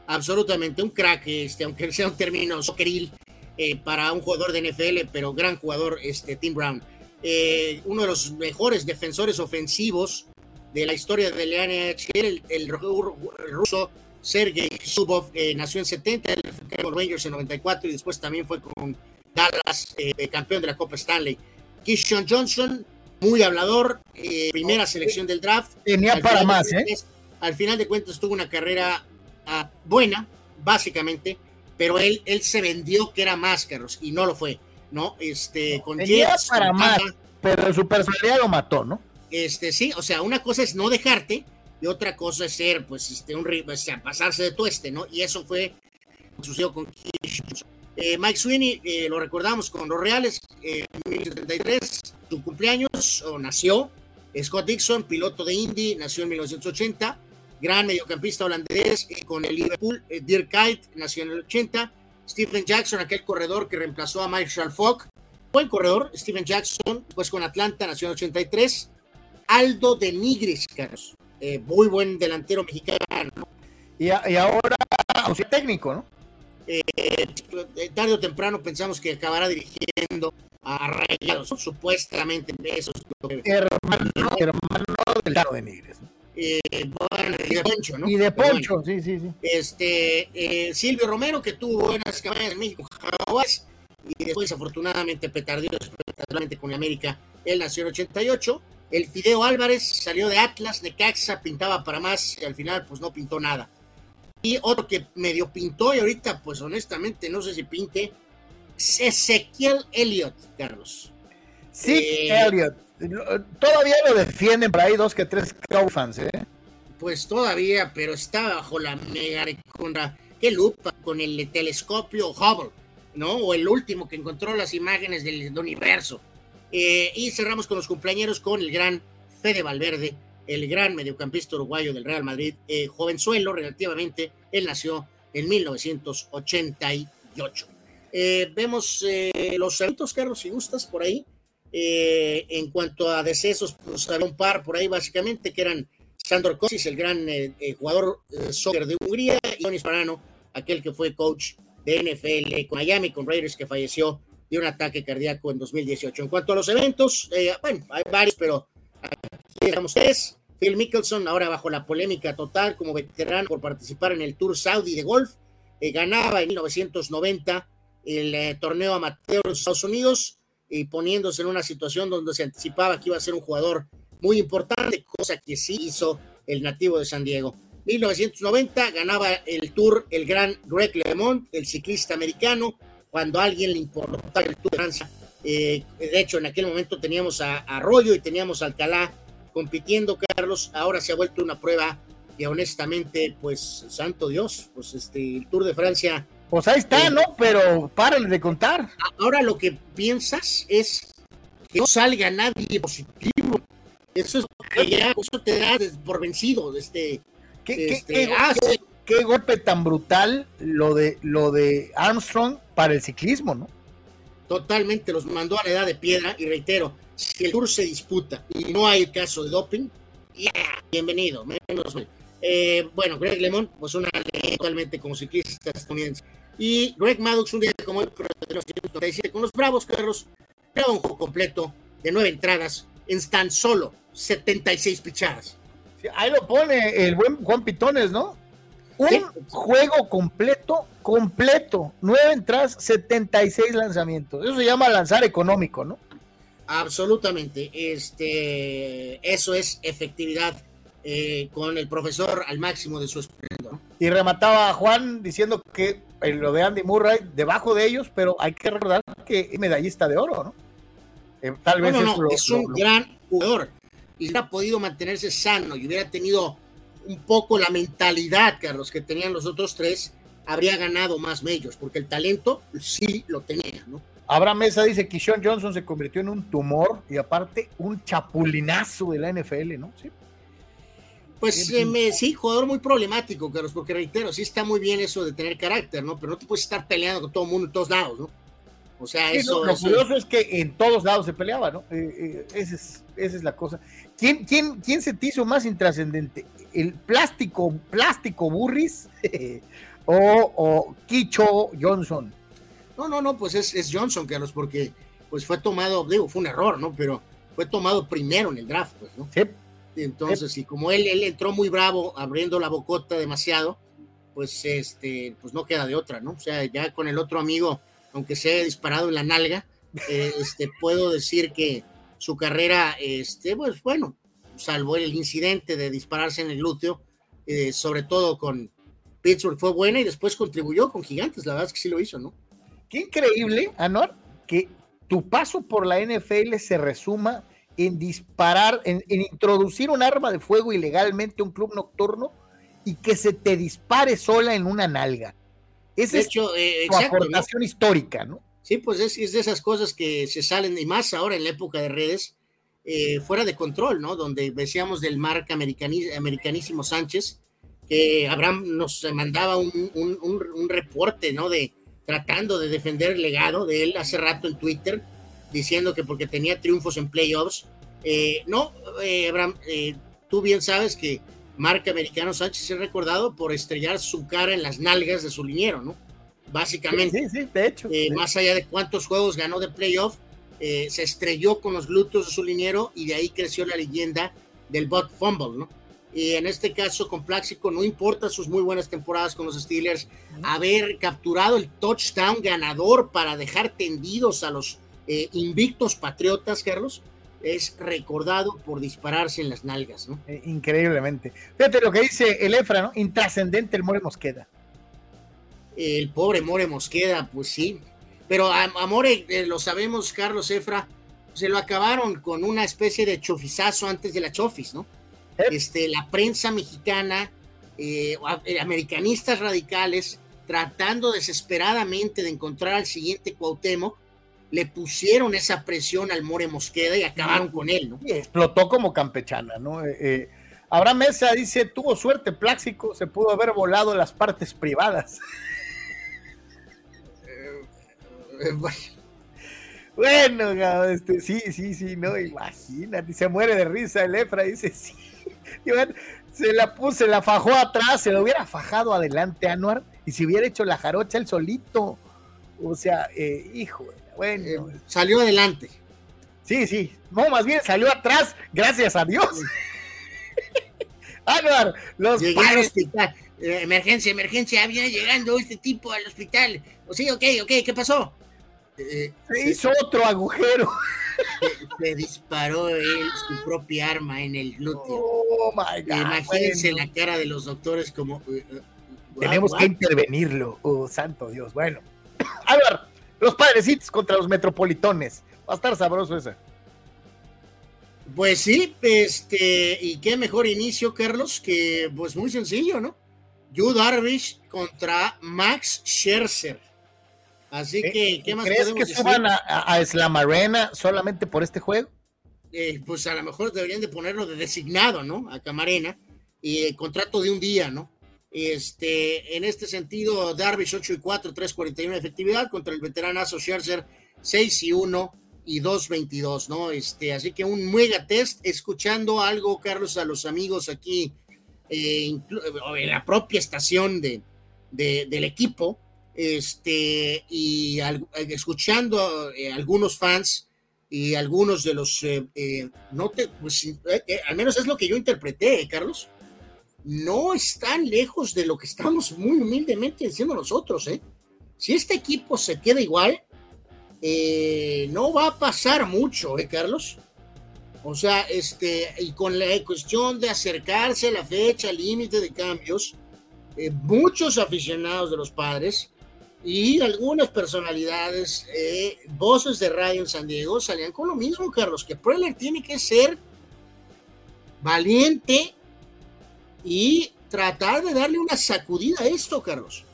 Absolutamente, un crack, este, aunque sea un término socceril eh, para un jugador de NFL, pero gran jugador, este, Tim Brown. Eh, uno de los mejores defensores ofensivos de la historia de la NHL, el ruso Sergei Zubov eh, nació en 70, fue con Rangers en 94 y después también fue con Dallas, eh, campeón de la Copa Stanley. Kishon Johnson, muy hablador, eh, primera selección del draft. Tenía para más, ¿eh? Al final de cuentas tuvo una carrera ah, buena, básicamente, pero él, él se vendió que era más, Carlos, y no lo fue, ¿no? Este, con Tenía para más, pero su personalidad lo mató, ¿no? Este, sí, o sea, una cosa es no dejarte, y otra cosa es ser, pues, este, un, o sea, pasarse de tueste, ¿no? Y eso fue sucedió con eh, Mike Sweeney, eh, lo recordamos con los Reales, en 1973, su cumpleaños, o nació. Scott Dixon, piloto de Indy, nació en 1980. Gran mediocampista holandés eh, con el Liverpool. Dirk Kuyt, nació en el 80. Stephen Jackson, aquel corredor que reemplazó a Marshall Falk. Buen corredor, Stephen Jackson, pues con Atlanta, nació en el 83. Aldo de Nigris, Carlos, eh, muy buen delantero mexicano. Y, ahora, o sea, técnico, ¿no? Eh, tarde o temprano pensamos que acabará dirigiendo a Rayados, supuestamente eso hermano, hermano del Lado de Nigres. Eh, y de Poncho, ¿no? Y de Poncho, sí, sí, sí. Este, eh, Silvio Romero, que tuvo buenas campañas en México, Jaguas, y después, afortunadamente, petardió espectacularmente con la América. Él nació en 88. El Fideo Álvarez salió de Atlas, de Caxa, pintaba para más y al final pues no pintó nada. Y otro que medio pintó y ahorita pues honestamente no sé si pinte, es Ezequiel Elliott, Carlos. Sí, eh, Elliott. Todavía lo defienden por ahí dos que tres crowdfans, ¿eh? Pues todavía, pero está bajo la mega contra qué lupa con el telescopio Hubble, ¿no? O el último que encontró las imágenes del universo. Eh, y cerramos con los cumpleaños con el gran Fede Valverde, el gran mediocampista uruguayo del Real Madrid, eh, jovenzuelo relativamente, él nació en 1988. Eh, vemos eh, los eventos, Carlos, si gustas, por ahí. En cuanto a decesos, pues había un par por ahí básicamente que eran Sandor Kosis, el gran jugador soccer de Hungría, y Jonis Parano, aquel que fue coach de NFL con Miami, con Raiders, que falleció de un ataque cardíaco en 2018. En cuanto a los eventos, bueno, hay varios, pero aquí dejamos tres. Phil Mickelson, ahora bajo la polémica total como veterano por participar en el Tour Saudi de golf, ganaba en 1990 el eh, torneo amateur de Estados Unidos y poniéndose en una situación donde se anticipaba que iba a ser un jugador muy importante, cosa que sí hizo el nativo de San Diego. 1990 ganaba el Tour el gran Greg LeMond, el ciclista americano, cuando a alguien le importaba el Tour de Francia. Eh, de hecho, en aquel momento teníamos a Arroyo y teníamos a Alcalá compitiendo, Carlos. Ahora se ha vuelto una prueba que honestamente, pues, santo Dios, pues este, el Tour de Francia pues ahí está, ¿no? Pero párale de contar. Ahora lo que piensas es que no salga nadie positivo. Eso es que ya eso te da por vencido. Este, ¿Qué, este, ah, qué, golpe tan brutal lo de lo de Armstrong para el ciclismo, ¿no? Totalmente, los mandó a la edad de piedra y reitero, si el Tour se disputa y no hay caso de doping, ya, bienvenido, menos eh, bueno, Greg LeMond, pues una totalmente como ciclista estadounidense. Y Greg Maddox, un día como hoy, con los Bravos, Carlos, era un juego completo de nueve entradas en tan solo 76 pichadas. ahí lo pone el buen Juan Pitones, ¿no? Un juego completo, completo, nueve entradas, 76 lanzamientos. Eso se llama lanzar económico, ¿no? Absolutamente. Este, eso es efectividad eh, con el profesor al máximo de su esplendor. Y remataba Juan diciendo que lo de Andy Murray debajo de ellos, pero hay que recordar que es medallista de oro, ¿no? Eh, tal vez es un gran jugador y hubiera podido mantenerse sano y hubiera tenido un poco la mentalidad, Carlos, que tenían los otros tres, habría ganado más medios, porque el talento sí lo tenía, ¿no? Abraham Mesa dice que Sean Johnson se convirtió en un tumor y aparte un chapulinazo de la NFL, ¿no? Sí. Pues eh, sí, jugador muy problemático, Carlos, porque reitero, sí está muy bien eso de tener carácter, ¿no? Pero no te puedes estar peleando con todo el mundo en todos lados, ¿no? O sea, eso. Lo, curioso es que en todos lados se peleaba, ¿no? Eh, eh, esa, es, la cosa. ¿Quién, quién, quién se te hizo más intrascendente? ¿El plástico, plástico Burris o, o Kicho Johnson? No, no, no, pues es, es Johnson, Carlos, porque pues fue tomado, digo, fue un error, ¿no? Pero fue tomado primero en el draft, pues, ¿no? Sí. Entonces, y como él, él entró muy bravo, abriendo la bocota demasiado, pues este, pues no queda de otra, ¿no? O sea, ya con el otro amigo, aunque se haya disparado en la nalga, eh, este, puedo decir que su carrera, este, pues bueno, salvo el incidente de dispararse en el glúteo, eh, sobre todo con Pittsburgh fue buena y después contribuyó con Gigantes, la verdad es que sí lo hizo, ¿no? Qué increíble, Anor, que tu paso por la NFL se resuma en disparar, en, introducir un arma de fuego ilegalmente a un club nocturno y que se te dispare sola en una nalga. Esa es hecho, eh, aportación histórica, ¿no? Sí, pues es, de esas cosas que se salen, y más ahora en la época de redes, eh, fuera de control, ¿no? Donde decíamos del marca americanísimo Sánchez, que Abraham nos mandaba un, un, reporte, ¿no? De tratando de defender el legado de él hace rato en Twitter, diciendo que porque tenía triunfos en playoffs. Eh, no, eh, Abraham, eh, tú bien sabes que marca americano Sánchez es recordado por estrellar su cara en las nalgas de su liniero, ¿no? Básicamente. Sí, sí, de hecho. Más allá de cuántos juegos ganó de playoff, se estrelló con los glúteos de su liniero y de ahí creció la leyenda del bot fumble, ¿no? Y en este caso con Pláxico, no importa sus muy buenas temporadas con los Steelers, haber capturado el touchdown ganador para dejar tendidos a los eh, invictos patriotas, Carlos, es recordado por dispararse en las nalgas, ¿no? Eh, increíblemente. Fíjate lo que dice el Efra, ¿no? Intrascendente el More Mosqueda. El pobre More Mosqueda, pues sí. Pero a, More, eh, lo sabemos, Carlos Efra, se lo acabaron con una especie de chofizazo antes de la chofis, ¿no? Este, la prensa mexicana, americanistas radicales, tratando desesperadamente de encontrar al siguiente Cuauhtémoc, le pusieron esa presión al More Mosqueda y acabaron con él, ¿no? Y explotó como campechana, ¿no? Eh, eh, Abraham Mesa dice, tuvo suerte Pláxico, se pudo haber volado las partes privadas. Bueno, este, sí, sí, sí, no, imagínate, se muere de risa el Efra, dice, sí, se la puse, la fajó atrás, se lo hubiera fajado adelante Anuar y si hubiera hecho la jarocha él solito, o sea, eh, hijo, bueno. Eh, salió adelante. Sí, sí, no, más bien salió atrás, gracias a Dios. Anuar, los Llegué al hospital. Eh, emergencia, emergencia, viene llegando este tipo al hospital. O sí, ok, ok, ¿qué pasó? Eh, se hizo otro agujero. Se, disparó él su propia arma en el glúteo. Oh my God. Imagínense la cara de los doctores como. Eh, Tenemos que intervenirlo. Oh, santo Dios. Bueno. Ver, los padrecitos contra los metropolitones. Va a estar sabroso ese. Pues sí, este, y qué mejor inicio, Carlos, que pues muy sencillo, ¿no? Yu Darvish contra Max Scherzer. Así que, ¿qué más ¿Crees que suban a, a, Slamarena solamente por este juego? Eh, pues a lo mejor deberían de ponerlo de designado, ¿no? A Camarena y el contrato de un día, ¿no? Este, en este sentido, Darvish 8 y 4, 3.41 de efectividad contra el veteranazo Scherzer 6 y 1 y 2.22, ¿no? Este, así que un mega test, escuchando algo, Carlos, a los amigos aquí eh, en la propia estación de, del equipo, este, y escuchando eh, algunos fans y algunos de los, eh, no te, pues, al menos es lo que yo interpreté, Carlos, no están lejos de lo que estamos muy humildemente diciendo nosotros, ¿eh? Si este equipo se queda igual, no va a pasar mucho, ¿eh, Carlos? O sea, este, y con la cuestión de acercarse a la fecha límite de cambios, eh, muchos aficionados de los padres y algunas personalidades, eh, voces de radio en San Diego, salían con lo mismo, Carlos, que Preller tiene que ser valiente y tratar de darle una sacudida a esto, Carlos.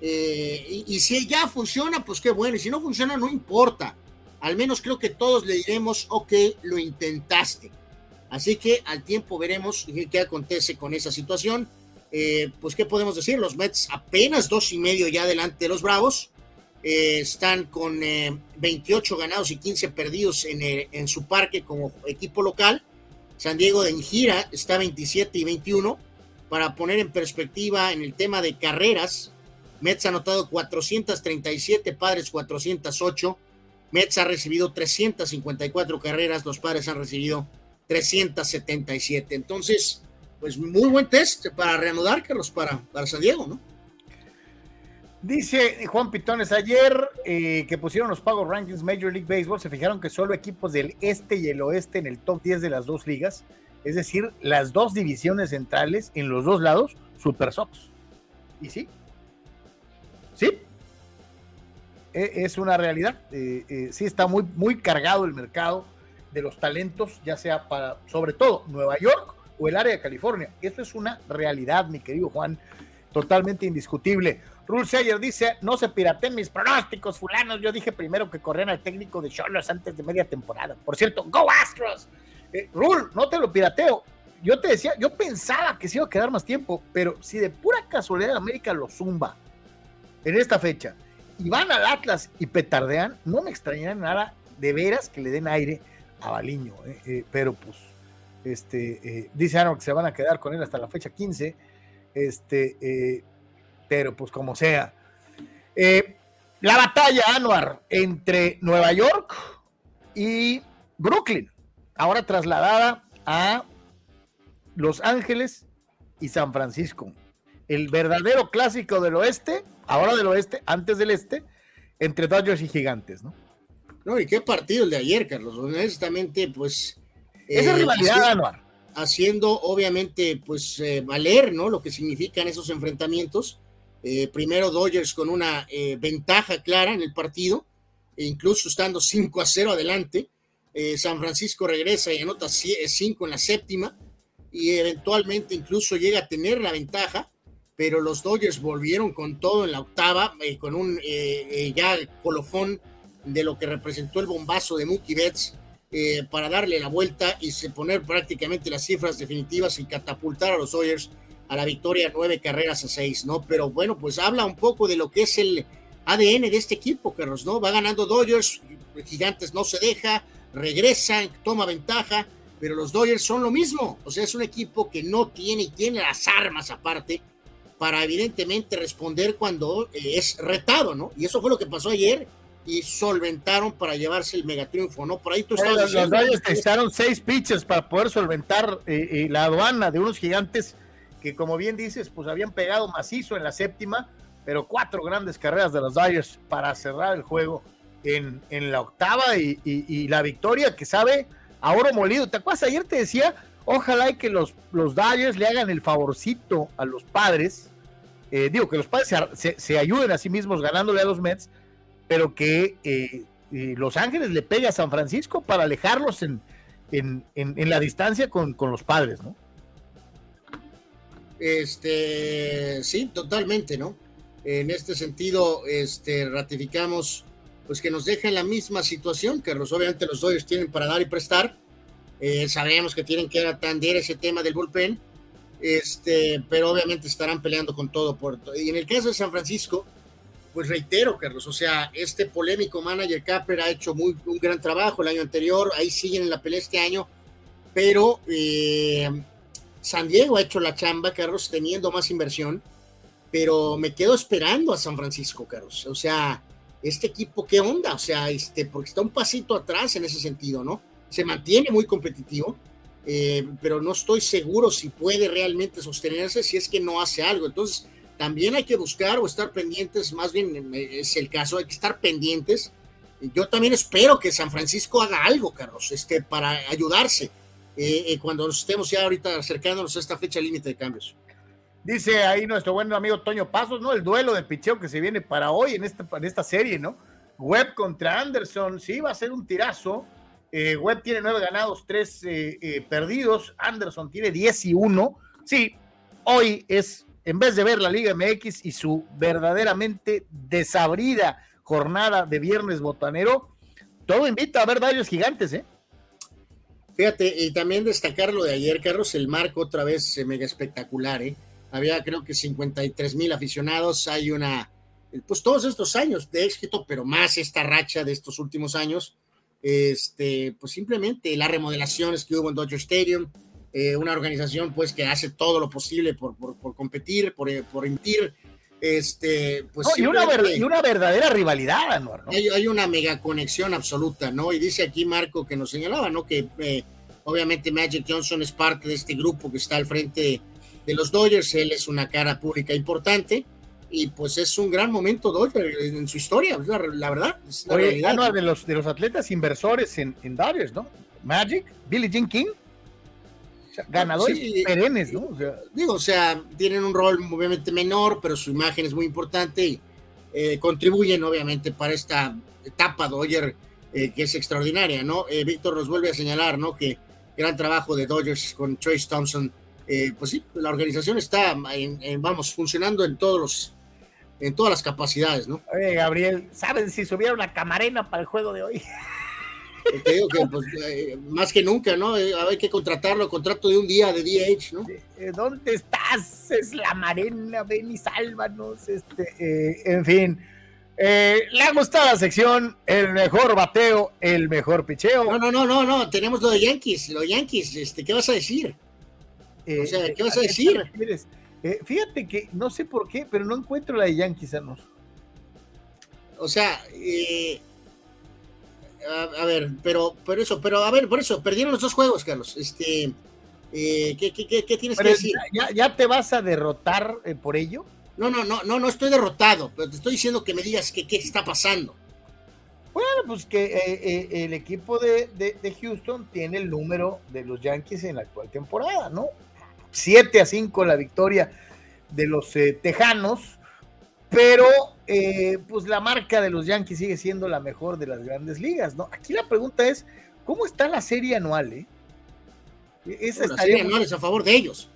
Eh, y, y, si ya funciona, pues qué bueno, y si no funciona, no importa al menos creo que todos le diremos, ok, lo intentaste. Así que al tiempo veremos qué, acontece con esa situación. Eh, pues, ¿qué podemos decir? Los Mets apenas dos y medio ya delante de los Bravos. Eh, están con 28 eh, ganados y 15 perdidos en, en, su parque como equipo local. San Diego de gira está 27 y 21. Para poner en perspectiva en el tema de carreras, Mets ha anotado 437, Padres 408. Mets ha recibido 354 carreras, los padres han recibido 377. Entonces, pues muy buen test para reanudar, Carlos, para, para San Diego, ¿no? Dice Juan Pitones, ayer eh, que pusieron los pagos rankings Major League Baseball, se fijaron que solo equipos del este y el oeste en el top 10 de las dos ligas, es decir, las dos divisiones centrales en los dos lados, Super Sox. ¿Y sí? ¿Sí? E, es una realidad. Eh, eh, sí está muy, muy cargado el mercado de los talentos, ya sea para, sobre todo, Nueva York o el área de California. Esto es una realidad, mi querido Juan, totalmente indiscutible. Rule Sayer dice, no se pirateen mis pronósticos, fulanos. Yo dije primero que corrían al técnico de Charlotte antes de media temporada. Por cierto, ¡Go Astros! Eh, Rule, no te lo pirateo. Yo te decía, yo pensaba que se iba a quedar más tiempo, pero si de pura casualidad América lo zumba en esta fecha y van al Atlas y petardean, no me extrañaría nada de veras que le den aire a Baliño, eh, eh, pero pues, este, eh, dice Aaron que se van a quedar con él hasta la fecha 15, este, pero pues como sea. la batalla, Anuar, entre Nueva York y Brooklyn, ahora trasladada a Los Ángeles y San Francisco. El verdadero clásico del oeste ahora del oeste, antes del este, entre Dodgers y Gigantes, ¿no? No, y qué partido el de ayer, Carlos. Honestamente, pues. Esa eh, rivalidad, Anuar. Haciendo, obviamente, pues, eh, valer, ¿no? Lo que significan esos enfrentamientos. Eh, primero Dodgers con una ventaja clara en el partido, e incluso estando 5 a 0 adelante. San Francisco regresa y anota 5 en la séptima, y eventualmente incluso llega a tener la ventaja pero los Dodgers volvieron con todo en la octava, eh, con un eh, eh, ya colofón de lo que representó el bombazo de Mookie Betts para darle la vuelta y poner prácticamente las cifras definitivas y catapultar a los Dodgers a la victoria nueve carreras a seis, ¿no? Pero bueno, pues habla un poco de lo que es el, ADN de este equipo, Carlos, ¿no? Va ganando Dodgers, Gigantes no se deja, regresan, toma ventaja, pero los Dodgers son lo mismo. O sea, es un equipo que no tiene y tiene las armas aparte para evidentemente responder cuando eh, es retado, ¿no? Y eso fue lo que pasó ayer y solventaron para llevarse el megatriunfo, ¿no? Por ahí tú estás Los Dodgers necesitaron seis pitches para poder solventar eh, eh, la aduana de unos gigantes que, como bien dices, pues habían pegado macizo en la séptima, pero cuatro grandes carreras de los Dodgers para cerrar el juego en, en la octava y, y, la victoria que sabe a oro molido. ¿Te acuerdas? Ayer te decía, ojalá que los, los Dodgers le hagan el favorcito a los padres. Eh, digo, que los padres se, se, ayuden a sí mismos ganándole a los Mets, pero que eh, eh, Los Ángeles le pegue a San Francisco para alejarlos en, en, en, la distancia con, con, los padres, ¿no? Este, sí, totalmente, ¿no? En este sentido, este, ratificamos pues que nos deja en la misma situación, Carlos. Obviamente los Dodgers tienen para dar y prestar. Eh, sabemos que tienen que atender ese tema del bullpen, este, pero obviamente estarán peleando con todo. Por, y en el caso de San Francisco, pues reitero, Carlos, o sea, este polémico manager Capper ha hecho muy, un gran trabajo el año anterior, ahí siguen en la pelea este año, pero eh, San Diego ha hecho la chamba, Carlos, teniendo más inversión, pero me quedo esperando a San Francisco, Carlos. O sea, este equipo, ¿qué onda? O sea, este, porque está un pasito atrás en ese sentido, ¿no? Se mantiene muy competitivo, eh, pero no estoy seguro si puede realmente sostenerse si es que no hace algo. Entonces, también hay que buscar o estar pendientes, más bien eh, es el caso, hay que estar pendientes. Yo también espero que San Francisco haga algo, Carlos, este, para ayudarse eh, cuando nos estemos ya ahorita acercándonos a esta fecha límite de cambios. Dice ahí nuestro buen amigo Toño Pasos, ¿no? El duelo de picheo que se viene para hoy en esta, en esta serie, ¿no? Webb contra Anderson, sí, va a ser un tirazo. Eh, Webb tiene nueve ganados, tres eh, eh, perdidos. Anderson tiene diez y uno. Sí, hoy es, en vez de ver la Liga MX y su verdaderamente desabrida jornada de viernes botanero, todo invita a ver varios gigantes, ¿eh? Fíjate, y también destacar lo de ayer, Carlos, el marco otra vez mega espectacular, ¿eh? había creo que 53 mil aficionados, hay una, pues todos estos años de éxito, pero más esta racha de estos últimos años, este, pues simplemente las remodelaciones que hubo en Dodger Stadium, eh, una organización pues que hace todo lo posible por, por, competir, por, por emitir, este, pues y, una y, una verdadera rivalidad, ¿no? Hay, hay, una mega conexión absoluta, ¿no? Y dice aquí Marco que nos señalaba, ¿no? Que eh, obviamente Magic Johnson es parte de este grupo que está al frente de los Dodgers, él es una cara pública importante y pues es un gran momento Dodgers en su historia, la, verdad. Es de los, de los atletas inversores en, en Dodgers, ¿no? Magic, Billy Jean King, ganadores perennes, ¿no? digo, o sea, tienen un rol obviamente menor, pero su imagen es muy importante y eh, contribuyen obviamente para esta etapa Dodger eh, que es extraordinaria, ¿no? Eh, Víctor nos vuelve a señalar, ¿no? Que gran trabajo de Dodgers con Trace Thompson eh, pues sí, la organización está, vamos, funcionando en todos los, en todas las capacidades, ¿no? Oye, Gabriel, ¿saben si subiera una camarena para el juego de hoy? Te digo que pues, eh, más que nunca, ¿no? Eh, hay que contratarlo, contrato de un día de DH, ¿no? ¿Dónde estás? Es la marena, ven y sálvanos. Este, en fin. le ha gustado la sección, el mejor bateo, el mejor picheo. No, no, no, no, no, tenemos lo de Yankees, lo de Yankees, este, ¿qué vas a decir? o sea, eh, ¿qué vas a, decir? Eh, fíjate que no sé por qué, pero no encuentro la de Yankees, Anos. O sea, eh, a, ver, pero, pero eso, pero a ver, por eso, perdieron los dos juegos, Carlos. Este, ¿qué, qué, tienes que decir? Ya, ya, te vas a derrotar por ello? No, no, no, no, no estoy derrotado, pero te estoy diciendo que me digas que qué está pasando. Bueno, pues que el equipo de, de, Houston tiene el número de los Yankees en la actual temporada, ¿no? 7 a 5 la victoria de los eh, Tejanos, pero eh, pues la marca de los Yankees sigue siendo la mejor de las grandes ligas, ¿no? Aquí la pregunta es, ¿cómo está la serie anual? Eh? Esa la serie anual es a favor de ellos.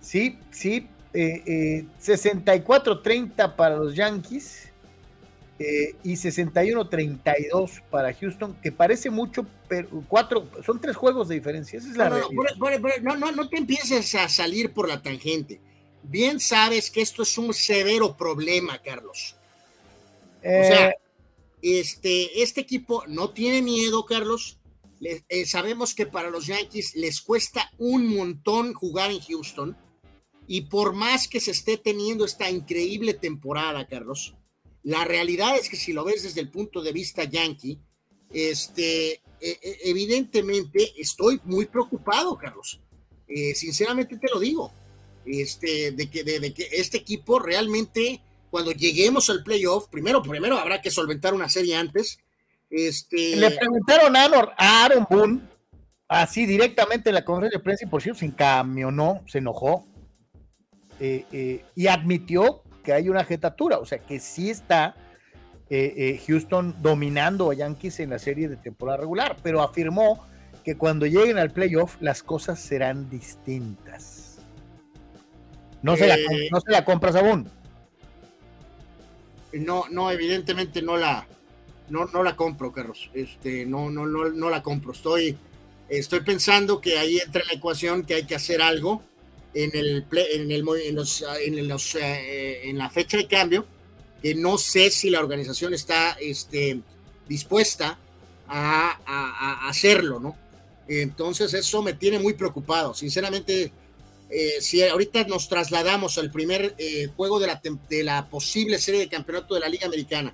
Sí, sí, 64-30 para los Yankees eh, y 61-32 para Houston, que parece mucho, pero cuatro, son tres juegos de diferencia. Esa es la no, no, no, te empieces a salir por la tangente. Bien sabes que esto es un severo problema, Carlos. O sea, eh. este, este equipo no tiene miedo, Carlos. Eh, sabemos que para los Yankees les cuesta un montón jugar en Houston. Y por más que se esté teniendo esta increíble temporada, Carlos, la realidad es que si lo ves desde el punto de vista yankee, este, e, e, evidentemente estoy muy preocupado, Carlos. Eh, sinceramente te lo digo, este, de, que, de, que este equipo realmente, cuando lleguemos al playoff, primero, primero habrá que solventar una serie antes. Este... Le preguntaron a Aaron, Boone, así directamente en la conferencia de prensa, y por cierto se encamionó, se enojó, eh, eh, y admitió que hay una jetatura, o sea que sí está Houston dominando a Yankees en la serie de temporada regular, pero afirmó que cuando lleguen al playoff las cosas serán distintas. No, se, la, eh, no se la compras aún. No, no, evidentemente no la, no, no la compro, Carlos. Este, no, no, no, no la compro. Estoy, estoy pensando que ahí entra la ecuación que hay que hacer algo en el, en, el, en, los, en, los, eh, en la fecha de cambio, que no sé si la organización está este, dispuesta a, a hacerlo, ¿no? Entonces eso me tiene muy preocupado. Sinceramente, eh, si ahorita nos trasladamos al primer eh, juego de la, posible serie de campeonato de la Liga Americana,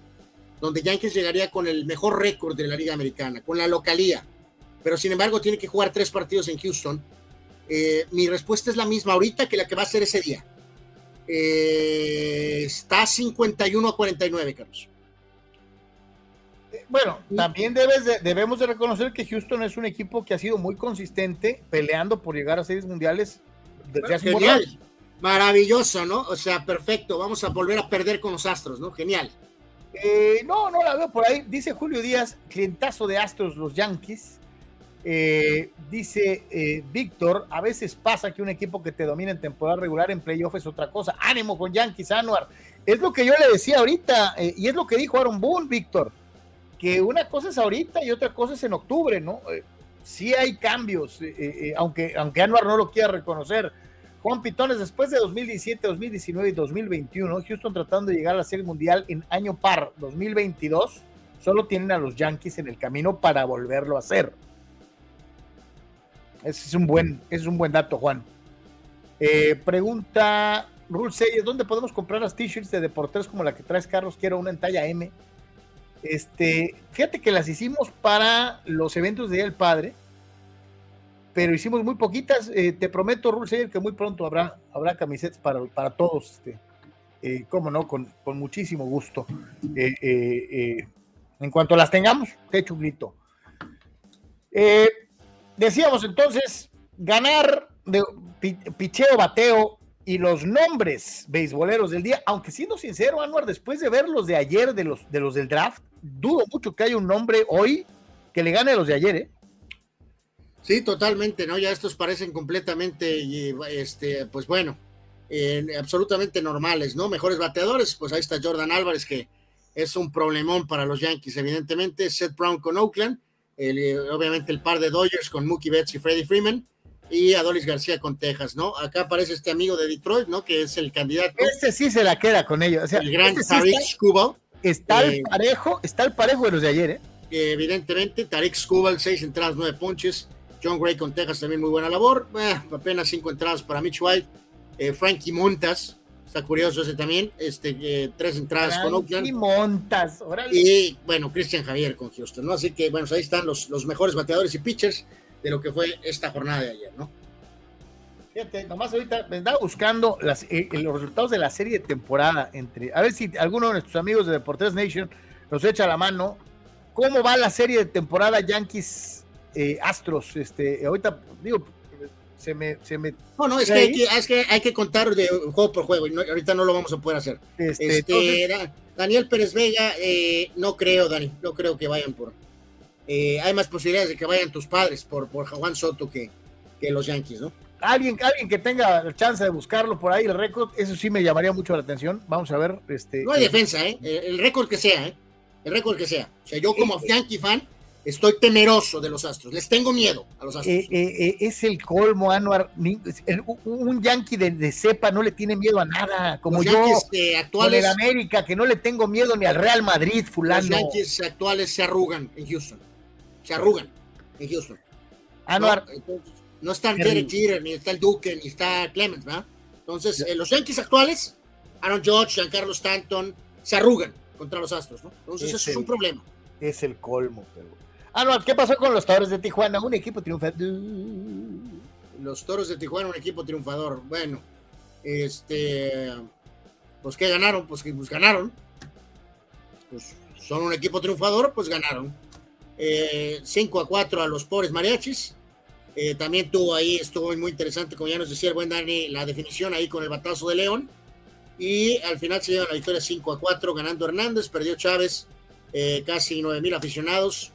donde Yankees llegaría con el mejor récord de la Liga Americana, con la localía, pero sin embargo tiene que jugar tres partidos en Houston, eh, mi respuesta es la misma ahorita que la que va a ser ese día. está 51 a 49, Carlos. Bueno, también debes debemos de reconocer que Houston es un equipo que ha sido muy consistente peleando por llegar a series mundiales desde hace Genial. Maravilloso, ¿no? O sea, perfecto. Vamos a volver a perder con los Astros, ¿no? Genial. Eh, no, no la veo por ahí. Dice Julio Díaz, clientazo de Astros, los Yankees. Eh, dice eh, Víctor, a veces pasa que un equipo que te domina en temporada regular en playoff es otra cosa. Ánimo con Yankees, Anuar. Es lo que yo le decía ahorita y es lo que dijo Aaron Boone, Víctor que una cosa es ahorita y otra cosa es en octubre, ¿no? Eh, sí hay cambios, eh, eh, aunque, aunque Anuar no lo quiera reconocer. Juan Pitones, después de 2017, 2019 y 2021, Houston tratando de llegar a la Serie Mundial en año par 2022, solo tienen a los Yankees en el camino para volverlo a hacer. Ese es un buen, es un buen dato, Juan. pregunta Rule ¿dónde podemos comprar las t-shirts de deportes como la que traes, Carlos? Quiero una en talla M. Este, fíjate que las hicimos para los eventos de Día del Padre, pero hicimos muy poquitas. Eh, te prometo, Rulseyer, que muy pronto habrá, habrá camisetas para, para todos. Este, eh, cómo no, con, muchísimo gusto. Eh, en cuanto las tengamos, te echo un decíamos entonces, ganar de picheo, bateo y los nombres beisboleros del día, aunque siendo sincero, Anuar, después de ver los de ayer de los, de los del draft, dudo mucho que haya un nombre hoy que le gane a los de ayer, ¿eh? Sí, totalmente, ¿no? Ya estos parecen completamente, este, pues bueno, absolutamente normales, ¿no? Mejores bateadores, pues ahí está Jordan Álvarez, que es un problemón para los Yankees, evidentemente, Seth Brown con Oakland, obviamente el par de Dodgers con Mookie Betts y Freddie Freeman, y Adolis García con Texas, ¿no? Acá aparece este amigo de Detroit, ¿no? Que es el candidato. Este sí se la queda con ellos. O sea, el gran este Skubal. Está el eh, parejo, está el parejo de los de ayer, ¿eh? Evidentemente, Tariq Skubal, seis entradas, nueve ponches. John Gray con Texas también muy buena labor. Eh, apenas cinco entradas para Mitch White. Eh, Frankie Montas, está curioso ese también. Este, tres entradas con Oakland. Frankie Montas, Y bueno, Christian Javier con Houston, ¿no? Así que bueno, ahí están los, los mejores bateadores y pitchers de lo que fue esta jornada de ayer, ¿no? Fíjate, nomás ahorita me estaba buscando las, eh, los resultados de la serie de temporada entre, a ver si alguno de nuestros amigos de Deportes Nation nos echa la mano. ¿Cómo va la serie de temporada Yankees eh, Astros? Este, ahorita digo, se me, se me no, no, es que, hay que, es que, hay que contar de juego por juego y ahorita no lo vamos a poder hacer. Este, este Daniel Pérez Vega, eh, no creo, Dani, no creo que vayan por, eh, hay más posibilidades de que vayan tus padres por, por Juan Soto que, que los Yankees, ¿no? Alguien, alguien que tenga la chance de buscarlo por ahí, el récord, eso sí me llamaría mucho la atención. Vamos a ver. Este, no hay defensa, ¿eh? El récord que sea, ¿eh? El récord que sea. O sea, yo como Yankee fan, Estoy temeroso de los Astros. Les tengo miedo a los Astros. Eh, eh, eh, es el colmo, Anuar. Un yankee de, cepa no le tiene miedo a nada. Como yo, actuales, con el América, que no le tengo miedo ni al Real Madrid, fulano. Los yankees actuales se arrugan en Houston. Se arrugan en Houston. Anuar. No, está el Derek Jeter, ni está el Duque, ni está Clemens, ¿verdad? Entonces, los yankees actuales, Aaron George, Giancarlo Stanton, se arrugan contra los Astros, ¿no? Entonces, eso es un problema. Es el colmo, pero no, ¿qué pasó con los Toros de Tijuana? Un equipo triunfador. Los Toros de Tijuana, un equipo triunfador. Bueno, este. Pues que ganaron, pues que pues, ganaron. Pues son un equipo triunfador, pues ganaron. 5 eh, a 4 a los pobres mariachis. Eh, también tuvo ahí, estuvo muy interesante, como ya nos decía el buen Dani, la definición ahí con el batazo de León. Y al final se llevan la victoria 5 a 4, ganando Hernández, perdió Chávez, eh, casi 9 mil aficionados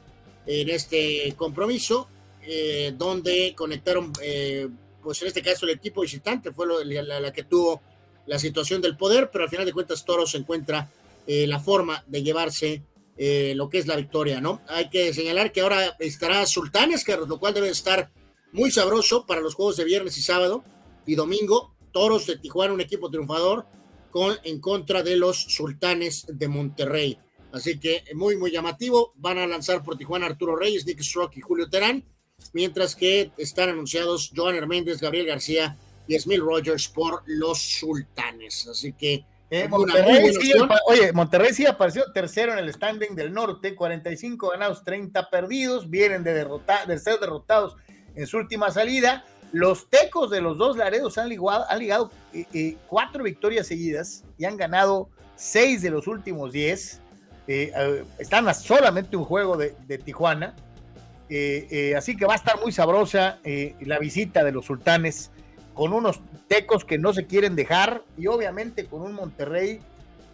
en este compromiso, eh, donde conectaron, pues en este caso el equipo visitante fue la, que tuvo la situación del poder, pero al final de cuentas Toro se encuentra la forma de llevarse lo que es la victoria, ¿no? Hay que señalar que ahora estará Sultanes, lo cual debe estar muy sabroso para los juegos de viernes y sábado y domingo. Toros de Tijuana, un equipo triunfador, con, en contra de los Sultanes de Monterrey. Así que muy, muy llamativo. Van a lanzar por Tijuana Arturo Reyes, Nick Stroke y Julio Terán, mientras que están anunciados Joan Herméndez, Gabriel García y Smil Rogers por los Sultanes. Así que. Eh, Monterrey oye, Monterrey sí apareció tercero en el standing del norte, 45 ganados, 30 perdidos, vienen de, derrotar, de ser derrotados en su última salida. Los tecos de los dos Laredos han ligado, han ligado eh, eh, cuatro victorias seguidas y han ganado seis de los últimos diez. Están a solamente un juego de, Tijuana. Así que va a estar muy sabrosa la visita de los sultanes con unos tecos que no se quieren dejar y obviamente con un Monterrey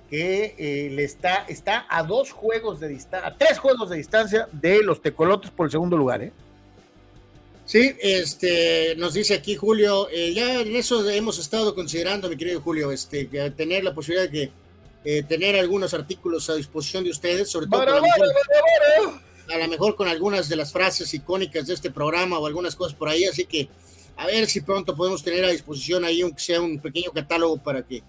que le está, está a dos juegos de distancia, a tres juegos de distancia de los tecolotes por el segundo lugar. Sí, este, nos dice aquí Julio, ya en eso hemos estado considerando, mi querido Julio, este, tener la posibilidad de que eh, tener algunos artículos a disposición de ustedes, sobre todo a lo mejor con algunas de las frases icónicas de este programa o algunas cosas por ahí, así que a ver si pronto podemos tener a disposición ahí aunque sea un pequeño catálogo para que,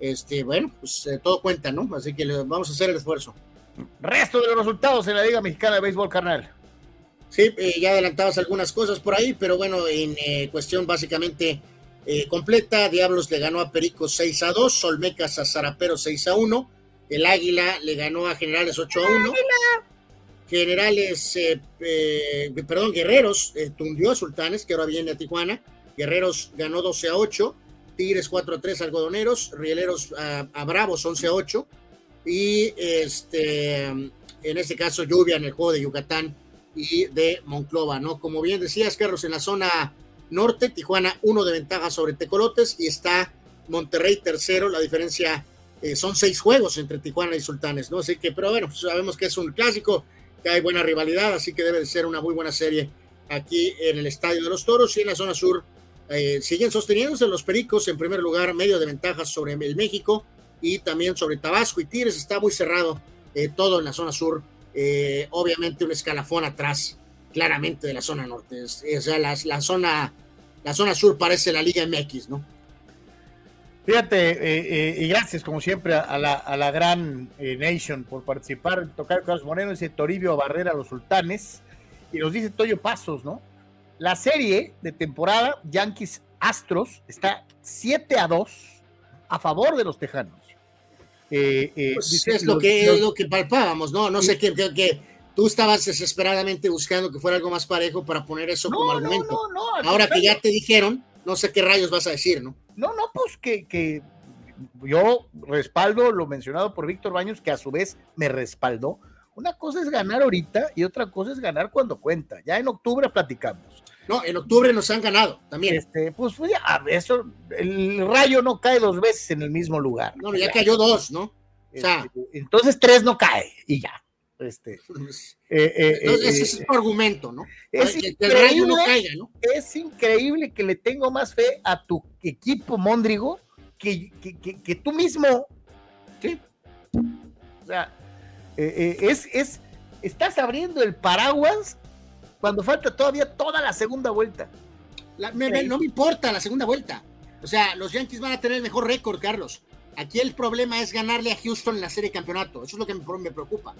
este, bueno, pues eh, todo cuenta, ¿no? Así que vamos a hacer el esfuerzo. Resto de los resultados en la Liga Mexicana de Béisbol, carnal. Sí, eh, ya adelantabas algunas cosas por ahí, pero bueno, en cuestión básicamente eh, completa. Diablos le ganó a Perico 6 a 2, Solmecas a Zarapero 6 a 1, el Águila le ganó a Generales 8 a 1. Generales, eh, eh, perdón, Guerreros tundió a Sultanes, que ahora viene a Tijuana. Guerreros ganó 12 a 8, Tigres 4 a 3 Algodoneros, Rieleros a, Bravos 11 a 8 y este, en este caso lluvia en el juego de Yucatán y de Monclova, ¿no? Como bien decías, Carlos, en la zona norte, Tijuana uno de ventaja sobre Tecolotes y está Monterrey tercero, la diferencia eh, son seis juegos entre Tijuana y Sultanes, ¿no? Así que, pero bueno, pues sabemos que es un clásico, que hay buena rivalidad, así que debe de ser una muy buena serie aquí en el Estadio de los Toros y en la zona sur eh, siguen sosteniéndose los Pericos en primer lugar, medio de ventaja sobre el México y también sobre Tabasco y Tigres, está muy cerrado eh, todo en la zona sur, obviamente un escalafón atrás claramente de la zona norte. o sea, la, zona, la zona sur parece la Liga MX, ¿no? Fíjate, eh, eh, y gracias como siempre a la, a la gran eh, Nation por participar, tocar Carlos Moreno, dice Toribio Barrera, los sultanes, y nos dice Toyo Pasos, ¿no? La serie de temporada Yankees Astros está 7 a 2 a favor de los Tejanos. Pues es, lo que, es lo que palpábamos, ¿no? No sé qué, qué, tú estabas desesperadamente buscando que fuera algo más parejo para poner eso como argumento. Ahora que ya te dijeron, no sé qué rayos vas a decir, ¿no? No, no, pues que, que yo respaldo lo mencionado por Víctor Baños, que a su vez me respaldó. Una cosa es ganar ahorita y otra cosa es ganar cuando cuenta. Ya en octubre platicamos. No, en octubre nos han ganado también. Este, pues, ya, eso, el rayo no cae dos veces en el mismo lugar. No, ya, cayó dos, ¿no? O sea, este, entonces tres no cae y ya. Este, eh, eh, ese eh, es tu argumento, ¿no? Es que el rayo no caiga, ¿no? Es increíble que le tengo más fe a tu equipo, Mondrigo, que, que, tú mismo. Sí. O sea, es, es, estás abriendo el paraguas cuando falta todavía toda la segunda vuelta. no me importa la segunda vuelta. O sea, los Yankees van a tener el mejor récord, Carlos. Aquí el problema es ganarle a Houston en la serie de campeonato. Eso es lo que me, preocupa.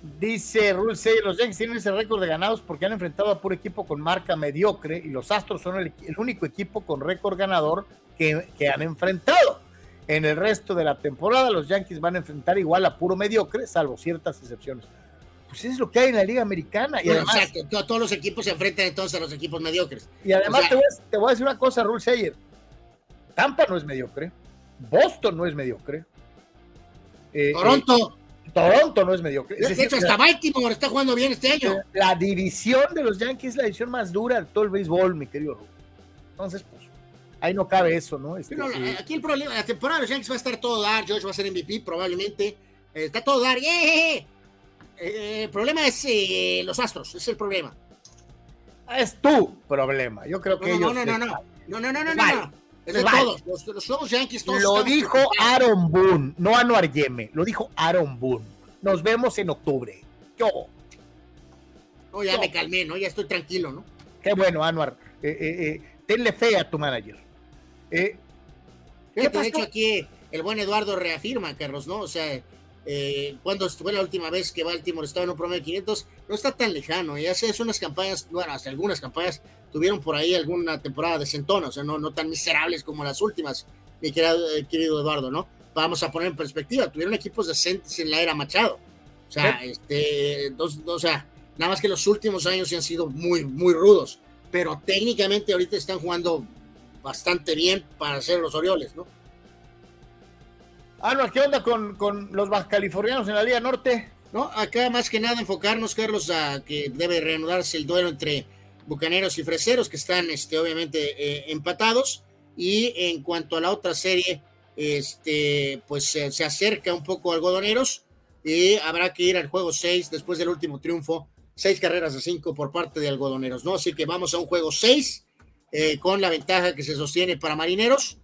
Dice Rule 6, los Yankees tienen ese récord de ganados porque han enfrentado a puro equipo con marca mediocre y los Astros son el, único equipo con récord ganador que, que, han enfrentado. En el resto de la temporada los Yankees van a enfrentar igual a puro mediocre, salvo ciertas excepciones. Pues es lo que hay en la Liga Americana. Y además, exacto, todos los equipos se enfrentan entonces a los equipos mediocres. Y además te, voy a, te, voy a, decir una cosa, Rule Sayer. Tampa no es mediocre. Boston no es mediocre. Eh, Toronto. Eh, Toronto no es mediocre. de hecho, hasta Baltimore está jugando bien este año. La división de los Yankees es la división más dura de todo el béisbol, mi querido Entonces, pues, ahí no cabe eso, ¿no? Este, eh, aquí el problema, la temporada de los Yankees va a estar todo dar, George va a ser MVP probablemente. está todo dar. el problema es los Astros, es el problema. Es tu problema. Yo creo que no, no, no, no, no, no, no, no, no, no, todos, los, Yankees todos. Lo dijo Aaron Boone, no Anuar Yeme, lo dijo Aaron Boone. Nos vemos en octubre. Yo. No, ya me calmé, ¿no? Ya estoy tranquilo, ¿no? Qué bueno, Anuar. Eh, eh, eh, tenle fe a tu manager. ¿Qué te hecho aquí el buen Eduardo reafirma, Carlos, ¿no? O sea, cuando fue la última vez que Baltimore estaba en un promedio de 500, no está tan lejano. Y hace unas campañas, bueno, hace algunas campañas tuvieron por ahí alguna temporada de centona, o sea, no, no tan miserables como las últimas, mi querido, eh, querido Eduardo, ¿no? Vamos a poner en perspectiva, tuvieron equipos decentes en la era Machado. O sea, este, dos, o sea, nada más que los últimos años han sido muy, muy rudos, pero técnicamente ahorita están jugando bastante bien para ser los Orioles, ¿no? No, ¿qué onda con, con los californianos en la Liga Norte? No, acá más que nada enfocarnos, Carlos, a que debe reanudarse el duelo entre Bucaneros y Freseros, que están este, obviamente eh, empatados. Y en cuanto a la otra serie, este, pues se acerca un poco Algodoneros y habrá que ir al juego 6 después del último triunfo. Seis carreras a cinco por parte de Algodoneros, ¿no? Así que vamos a un juego 6 eh, con la ventaja que se sostiene para Marineros,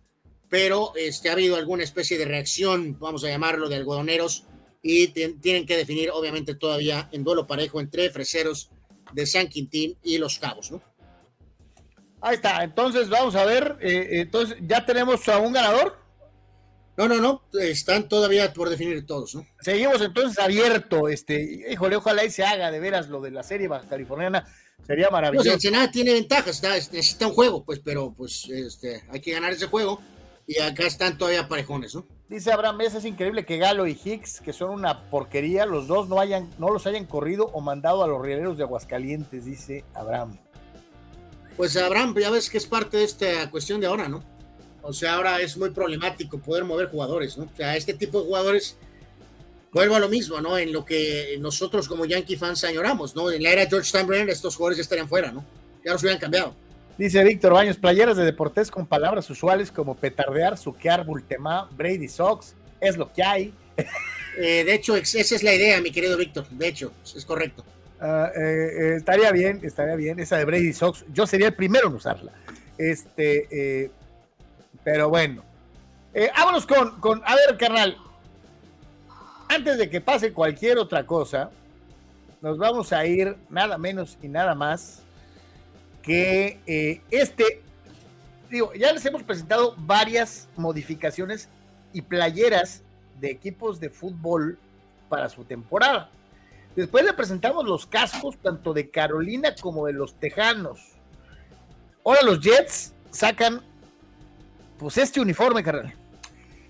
pero este, ha habido alguna especie de reacción, vamos a llamarlo, de Algodoneros y tienen que definir, obviamente, todavía en duelo parejo entre Freseros de San Quintín y Los Cabos, ¿no? Ahí está, entonces vamos a ver, eh, entonces ya tenemos a un ganador. No, no, no, están todavía por definir todos, ¿no? Seguimos entonces abierto, este, híjole, ojalá y se haga de veras lo de la serie baja californiana, sería maravilloso. Pues Ensenada tiene ventajas, necesita un juego, pues, pero pues este, hay que ganar ese juego y acá están todavía parejones, ¿no? Dice Abraham, es increíble que Galo y Hicks, que son una porquería, los dos no, hayan, no los hayan corrido o mandado a los rieleros de Aguascalientes, dice Abraham. Pues Abraham, ya ves que es parte de esta cuestión de ahora, ¿no? O sea, ahora es muy problemático poder mover jugadores, ¿no? O sea, este tipo de jugadores, vuelvo a lo mismo, ¿no? En lo que nosotros como Yankee fans añoramos, ¿no? En la era George Steinbrenner estos jugadores ya estarían fuera, ¿no? Ya los hubieran cambiado. Dice Víctor Baños, playeras de deportes con palabras usuales como petardear, suquear, bultemá, Brady Sox, es lo que hay. Eh, de hecho, esa es la idea, mi querido Víctor. De hecho, es correcto. Ah, eh, eh, estaría bien, estaría bien. Esa de Brady Sox, yo sería el primero en usarla. Este, pero bueno. vámonos con, con, a ver, carnal. Antes de que pase cualquier otra cosa, nos vamos a ir nada menos y nada más que eh, este, digo, ya les hemos presentado varias modificaciones y playeras de equipos de fútbol para su temporada. Después le presentamos los cascos tanto de Carolina como de los Tejanos. Ahora los Jets sacan pues este uniforme, carnal.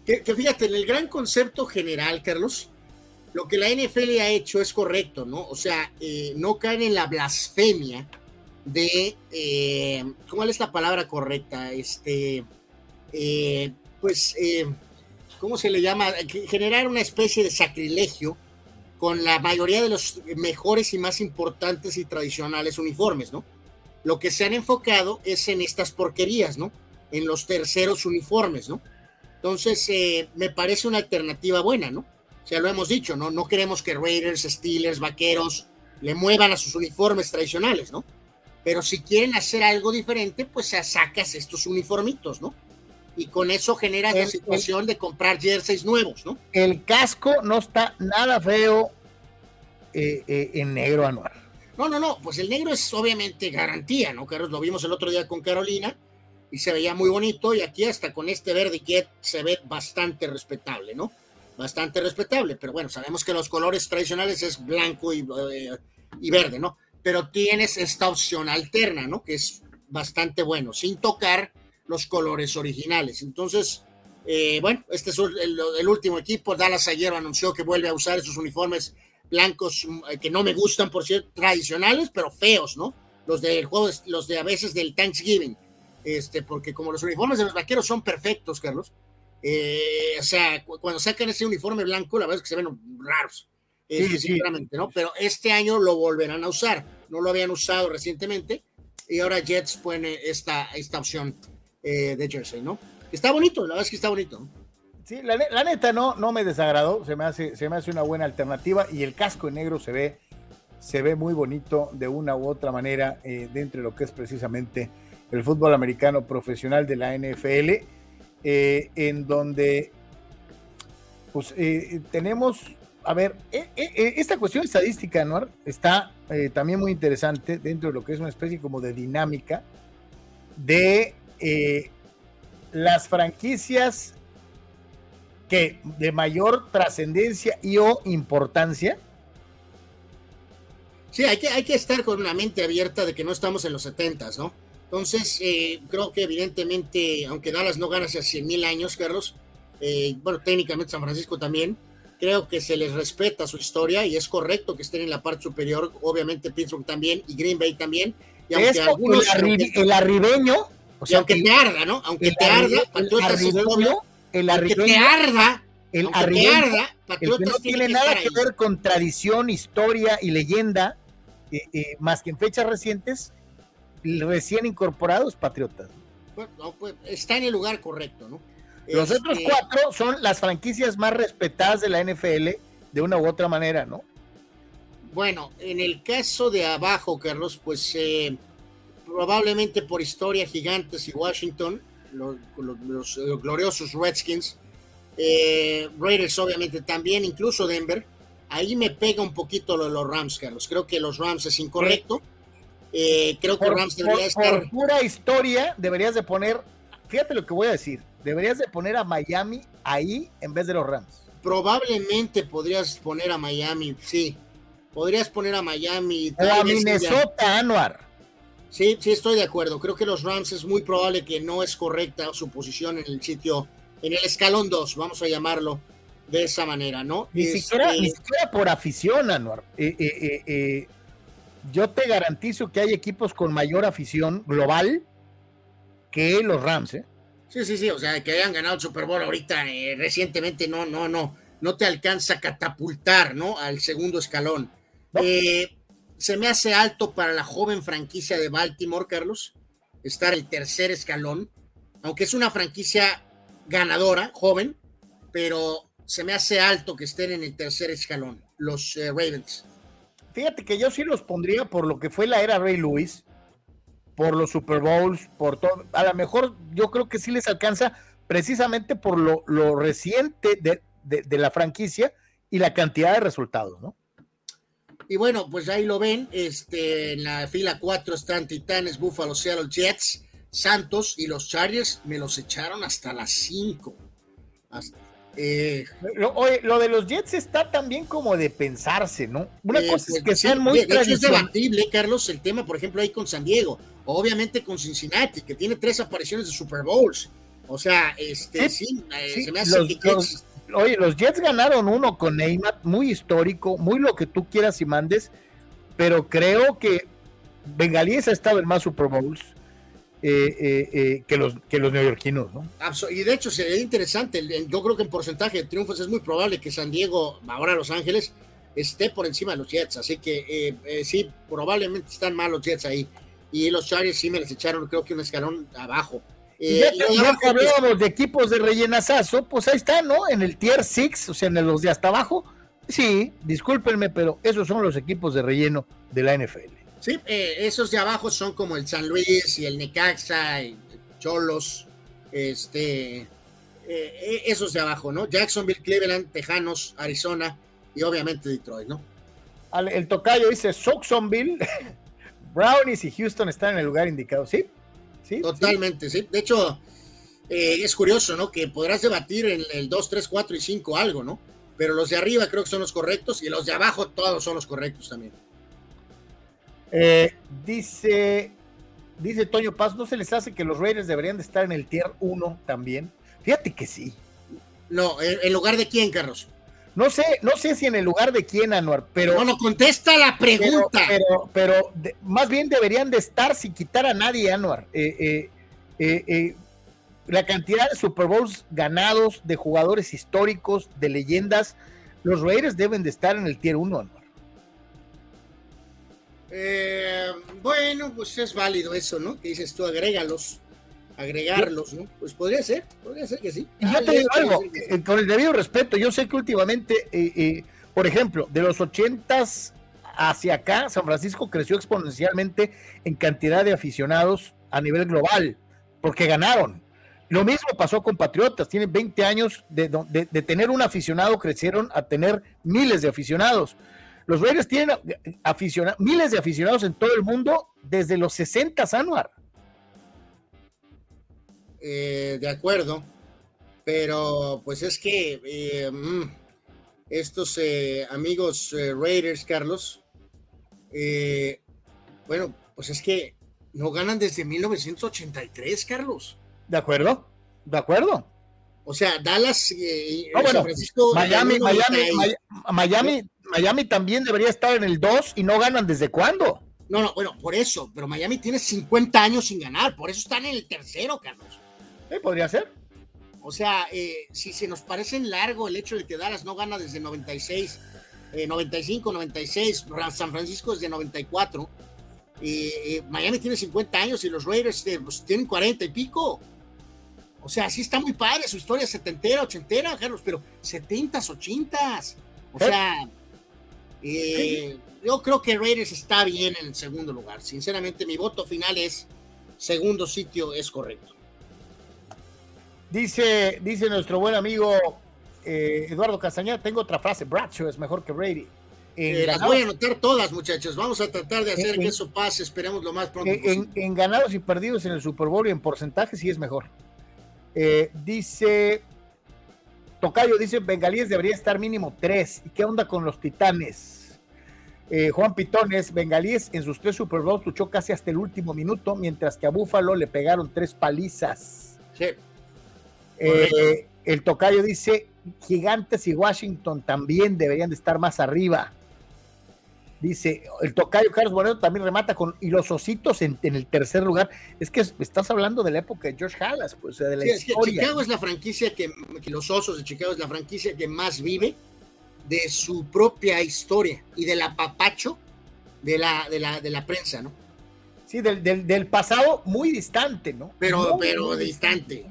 Que, fíjate, en el gran concepto general, Carlos, lo que la NFL ha hecho es correcto, ¿no? O sea, eh, no caen en la blasfemia de, eh, ¿cómo es la palabra correcta? Este, eh, pues, eh, ¿cómo se le llama? Generar una especie de sacrilegio con la mayoría de los mejores y más importantes y tradicionales uniformes, ¿no? Lo que se han enfocado es en estas porquerías, ¿no? En los terceros uniformes, ¿no? Entonces, me parece una alternativa buena, ¿no? O sea, lo hemos dicho, ¿no? No queremos que Raiders, Steelers, Vaqueros le muevan a sus uniformes tradicionales, ¿no? Pero si quieren hacer algo diferente, pues sacas estos uniformitos, ¿no? Y con eso generas la situación de comprar jerseys nuevos, ¿no? El casco no está nada feo. en negro, Anuar? No, no, no, pues el negro es obviamente garantía, ¿no, Carlos? Lo vimos el otro día con Carolina y se veía muy bonito y aquí hasta con este verde que se ve bastante respetable, ¿no? Bastante respetable, pero bueno, sabemos que los colores tradicionales es blanco y, y verde, ¿no? Pero tienes esta opción alterna, ¿no? Que es bastante bueno, sin tocar los colores originales. Entonces, eh, bueno, este es el, último equipo. Dallas ayer anunció que vuelve a usar esos uniformes blancos mm, que no me gustan, por cierto, tradicionales, pero feos, ¿no? Los del juego, los de a veces del Thanksgiving. Este, porque como los uniformes de los vaqueros son perfectos, Carlos. Eh, o sea, cuando sacan ese uniforme blanco, la verdad es que se ven raros. Eh, sinceramente, ¿no? Pero este año lo volverán a usar. No lo habían usado recientemente y ahora Jets pone esta, esta opción eh, de jersey, ¿no? Está bonito, la verdad es que está bonito. Sí, la, neta no, no me desagradó, se me, hace, se me hace una buena alternativa y el casco en negro se ve, se ve muy bonito de una u otra manera eh, dentro de lo que es precisamente el fútbol americano profesional de la NFL, eh, en donde pues tenemos, a ver, esta cuestión estadística, ¿no? Está también muy interesante dentro de lo que es una especie como de dinámica de las franquicias que de mayor trascendencia y o importancia. Sí, hay que, hay que estar con una mente abierta de que no estamos en los 70, ¿no? Entonces, eh, creo que evidentemente, aunque Dallas no gana hace 100 mil años, Carlos, eh, bueno, técnicamente San Francisco también, creo que se les respeta su historia y es correcto que estén en la parte superior, obviamente Pittsburgh también y Green Bay también. Y aunque algunos, el, arribeño o sea, aunque te arda, ¿no? Aunque te arda, Patriotas es obvio. El aunque te arda, el arda, Patriotas no tiene nada que ver con tradición, historia y leyenda, eh, eh, más que en fechas recientes, recién incorporados Patriotas. Bueno, pues, está en el lugar correcto, ¿no? Los otros este, cuatro son las franquicias más respetadas de la NFL de una u otra manera, ¿no? Bueno, en el caso de abajo, Carlos, pues eh, probablemente por historia Gigantes y Washington, los, gloriosos Redskins, eh, Raiders obviamente también, incluso Denver. Ahí me pega un poquito lo de los Rams, Carlos. Creo que los Rams es incorrecto. Eh, creo que Rams debería estar. Por pura historia, deberías de poner. Fíjate lo que voy a decir. Deberías de poner a Miami ahí en vez de los Rams. Probablemente podrías poner a Miami, sí. Podrías poner a Miami. A Minnesota, Anuar. Sí, sí, estoy de acuerdo. Creo que los Rams es muy probable que no es correcta su posición en el sitio, en el escalón 2, vamos a llamarlo de esa manera, ¿no? Ni, siquiera, ni siquiera por afición, Anuar. Eh, eh, eh, yo te garantizo que hay equipos con mayor afición global que los Rams, ¿eh? Sí, sí, sí, o sea, que hayan ganado el Super Bowl ahorita recientemente, no, no, no, no te alcanza a catapultar, ¿no? Al segundo escalón. Eh, se me hace alto para la joven franquicia de Baltimore, Carlos, estar el tercer escalón, aunque es una franquicia ganadora, joven, pero se me hace alto que estén en el tercer escalón, los eh, Ravens. Fíjate que yo sí los pondría por lo que fue la era Ray Lewis, por los Super Bowls, por todo. A lo mejor yo creo que sí les alcanza precisamente por lo, reciente de, de la franquicia y la cantidad de resultados, ¿no? Y bueno, pues ahí lo ven. Este, en la fila 4 están Titanes, Buffalo, Seattle, Jets, Santos y los Chargers. Me los echaron hasta las 5. Eh, lo, oye, lo de los Jets está también como de pensarse, ¿no? Una eh, cosa es pues, que sean muy de, es debatible, Carlos, el tema, por ejemplo, ahí con San Diego, obviamente con Cincinnati, que tiene tres apariciones de Super Bowls. O sea, este, sí, eh, se me hace que oye, los Jets ganaron uno con Neymar, muy histórico, muy lo que tú quieras y mandes, pero creo que Bengalíes ha estado en más Super Bowls eh, eh, eh, que, los, que los neoyorquinos, ¿no? Y de hecho sería interesante, yo creo que en porcentaje de triunfos es muy probable que San Diego, ahora Los Ángeles, esté por encima de los Jets, así que sí, probablemente están mal los Jets ahí. Y los Chargers sí me les echaron, creo que un escalón abajo. Eh, ya, que hablábamos de equipos de rellenazazo, pues ahí está, ¿no? En el tier 6, o sea, en los de hasta abajo. Sí, discúlpenme, pero esos son los equipos de relleno de la NFL. Sí, eh, esos de abajo son como el San Luis y el Necaxa, y Cholos, este, eh, esos de abajo, ¿no? Jacksonville, Cleveland, Tejanos, Arizona y obviamente Detroit, ¿no? el tocayo dice Soxonville, Brownies y Houston están en el lugar indicado, ¿sí? ¿Sí? Totalmente, sí. De hecho, eh, es curioso, ¿no? Que podrás debatir en el 2, 3, 4 y 5 algo, ¿no? Pero los de arriba creo que son los correctos y los de abajo todos son los correctos también. Eh, dice, dice Toño Paz, ¿no se les hace que los Raiders deberían de estar en el tier 1 también? Fíjate que sí. No, ¿en lugar de quién, Carlos? No sé, no sé si en el lugar de quién, Anuar, pero. No, no, contesta la pregunta. Pero, pero, más bien deberían de estar sin quitar a nadie, Anuar. Eh, eh, eh, la cantidad de Super Bowls ganados, de jugadores históricos, de leyendas, los Raiders deben de estar en el tier 1, Anuar. bueno, pues es válido eso, ¿no? Que dices tú, agrégalos agregarlos, ¿no? Pues podría ser, podría ser que sí. Y yo te digo algo, eh, con el debido respeto, yo sé que últimamente, eh, eh, por ejemplo, de los ochentas hacia acá, San Francisco creció exponencialmente en cantidad de aficionados a nivel global, porque ganaron. Lo mismo pasó con Patriotas, tienen 20 años de, tener un aficionado, crecieron a tener miles de aficionados. Los Raiders tienen aficionados, miles de aficionados en todo el mundo desde los 60, Anuar. Eh, de acuerdo, pero pues es que eh, mm, estos eh, amigos Raiders, Carlos, bueno, pues es que no ganan desde 1983, Carlos. De acuerdo, de acuerdo. O sea, Dallas, Miami, Miami, Miami, Miami también debería estar en el 2 y no ganan desde cuándo. No, no, bueno, por eso, pero Miami tiene 50 años sin ganar, por eso están en el tercero, Carlos podría ser. O sea, eh, si se nos parece largo el hecho de que Dallas no gana desde 96, 95, 96, San Francisco desde 94, eh, Miami tiene 50 años y los Raiders eh, pues, tienen 40 y pico. O sea, sí está muy padre su historia setentera, ochentera, Carlos, pero 70s, 80s. O sea, yo creo que Raiders está bien en el segundo lugar. Sinceramente, mi voto final es segundo sitio, es correcto. Dice, dice nuestro buen amigo eh, Eduardo Castañeda, tengo otra frase, Bradshaw es mejor que Brady. Eh, las voy a anotar todas, muchachos. Vamos a tratar de hacer que eso pase. Esperemos lo más pronto en, En, ganados y perdidos en el Super Bowl y en porcentaje sí es mejor. Eh, dice Tocayo, dice Bengalíes debería estar mínimo tres. ¿Y qué onda con los Titanes? Juan Pitones, Bengalíes en sus tres Super Bowls luchó casi hasta el último minuto, mientras que a Búfalo le pegaron tres palizas. Sí. Eh, el tocayo dice, Gigantes y Washington también deberían de estar más arriba. Dice, el tocayo Carlos Moreno también remata con, y los ositos en, el tercer lugar. Es que estás hablando de la época de George Halas, pues, de la historia. Chicago es la franquicia que, los osos de Chicago es la franquicia que más vive de su propia historia y del apapacho de la, de la, de la prensa, ¿no? Sí, del, pasado muy distante, ¿no? Pero, pero distante.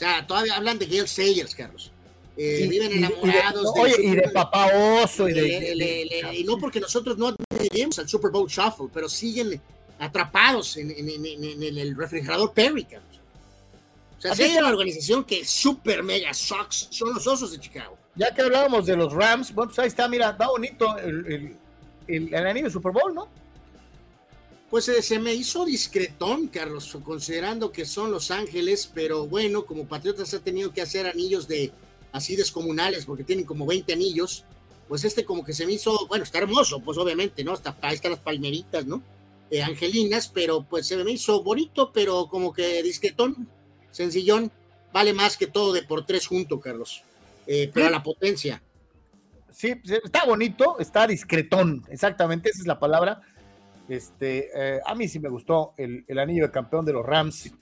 Sea, todavía hablan de Gail Sayers, Carlos. Eh, viven enamorados. Y de, oye, y de papá oso. Y, de, y no porque nosotros no admitimos al Super Bowl Shuffle, pero siguen atrapados en, el refrigerador Perry, Carlos. O sea, si hay una organización que super mega sucks, son los osos de Chicago. Ya que hablábamos de los Rams, bueno, pues ahí está, mira, está bonito el, el, el, el anillo Super Bowl, ¿no? Pues eh, se me hizo discretón, Carlos, considerando que son Los Ángeles, pero bueno, como Patriotas ha tenido que hacer anillos de así descomunales, porque tienen como 20 anillos, pues este como que se me hizo, bueno, está hermoso, pues obviamente, ¿no? Hasta ahí están las palmeritas, ¿no? Eh, angelinas, pero pues se me hizo bonito, pero como que discretón, sencillón, vale más que todo de por tres junto, Carlos, eh, pero la potencia. Sí, está bonito, está discretón, exactamente, esa es la palabra este, eh, a mí sí me gustó el, anillo de campeón de los Rams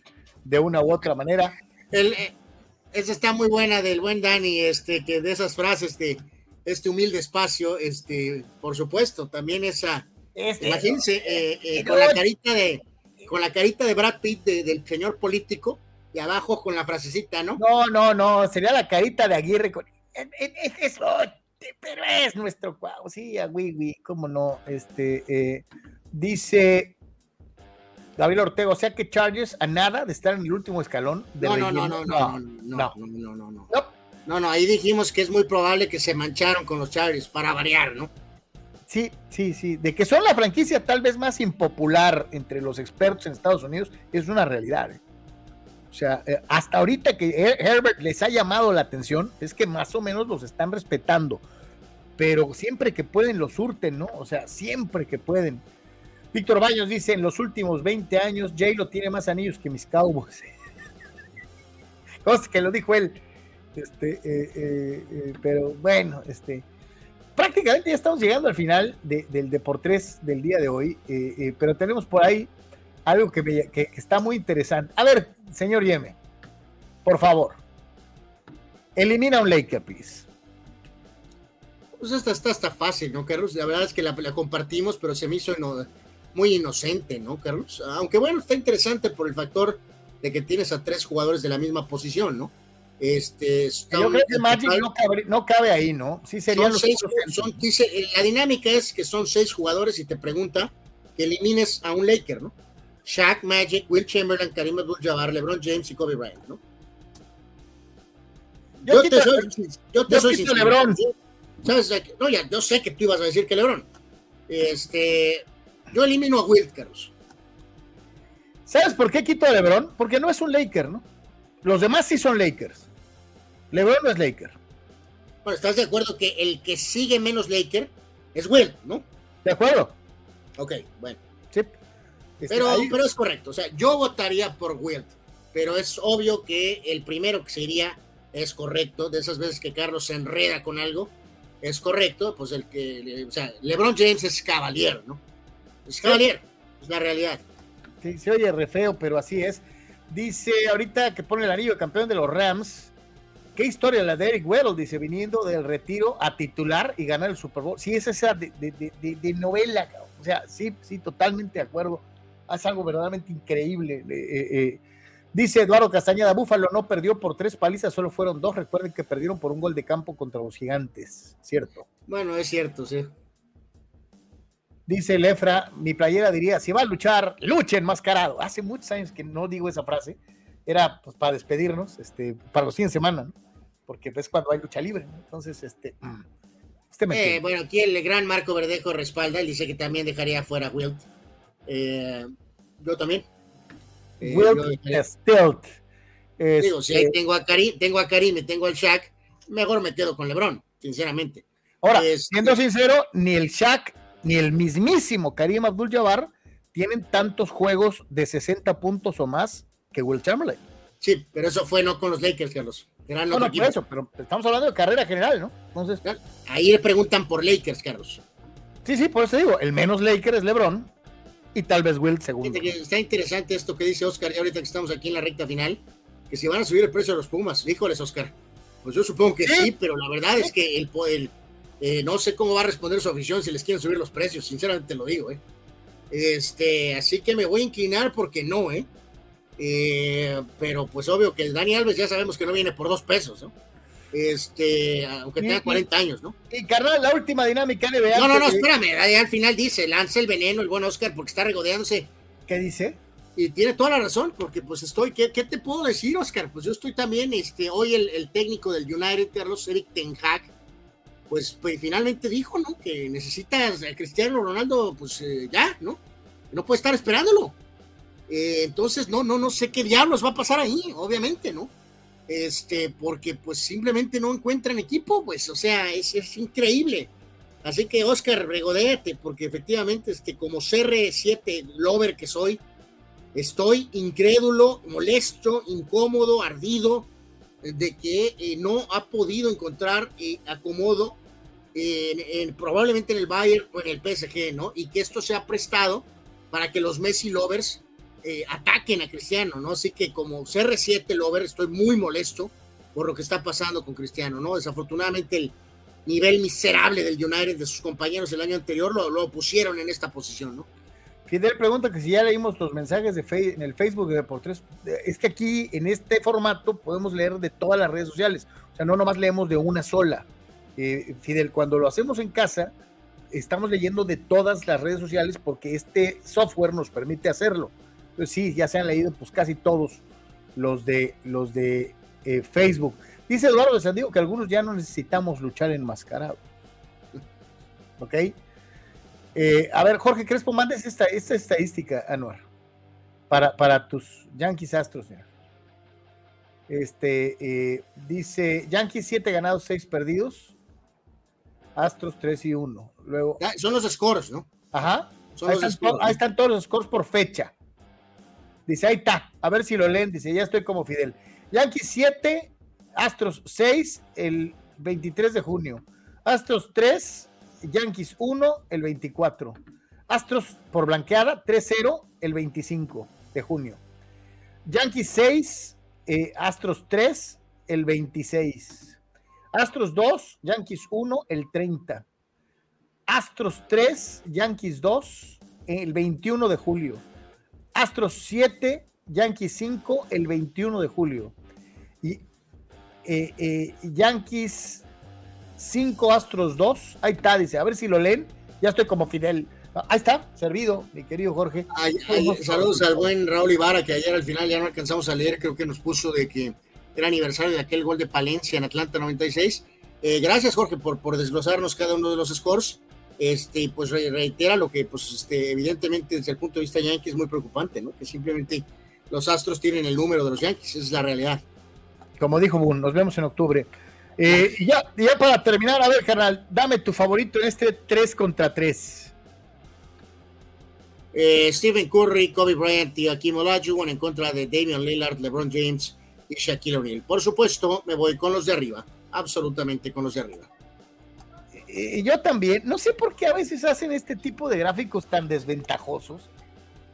de una u otra manera. El, eh, esa está muy buena del buen Dani, este, que de esas frases de este humilde espacio, este, por supuesto, también esa, este, imagínense, eh, con la carita de, con la carita de Brad Pitt del señor político y abajo con la frasecita, ¿no? No, no, no, sería la carita de Aguirre con, es, pero es nuestro cuau, sí, a cómo no, este, Dice Gabriel Ortega, o sea que Chargers a nada de estar en el último escalón. De no, no, no, no, no, no, no, no, no, no, no. ahí dijimos que es muy probable que se mancharon con los Chargers para variar, ¿no? sí, sí, sí. De que son la franquicia tal vez más impopular entre los expertos en Estados Unidos, es una realidad. ¿eh? O sea, eh, hasta ahorita que Herbert les ha llamado la atención, es que más o menos los están respetando. Pero siempre que pueden los surten, ¿no? O sea, siempre que pueden. Víctor Baños dice, en los últimos 20 años, Jay lo tiene más anillos que mis Cowboys. Cosa que lo dijo él. Este, eh, eh, eh, pero bueno, este, prácticamente ya estamos llegando al final del Deportes del día de hoy, pero tenemos por ahí algo que, está muy interesante. A ver, señor Yeme, por favor, elimina un Laker, please. Pues esta está, fácil, ¿no, Carlos? La verdad es que la, compartimos, pero se me hizo muy inocente, ¿no, Carlos? Aunque bueno, está interesante por el factor de que tienes a tres jugadores de la misma posición, ¿no? Este, Yo creo que Magic no cabe, ahí, ¿no? Sí, serían los seis, dice, eh, la dinámica es que son seis jugadores y te pregunta que elimines a un Laker, ¿no? Shaq, Magic, Will Chamberlain, Karim Abdul-Jabbar, LeBron James y Kobe Bryant, ¿no? Yo, te soy, yo te soy sincero. LeBron. ¿Sabes? No, ya, yo sé que tú ibas a decir que LeBron. Este, yo elimino a Will, Carlos. ¿Sabes por qué quito a LeBron? Porque no es un Laker, ¿no? Los demás sí son Lakers. LeBron no es Laker. Bueno, ¿estás de acuerdo que el que sigue menos Laker es Will, ¿no? De acuerdo. Ok, bueno. Sí. Este, pero, pero es correcto. O sea, yo votaría por Will, pero es obvio que el primero que sería es correcto. De esas veces que Carlos se enreda con algo, es correcto. Pues el que, o sea, LeBron James es caballero, ¿no? Es caballero, es la realidad. Sí, se oye re feo, pero así es. Dice ahorita que pone el anillo de campeón de los Rams. Qué historia la de Eric Weddle, dice, viniendo del retiro a titular y ganar el Super Bowl. Sí, es esa de, de, novela, o sea, sí, sí, totalmente de acuerdo. Hace algo verdaderamente increíble. Eh, eh. Dice Eduardo Castañeda, Búfalo no perdió por tres palizas, solo fueron dos. Recuerden que perdieron por un gol de campo contra los gigantes, ¿cierto? Bueno, es cierto, sí. Dice Lefra, mi playera diría, si va a luchar, luche enmascarado. Hace muchos años que no digo esa frase. Era pues, para despedirnos, este, para los 100 semanas, ¿no? porque es cuando hay lucha libre. Entonces, este... Eh, bueno, aquí el gran Marco Verdejo respalda, él dice que también dejaría fuera a Wilt. Eh, yo también. Eh, Wilt Stilt. Digo, si ahí este tengo a Karim, tengo a Karim y tengo al Shaq, mejor me quedo con LeBron, sinceramente. Ahora, siendo sincero, ni el Shaq ni el mismísimo Karim Abdul-Jabbar tienen tantos juegos de 60 puntos o más que Will Chamberlain. Sí, pero eso fue no con los Lakers, Carlos. Eran no, no, por eso, pero estamos hablando de carrera general, ¿no? Entonces, ahí le preguntan por Lakers, Carlos. Sí, sí, por eso digo, el menos Lakers es LeBron y tal vez Will segundo. Está interesante esto que dice Oscar, y ahorita que estamos aquí en la recta final, que si van a subir el precio de los Pumas. Híjoles, Oscar. Pues yo supongo que sí, pero la verdad es que el, el, eh, no sé cómo va a responder su afición si les quieren subir los precios, sinceramente lo digo, ¿eh? Este, así que me voy a inclinar porque no, ¿eh? ¿eh? pero pues obvio que el Dani Alves ya sabemos que no viene por dos pesos, ¿no? Este, aunque tenga 40 años, ¿no? Y carnal, la última dinámica NBA. No, no, no, espérame, al final dice, lanza el veneno el buen Oscar porque está regodeándose. ¿Qué dice? Y tiene toda la razón, porque pues estoy, ¿qué, qué te puedo decir, Oscar? Pues yo estoy también, este, hoy el, el técnico del United, Carlos Eric Ten Hag, pues, pues, finalmente dijo, ¿no? Que necesitas a Cristiano Ronaldo, pues eh, ya, ¿no? No puede estar esperándolo. Eh, entonces, no, no, no sé qué diablos va a pasar ahí, obviamente, ¿no? Este, porque pues simplemente no encuentran equipo, pues, o sea, es, es increíble. Así que, Oscar, regodéate, porque efectivamente, este, como CR7 lover que soy, estoy incrédulo, molesto, incómodo, ardido de que eh, no ha podido encontrar eh, acomodo en, probablemente en el Bayern o en el PSG, ¿no? Y que esto se ha prestado para que los Messi lovers eh, ataquen a Cristiano, ¿no? Así que como CR7 lover estoy muy molesto por lo que está pasando con Cristiano, ¿no? Desafortunadamente el nivel miserable del United de sus compañeros el año anterior lo, lo pusieron en esta posición, ¿no? Fidel pregunta que si ya leímos los mensajes de en el Facebook de Deportes. Es que aquí en este formato podemos leer de todas las redes sociales. O sea, no nomás leemos de una sola. Eh, Fidel, cuando lo hacemos en casa, estamos leyendo de todas las redes sociales porque este software nos permite hacerlo. Entonces sí, ya se han leído pues casi todos los de los de eh, Facebook. Dice Eduardo de San Diego que algunos ya no necesitamos luchar enmascarados. ¿Ok? Eh, a ver, Jorge Crespo, mandes esta, esta estadística, Anuar, para, para tus Yankees Astros. Mira. Este, eh, dice, Yankees 7 ganados, 6 perdidos. Astros 3 y 1. Luego, Ya, son los scores, ¿no? ajá. Son Ahí los están, scores. to- ahí están todos los scores por fecha. Dice, ahí está. A ver si lo leen. Dice, ya estoy como Fidel. Yankees 7, Astros 6, el 23 de junio. Astros 3, Yankees 1, el 24. Astros por blanqueada 3-0, el 25 de junio. Yankees 6, eh, Astros 3, el 26. Astros 2, Yankees 1, el 30. Astros 3, Yankees 2, el 21 de julio. Astros 7, Yankees 5, el 21 de julio. Y eh, eh, Yankees 5, Astros 2. Ahí está, dice. A ver si lo leen. Ya estoy como Fidel. Ah, Ahí está, servido, mi querido Jorge. Ay- ay- saludos al buen Raúl Ibarra, que ayer al final ya no alcanzamos a leer, creo que nos puso de que era aniversario de aquel gol de Palencia en Atlanta 96. Eh, gracias, Jorge, por, por desglosarnos cada uno de los scores. Este, pues re- reitera lo que, pues, este, evidentemente, desde el punto de vista yankee es muy preocupante, ¿no? Que simplemente los Astros tienen el número de los Yankees, esa es la realidad. Como dijo Boone, nos vemos en octubre. Eh, y ya, ya para terminar, a ver, carnal, dame tu favorito en este 3 contra 3. Eh, Stephen Curry, Kobe Bryant y Akeem Olajuwon en contra de Damian Lillard, LeBron James y Shaquille O'Neal. Por supuesto, me voy con los de arriba, absolutamente con los de arriba. Y yo también, no sé por qué a veces hacen este tipo de gráficos tan desventajosos.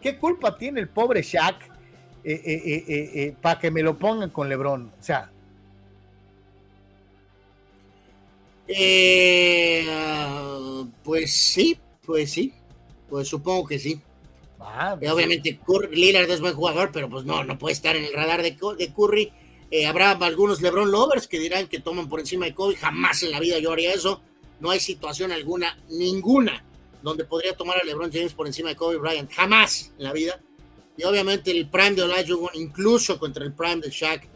¿Qué culpa tiene el pobre Shaq eh, para que me lo pongan con LeBron? O sea, Eh, pues sí, pues sí, pues supongo que sí. ah, Eh, obviamente Curry, Lillard es buen jugador, pero pues no, no puede estar en el radar de, Cu- de Curry. Eh, habrá algunos LeBron lovers que dirán que toman por encima de Kobe. Jamás en la vida yo haría eso. No hay situación alguna, ninguna, donde podría tomar a LeBron James por encima de Kobe Bryant. Jamás en la vida. Y obviamente el prime de Olajuwon, incluso contra el prime de Shaq,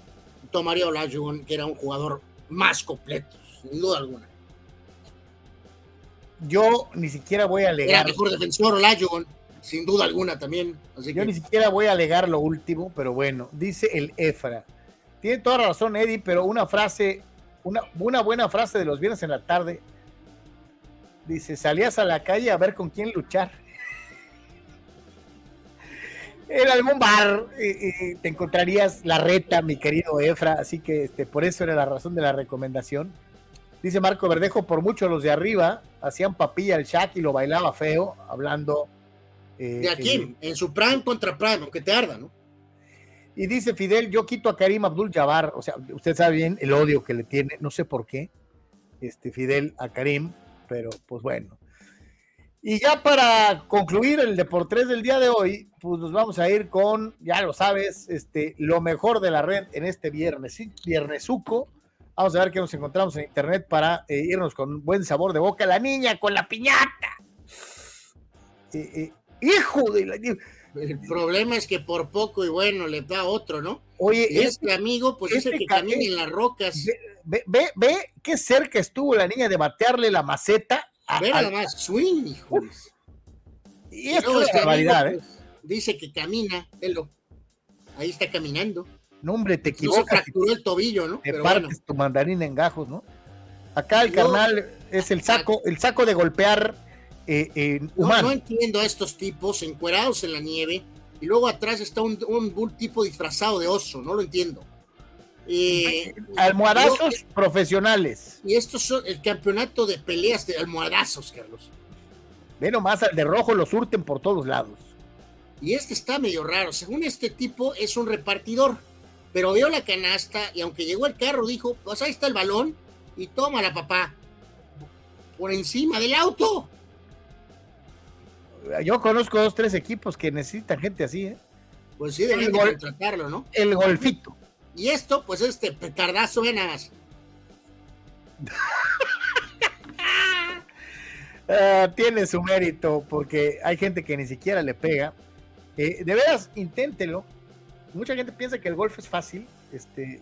tomaría Olajuwon, que era un jugador más completo, sin duda alguna. yo ni siquiera voy a Era alegar. mejor defensor Olajuwon, sin duda alguna también. Así Yo que ni siquiera voy a alegar lo último, pero bueno, dice el Efra. Tiene toda razón, Eddie, pero una frase, una, una buena frase de los viernes en la tarde. Dice, salías a la calle a ver con quién luchar. En algún bar eh, te encontrarías la reta, mi querido Efra, así que este, por eso era la razón de la recomendación. Dice Marco Verdejo, por mucho los de arriba hacían papilla al Shaq y lo bailaba feo, hablando... eh, de aquí, en su prime contra prime, aunque te arda, ¿no? Y dice Fidel, yo quito a Karim Abdul Jabbar, o sea, usted sabe bien el odio que le tiene, no sé por qué, este Fidel a Karim, pero pues bueno. Y ya para concluir el Deportes del día de hoy, pues nos vamos a ir con, ya lo sabes, este, lo mejor de la red en este viernes, ¿sí? viernesuco. Vamos a ver qué nos encontramos en internet para eh, irnos con buen sabor de boca. La niña con la piñata. Eh, eh, hijo de la... El problema es que por poco y bueno le da otro, ¿no? Oye, Y es este amigo, pues es el este que ca- camina en las rocas. Ve, ve, ve qué cerca estuvo la niña de batearle la maceta. a- Ve nada más, swing, hijos. y esto es este una amigo, barbaridad, ¿eh? pues, dice que camina, velo. Ahí está caminando. No, hombre, te No se equivocas. fracturó el tobillo, ¿no? te Pero partes bueno, tu mandarina en gajos, ¿no? Acá el carnal es el saco, el saco de golpear eh, eh, no, humano. no entiendo a estos tipos encuerados en la nieve y luego atrás está un, un- un tipo disfrazado de oso, no lo entiendo. Eh, Almohadazos profesionales. y estos son el campeonato de peleas de almohadazos, Carlos. Ve nomás al de rojo, lo surten por todos lados. Y este está medio raro. Según este tipo, es un repartidor. Pero vio la canasta y aunque llegó el carro, dijo, pues ahí está el balón y tómala, papá. Por encima del auto. Yo conozco dos, tres equipos que necesitan gente así, ¿eh? Pues sí, deben de contratarlo, ¿no? El golfito. Y esto, pues este petardazo, ve nada más. Ah, tiene su mérito porque hay gente que ni siquiera le pega. Eh, de veras, inténtelo. Mucha gente piensa que el golf es fácil. Este,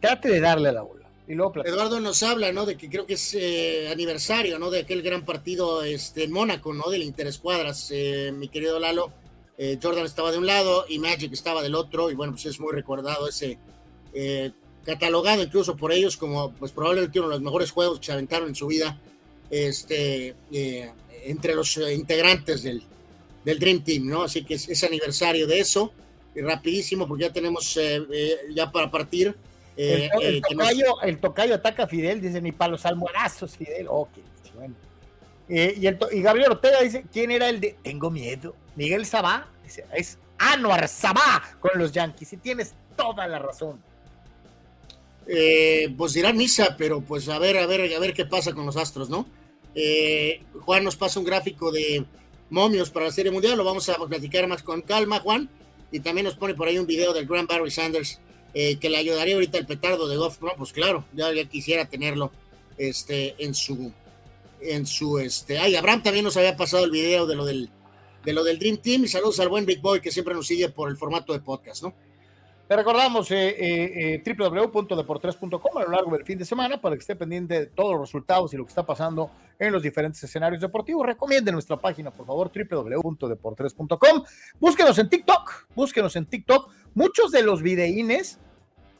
trate de darle a la bola. Y luego Eduardo nos habla, ¿no? De que creo que es eh, aniversario, ¿no? De aquel gran partido este, en Mónaco, ¿no? Del Interescuadras, eh, mi querido Lalo. Eh, Jordan estaba de un lado y Magic estaba del otro, y bueno, pues es muy recordado ese, eh, catalogado incluso por ellos como, pues probablemente uno de los mejores juegos que se aventaron en su vida, este, entre los integrantes del, del Dream Team, ¿no? Así que es, aniversario de eso, rapidísimo, porque ya tenemos, ya para partir, eh, el, eh, el, tocayo, ataca a Fidel, dice ni para los almohazos, Fidel. Ok, bueno. Eh, y, el, y, Gabriel Ortega dice: ¿Quién era el de Tengo miedo? Miguel Sabá, dice, es Anuar Sabá con los Yankees. Y tienes toda la razón. pues dirá misa, pero pues a ver, a ver, a ver qué pasa con los astros, ¿no? Juan nos pasa un gráfico de momios para la Serie Mundial, lo vamos a platicar más con calma, Juan. Y también nos pone por ahí un video del Grand Barry Sanders eh, que le ayudaría ahorita el petardo de Goff, no, pues claro, ya, quisiera tenerlo este, en su, en su, este, ay, Abraham también nos había pasado el video de lo del, de lo del Dream Team y saludos al buen Big Boy que siempre nos sigue por el formato de podcast, ¿no? Te recordamos eh, eh, eh a lo largo del fin de semana para que esté pendiente de todos los resultados y lo que está pasando en los diferentes escenarios deportivos. Recomiende nuestra página, por favor, www.deportres.com. Búsquenos en TikTok, búsquenos en TikTok. Muchos de los videínes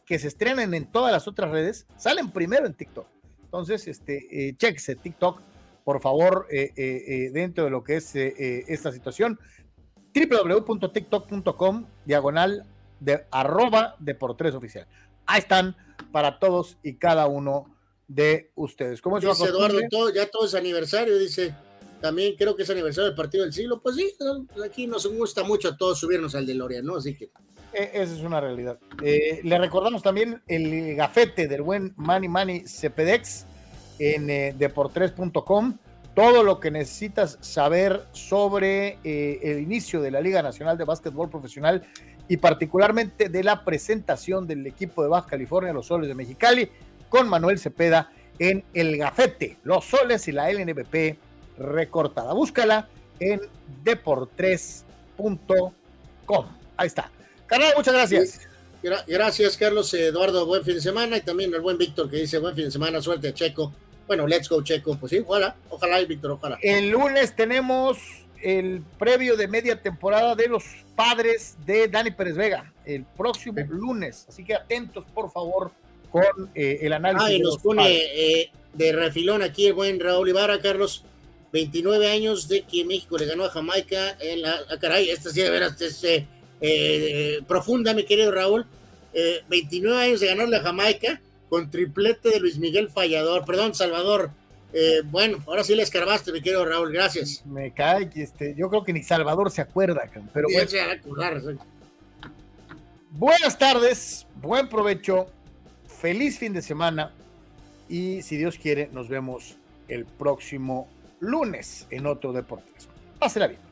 que se estrenan en todas las otras redes salen primero en TikTok. Entonces, este, eh, chequese TikTok, por favor, dentro de lo que es esta situación www.tiktok.com diagonal de arroba de por tres oficial. Ahí están para todos y cada uno de ustedes. ¿Cómo dice Eduardo, ya todo es aniversario, dice. También creo que es aniversario del partido del siglo. Pues sí, aquí nos gusta mucho a todos subirnos al DeLorean, ¿no? Así que. E, esa es una realidad. Eh, le recordamos también el gafete del buen Manny Manny Cepedex en eh, deportres.com. Todo lo que necesitas saber sobre eh, el inicio de la Liga Nacional de Básquetbol Profesional y particularmente de la presentación del equipo de Baja California, los Soles de Mexicali, con Manuel Cepeda en El Gafete, los Soles y la LNBP recortada. Búscala en deportres.com. Ahí está. Carlos, muchas gracias. Gracias, Carlos. Eduardo, buen fin de semana. Y también el buen Víctor que dice buen fin de semana, suerte a Checo. Bueno, let's go, Checo. Pues sí, ojalá, ojalá, Víctor, ojalá. El lunes tenemos el previo de media temporada de los padres de Dani Pérez Vega el próximo lunes. Así que atentos, por favor, con eh, el análisis. Ah, y nos pone eh, de refilón aquí el buen Raúl Ibarra, Carlos. 29 años de que México le ganó a Jamaica en la. Ah, caray, esta sí de veras es eh, profunda, mi querido Raúl. 29 años de ganarle a Jamaica con triplete de Luis Miguel Fallador. Perdón, Salvador eh, bueno, ahora sí le escarbaste, mi querido Raúl, gracias. Me cae que este, yo creo que ni Salvador se acuerda, pero bueno. Buenas tardes, buen provecho, feliz fin de semana y si Dios quiere nos vemos el próximo lunes en otro Deportes. Pásela bien.